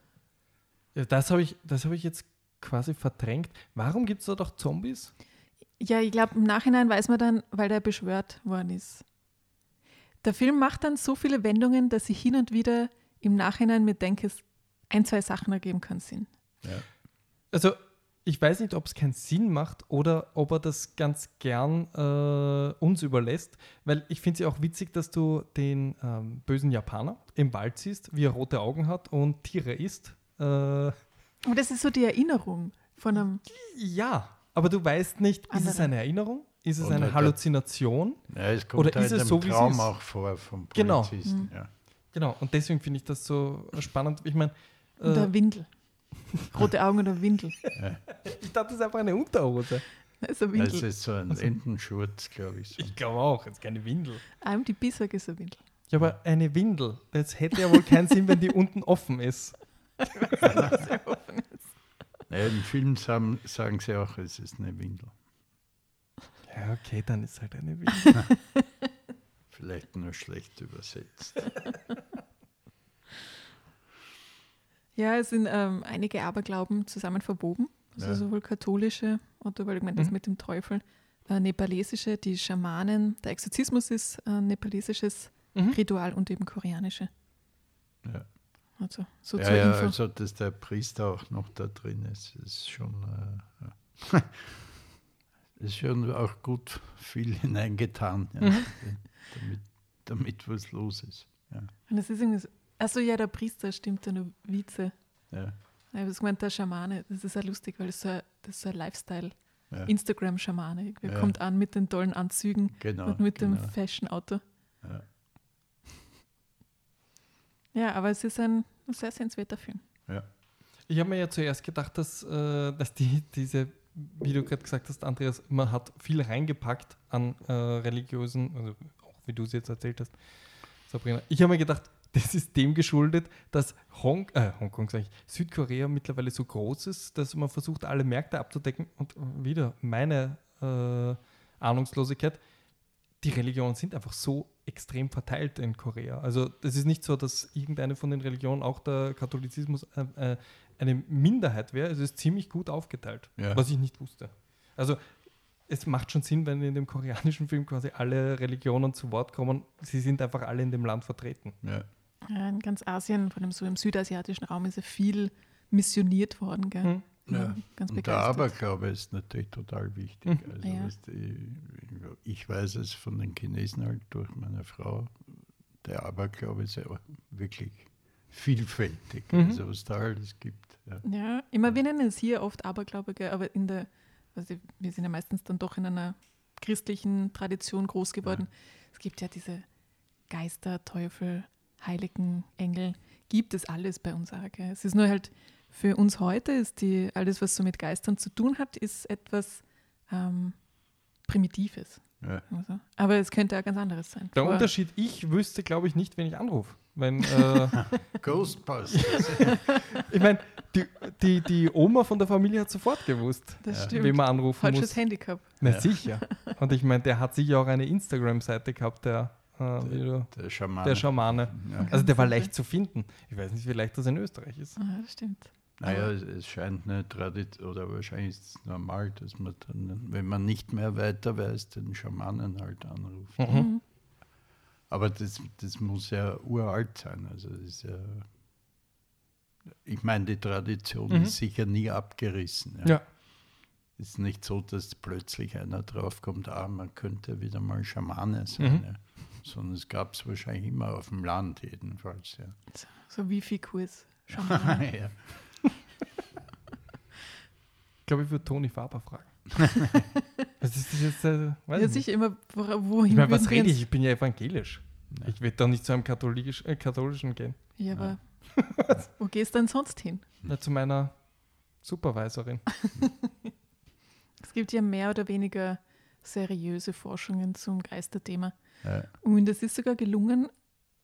Ja, das habe ich, das hab ich jetzt quasi verdrängt. Warum gibt es da doch Zombies? Ja, ich glaube, im Nachhinein weiß man dann, weil der beschwört worden ist. Der Film macht dann so viele Wendungen, dass ich hin und wieder im Nachhinein mir denke, es ein, zwei Sachen ergeben keinen Sinn. Ja. Also, ich weiß nicht, ob es keinen Sinn macht oder ob er das ganz gern äh, uns überlässt, weil ich finde es ja auch witzig, dass du den ähm, bösen Japaner im Wald siehst, wie er rote Augen hat und Tiere isst. Äh, Aber das ist so die Erinnerung von einem. ja, aber du weißt nicht, ist es Andere. eine Erinnerung? Ist es Oder eine der- Halluzination? Ja, es kommt Oder halt ist es so, wie es Traum ist? auch vor vom Genau. Polizisten. Ja. Genau, und deswegen finde ich das so spannend. Ich meine, Und äh, der Windel. Rote Augen oder Windel. ich dachte, das ist einfach eine Unterhose. Das ist ein Das Windel. ist so ein Entenschurz, glaube ich. So. Ich glaube auch, jetzt keine Windel. Die Bissag ist ein Windel. Ja, aber eine Windel, das hätte ja wohl keinen Sinn, wenn die unten offen ist. Naja, Im Film sagen, sagen sie auch, es ist eine Windel. Ja, okay, dann ist halt eine Windel. Vielleicht nur schlecht übersetzt. Ja, es sind ähm, einige Aberglauben zusammen verwoben. Also Ja. sowohl katholische, oder weil ich meine, das Mhm. mit dem Teufel, äh, nepalesische, die Schamanen, der Exorzismus ist ein nepalesisches Mhm. Ritual und eben koreanische. Ja. Also so Ja, zur ja, Info. also dass der Priester auch noch da drin ist, ist schon, äh, ja. ist schon auch gut viel hineingetan, ja, Mhm. damit, damit was los ist. Ja, Und das ist irgendwie so, achso, ja, der Priester stimmt, der Novize. ja, Ich habe gemeint, der Schamane, das ist ja lustig, weil das so ein, das ist so ein Lifestyle. ja. Instagram-Schamane. Er Ja. kommt an mit den tollen Anzügen genau. und mit genau. dem Fashion-Auto. ja. Ja, aber es ist ein sehr sehenswerter Film. Ich habe mir ja zuerst gedacht, dass, äh, dass die, diese, wie du gerade gesagt hast, Andreas, man hat viel reingepackt an äh, religiösen, also auch wie du es jetzt erzählt hast, Sabrina. Ich habe mir gedacht, das ist dem geschuldet, dass Hong, äh, Hongkong, sag ich, Südkorea mittlerweile so groß ist, dass man versucht, alle Märkte abzudecken. Und wieder meine äh, Ahnungslosigkeit, die Religionen sind einfach so extrem verteilt in Korea. Also das ist nicht so, dass irgendeine von den Religionen, auch der Katholizismus, äh, äh, eine Minderheit wäre. Es ist ziemlich gut aufgeteilt, Ja. was ich nicht wusste. Also es macht schon Sinn, wenn in dem koreanischen Film quasi alle Religionen zu Wort kommen. Sie sind einfach alle in dem Land vertreten. Ja. Ja, in ganz Asien, vor allem so im südasiatischen Raum, ist ja viel missioniert worden. Gell? Hm. Ja. Ganz Und der. Aberglaube ist natürlich total wichtig. Mhm. Also, Ja. weißt du, ich weiß es von den Chinesen halt durch meine Frau. Der Aberglaube ist ja wirklich vielfältig, Mhm. also was da alles gibt. Ja. Ja, immer wir nennen es hier oft Aberglaube, aber in der, also wir sind ja meistens dann doch in einer christlichen Tradition groß geworden. Es gibt ja diese Geister, Teufel, Heiligen, Engel, gibt es alles bei uns auch. Gell. Es ist nur halt für uns heute, ist die, alles, was so mit Geistern zu tun hat, ist etwas ähm, Primitives. Ja. Also. Aber es könnte auch ganz anderes sein. Der Aber- Unterschied, ich wüsste, glaube ich, nicht, wenn ich anrufe. Wenn, äh, Ghostbusters. ich meine, die, die, die Oma von der Familie hat sofort gewusst, Ja. wen man anrufen Falsches muss. Handicap. Na Ja. sicher. Und ich meine, der hat sicher auch eine Instagram-Seite gehabt, der, äh, du, Der Schamane. der Schamane. Ja. Also der war leicht zu finden. Ich weiß nicht, wie leicht das in Österreich ist. Ah, das stimmt. Naja, es, es scheint eine Tradition, oder wahrscheinlich ist es normal, dass man dann, wenn man nicht mehr weiter weiß, den Schamanen halt anruft. Mhm. Mhm. Aber das, das muss ja uralt sein. Also das ist ja, ich meine, die Tradition Mhm. ist sicher nie abgerissen. Ja. Es ist nicht so, dass plötzlich einer draufkommt, ah, man könnte wieder mal Schamane sein. Mhm. Ja. Sondern es gab es wahrscheinlich immer auf dem Land jedenfalls. Ja. So, so Wifi-Kurs. Schon mal. ja. Ich glaube, ich würde Toni Faber fragen. Was ist das jetzt? Äh, weiß Ja, ich sicher nicht. immer, wo- wohin ich meine, was rede ich? Ich bin ja evangelisch. Ja. Ich will doch nicht zu einem katholisch, äh, katholischen gehen. Ja, aber wo gehst du denn sonst hin? Na, zu meiner Supervisorin. Es gibt ja mehr oder weniger seriöse Forschungen zum Geisterthema. Ja. Und es ist sogar gelungen,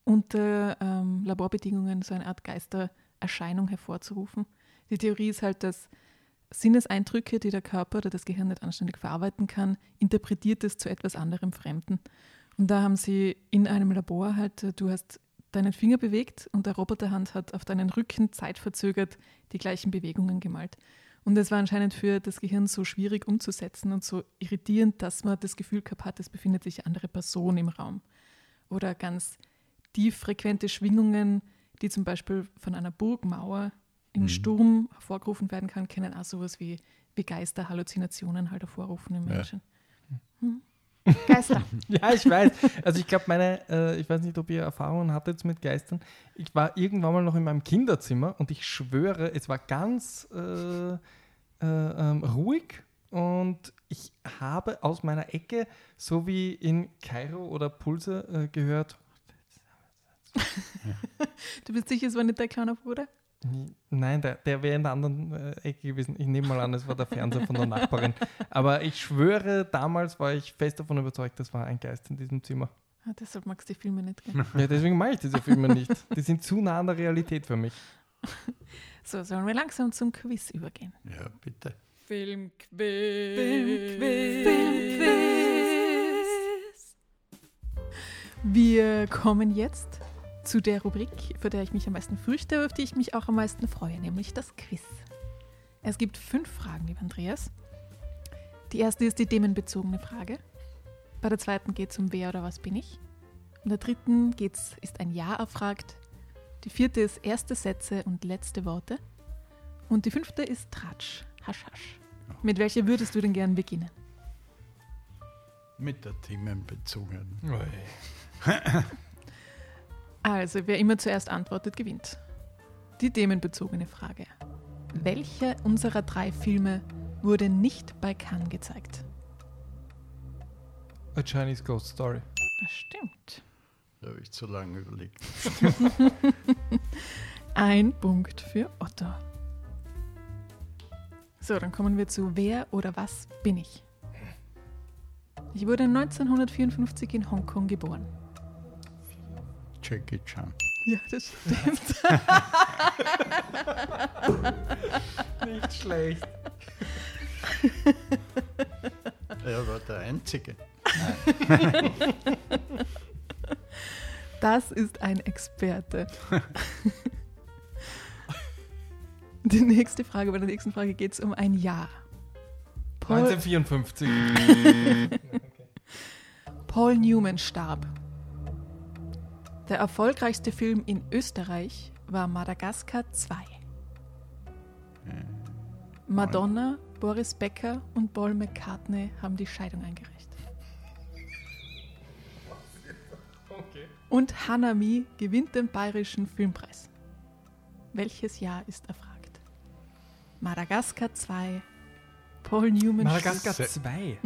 unter ähm, Laborbedingungen so eine Art Geistererscheinung hervorzurufen. Die Theorie ist halt, dass Sinneseindrücke, die der Körper oder das Gehirn nicht anständig verarbeiten kann, interpretiert es zu etwas anderem Fremden. Und da haben sie in einem Labor halt, äh, du hast deinen Finger bewegt und der Roboterhand hat auf deinen Rücken zeitverzögert die gleichen Bewegungen gemalt. Und es war anscheinend für das Gehirn so schwierig umzusetzen und so irritierend, dass man das Gefühl gehabt hat, es befindet sich eine andere Person im Raum. Oder ganz tieffrequente Schwingungen, die zum Beispiel von einer Burgmauer im Mhm. Sturm hervorgerufen werden kann, können auch sowas wie, wie Geister, Halluzinationen halt hervorrufen im Ja. Menschen. Hm. Geister. Ja, ich weiß. Also ich glaube, meine, äh, ich weiß nicht, ob ihr Erfahrungen hattet mit Geistern. Ich war irgendwann mal noch in meinem Kinderzimmer und ich schwöre, es war ganz äh, äh, ähm, ruhig und ich habe aus meiner Ecke, so wie in Kairo oder Pulse äh, gehört, Du bist sicher, es war nicht dein kleiner Bruder? Nein, der, der wäre in der anderen äh, Ecke gewesen. Ich nehme mal an, es war der Fernseher von der Nachbarin. Aber ich schwöre, damals war ich fest davon überzeugt, das war ein Geist in diesem Zimmer. Ah, deshalb magst du die Filme nicht. Gell? Ja, deswegen mache ich diese Filme nicht. Die sind zu nah an der Realität für mich. So, sollen wir langsam zum Quiz übergehen? ja, bitte. Wir kommen jetzt zu der Rubrik, vor der ich mich am meisten fürchte, aber auf die ich mich auch am meisten freue, nämlich das Quiz. Es gibt fünf Fragen, lieber Andreas. Die erste ist die themenbezogene Frage. Bei der zweiten geht es um wer oder was bin ich. In der dritten geht's, ist ein Ja erfragt. Die vierte ist erste Sätze und letzte Worte. Und die fünfte ist Tratsch, Hasch, Hasch. Mit welcher würdest du denn gern beginnen? Mit der themenbezogenen. Also, wer immer zuerst antwortet, gewinnt. Die themenbezogene Frage. Welcher unserer drei Filme wurde nicht bei Cannes gezeigt? A Chinese Ghost Story. Das stimmt. Da habe ich zu lange überlegt. Ein Punkt für Otto. So, dann kommen wir zu Wer oder was bin ich? Ich wurde 1954 in Hongkong geboren. Jackie Chan. Ja, das stimmt. Nicht schlecht. Er war der Einzige. Das ist ein Experte. Die nächste Frage, bei der nächsten Frage geht es um ein Jahr. Paul, 1954. Paul Newman starb. Der erfolgreichste Film in Österreich war Madagaskar 2. Madonna, Boris Becker und Paul McCartney haben die Scheidung eingereicht. Und Hanami gewinnt den Bayerischen Filmpreis. Welches Jahr ist erfragt? Madagaskar 2, Paul Newman Madagaskar Se- 2.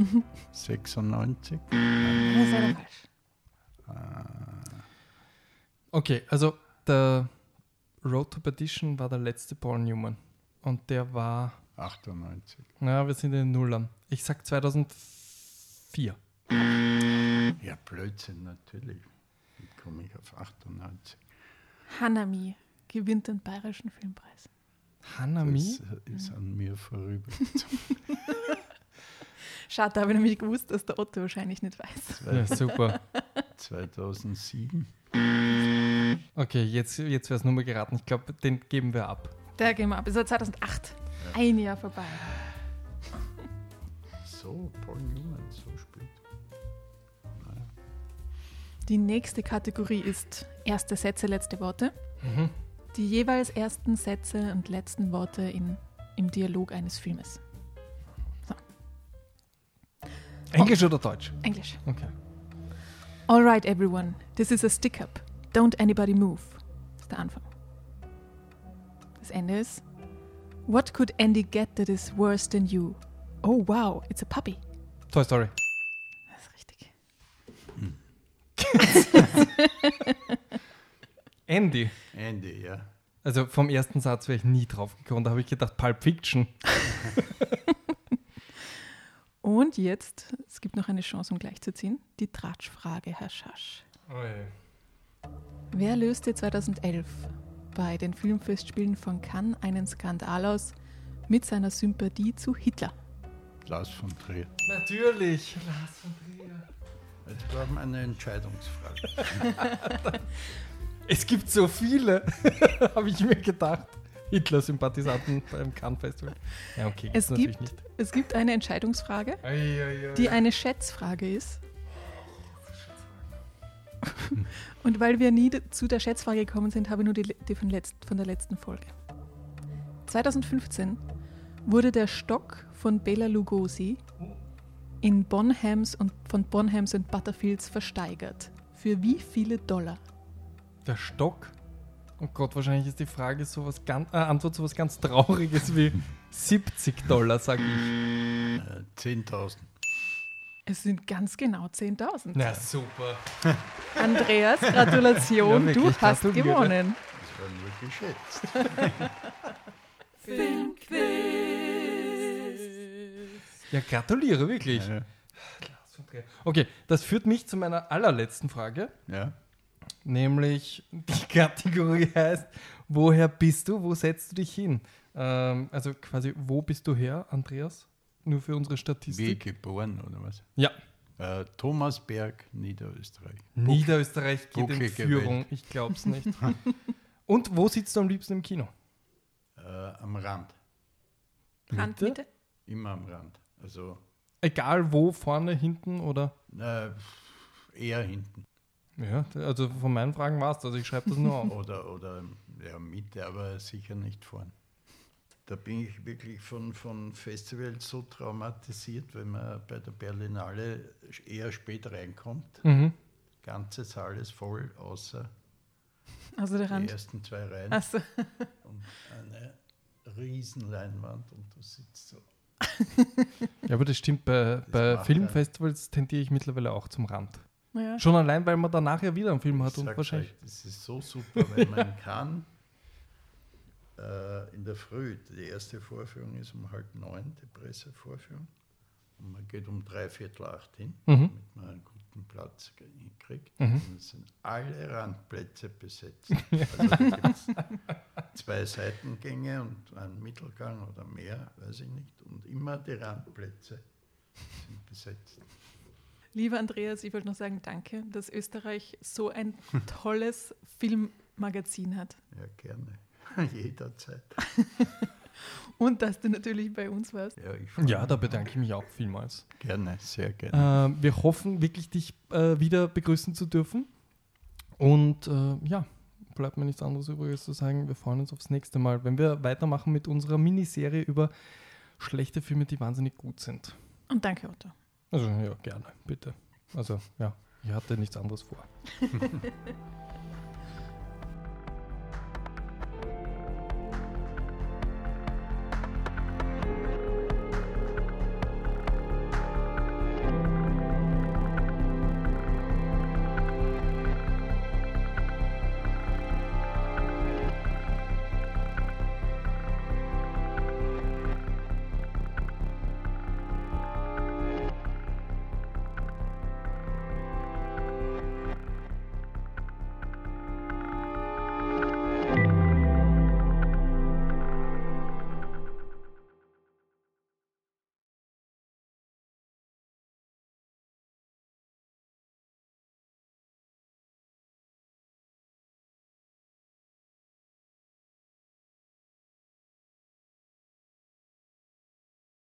96. Das ist leider falsch. Okay, also der Road to Perdition war der letzte Paul Newman. Und der war, 98. na, wir sind in den Nullern. Ich sag 2004. Ja, Blödsinn, natürlich. Wie komme ich auf 98? Hanami gewinnt den Bayerischen Filmpreis. Hanami? Das ist an mir vorüber. Schade, da habe ich nämlich gewusst, dass der Otto wahrscheinlich nicht weiß. Ja, super. 2007. Okay, jetzt, jetzt wäre es nur mal geraten. Ich glaube, den geben wir ab. Der gehen wir ab. Es war 2008. Ein Jahr vorbei. So, Paul Newman, so spät. Die nächste Kategorie ist erste Sätze, letzte Worte. Die jeweils ersten Sätze und letzten Worte in, im Dialog eines Filmes. Englisch oder Deutsch? Englisch. Okay. All right, everyone. This is a stick-up. Don't anybody move. Das ist der Anfang. Das Ende ist What could Andy get that is worse than you? Oh wow, it's a puppy. Toy Story. Das ist richtig. Andy. Andy, ja. Also vom ersten Satz wäre ich nie drauf gekommen. Da habe ich gedacht, Pulp Fiction. Und jetzt, es gibt noch eine Chance, um gleichzuziehen, die Tratschfrage, Herr Schasch. Wer löste 2011 bei den Filmfestspielen von Cannes einen Skandal aus mit seiner Sympathie zu Hitler? Lars von Trier. Natürlich. Lars von Trier. Jetzt war eine Entscheidungsfrage. Es gibt so viele, habe ich mir gedacht. Hitler-Sympathisanten beim Cannes-Festival. Ja, okay, Es gibt, nicht. es gibt eine Entscheidungsfrage, Ei, die eine Schätzfrage ist. Und weil wir nie zu der Schätzfrage gekommen sind, habe ich nur die, die von, letzt, von der letzten Folge. 2015 wurde der Stock von Bela Lugosi in Bonhams und von Bonhams und Butterfields versteigert. Für wie viele Dollar? Der Stock? Oh Gott, wahrscheinlich ist die Frage sowas ganz, äh, Antwort sowas ganz Trauriges wie 70 Dollar, sage ich. Äh, 10.000. Es sind ganz genau 10.000. Na super. Andreas, Gratulation, Ja, du hast gewonnen. Das war nur geschätzt. Ja, gratuliere, wirklich. Ja, Okay, das führt mich zu meiner allerletzten Frage, ja. nämlich die Kategorie heißt, woher bist du, wo setzt du dich hin? Ähm, also quasi, wo bist du her, Andreas? Nur für unsere Wie Statistik. geboren, oder was? Ja, Äh, Thomasberg, Niederösterreich. Niederösterreich geht in Führung, ich glaube es nicht. Und wo sitzt du am liebsten im Kino? Äh, am Rand. Randmitte? Immer am Rand. Also Egal wo, vorne, hinten oder? Äh, eher hinten. Ja, also von meinen Fragen war es, also ich schreibe das nur auf. Oder, oder ja, Mitte, aber sicher nicht vorn. Da bin ich wirklich von, von Festivals so traumatisiert, wenn man bei der Berlinale eher spät reinkommt. Mhm. Ganze Saal ist voll, außer Also der die Rand. ersten zwei Reihen. Achso. Und eine Riesenleinwand und du sitzt so. Ja, aber das stimmt, bei, Das bei Filmfestivals tendiere ich mittlerweile auch zum Rand. Ja. Schon allein, weil man danach ja wieder einen Film hat Ich und sag's wahrscheinlich. euch, das ist so super, wenn man kann. Äh, in der Früh, die erste Vorführung ist um halb neun, die Pressevorführung. Und man geht um drei Viertel acht hin, Mhm. damit man einen guten Platz kriegt. Mhm. Und es sind alle Randplätze besetzt. Also zwei Seitengänge und einen Mittelgang oder mehr, weiß ich nicht. Und immer die Randplätze sind besetzt. Lieber Andreas, ich wollte noch sagen, danke, dass Österreich so ein tolles Filmmagazin hat. Ja, gerne. Jederzeit. Und dass du natürlich bei uns warst. Ja, Ja, da bedanke ich mich auch vielmals. Gerne, sehr gerne. Äh, wir hoffen wirklich, dich äh, wieder begrüßen zu dürfen. Und äh, ja, bleibt mir nichts anderes übrig, als zu sagen, wir freuen uns aufs nächste Mal, wenn wir weitermachen mit unserer Miniserie über schlechte Filme, die wahnsinnig gut sind. Und danke, Otto. Also ja, gerne, bitte. Also ja, ich hatte nichts anderes vor.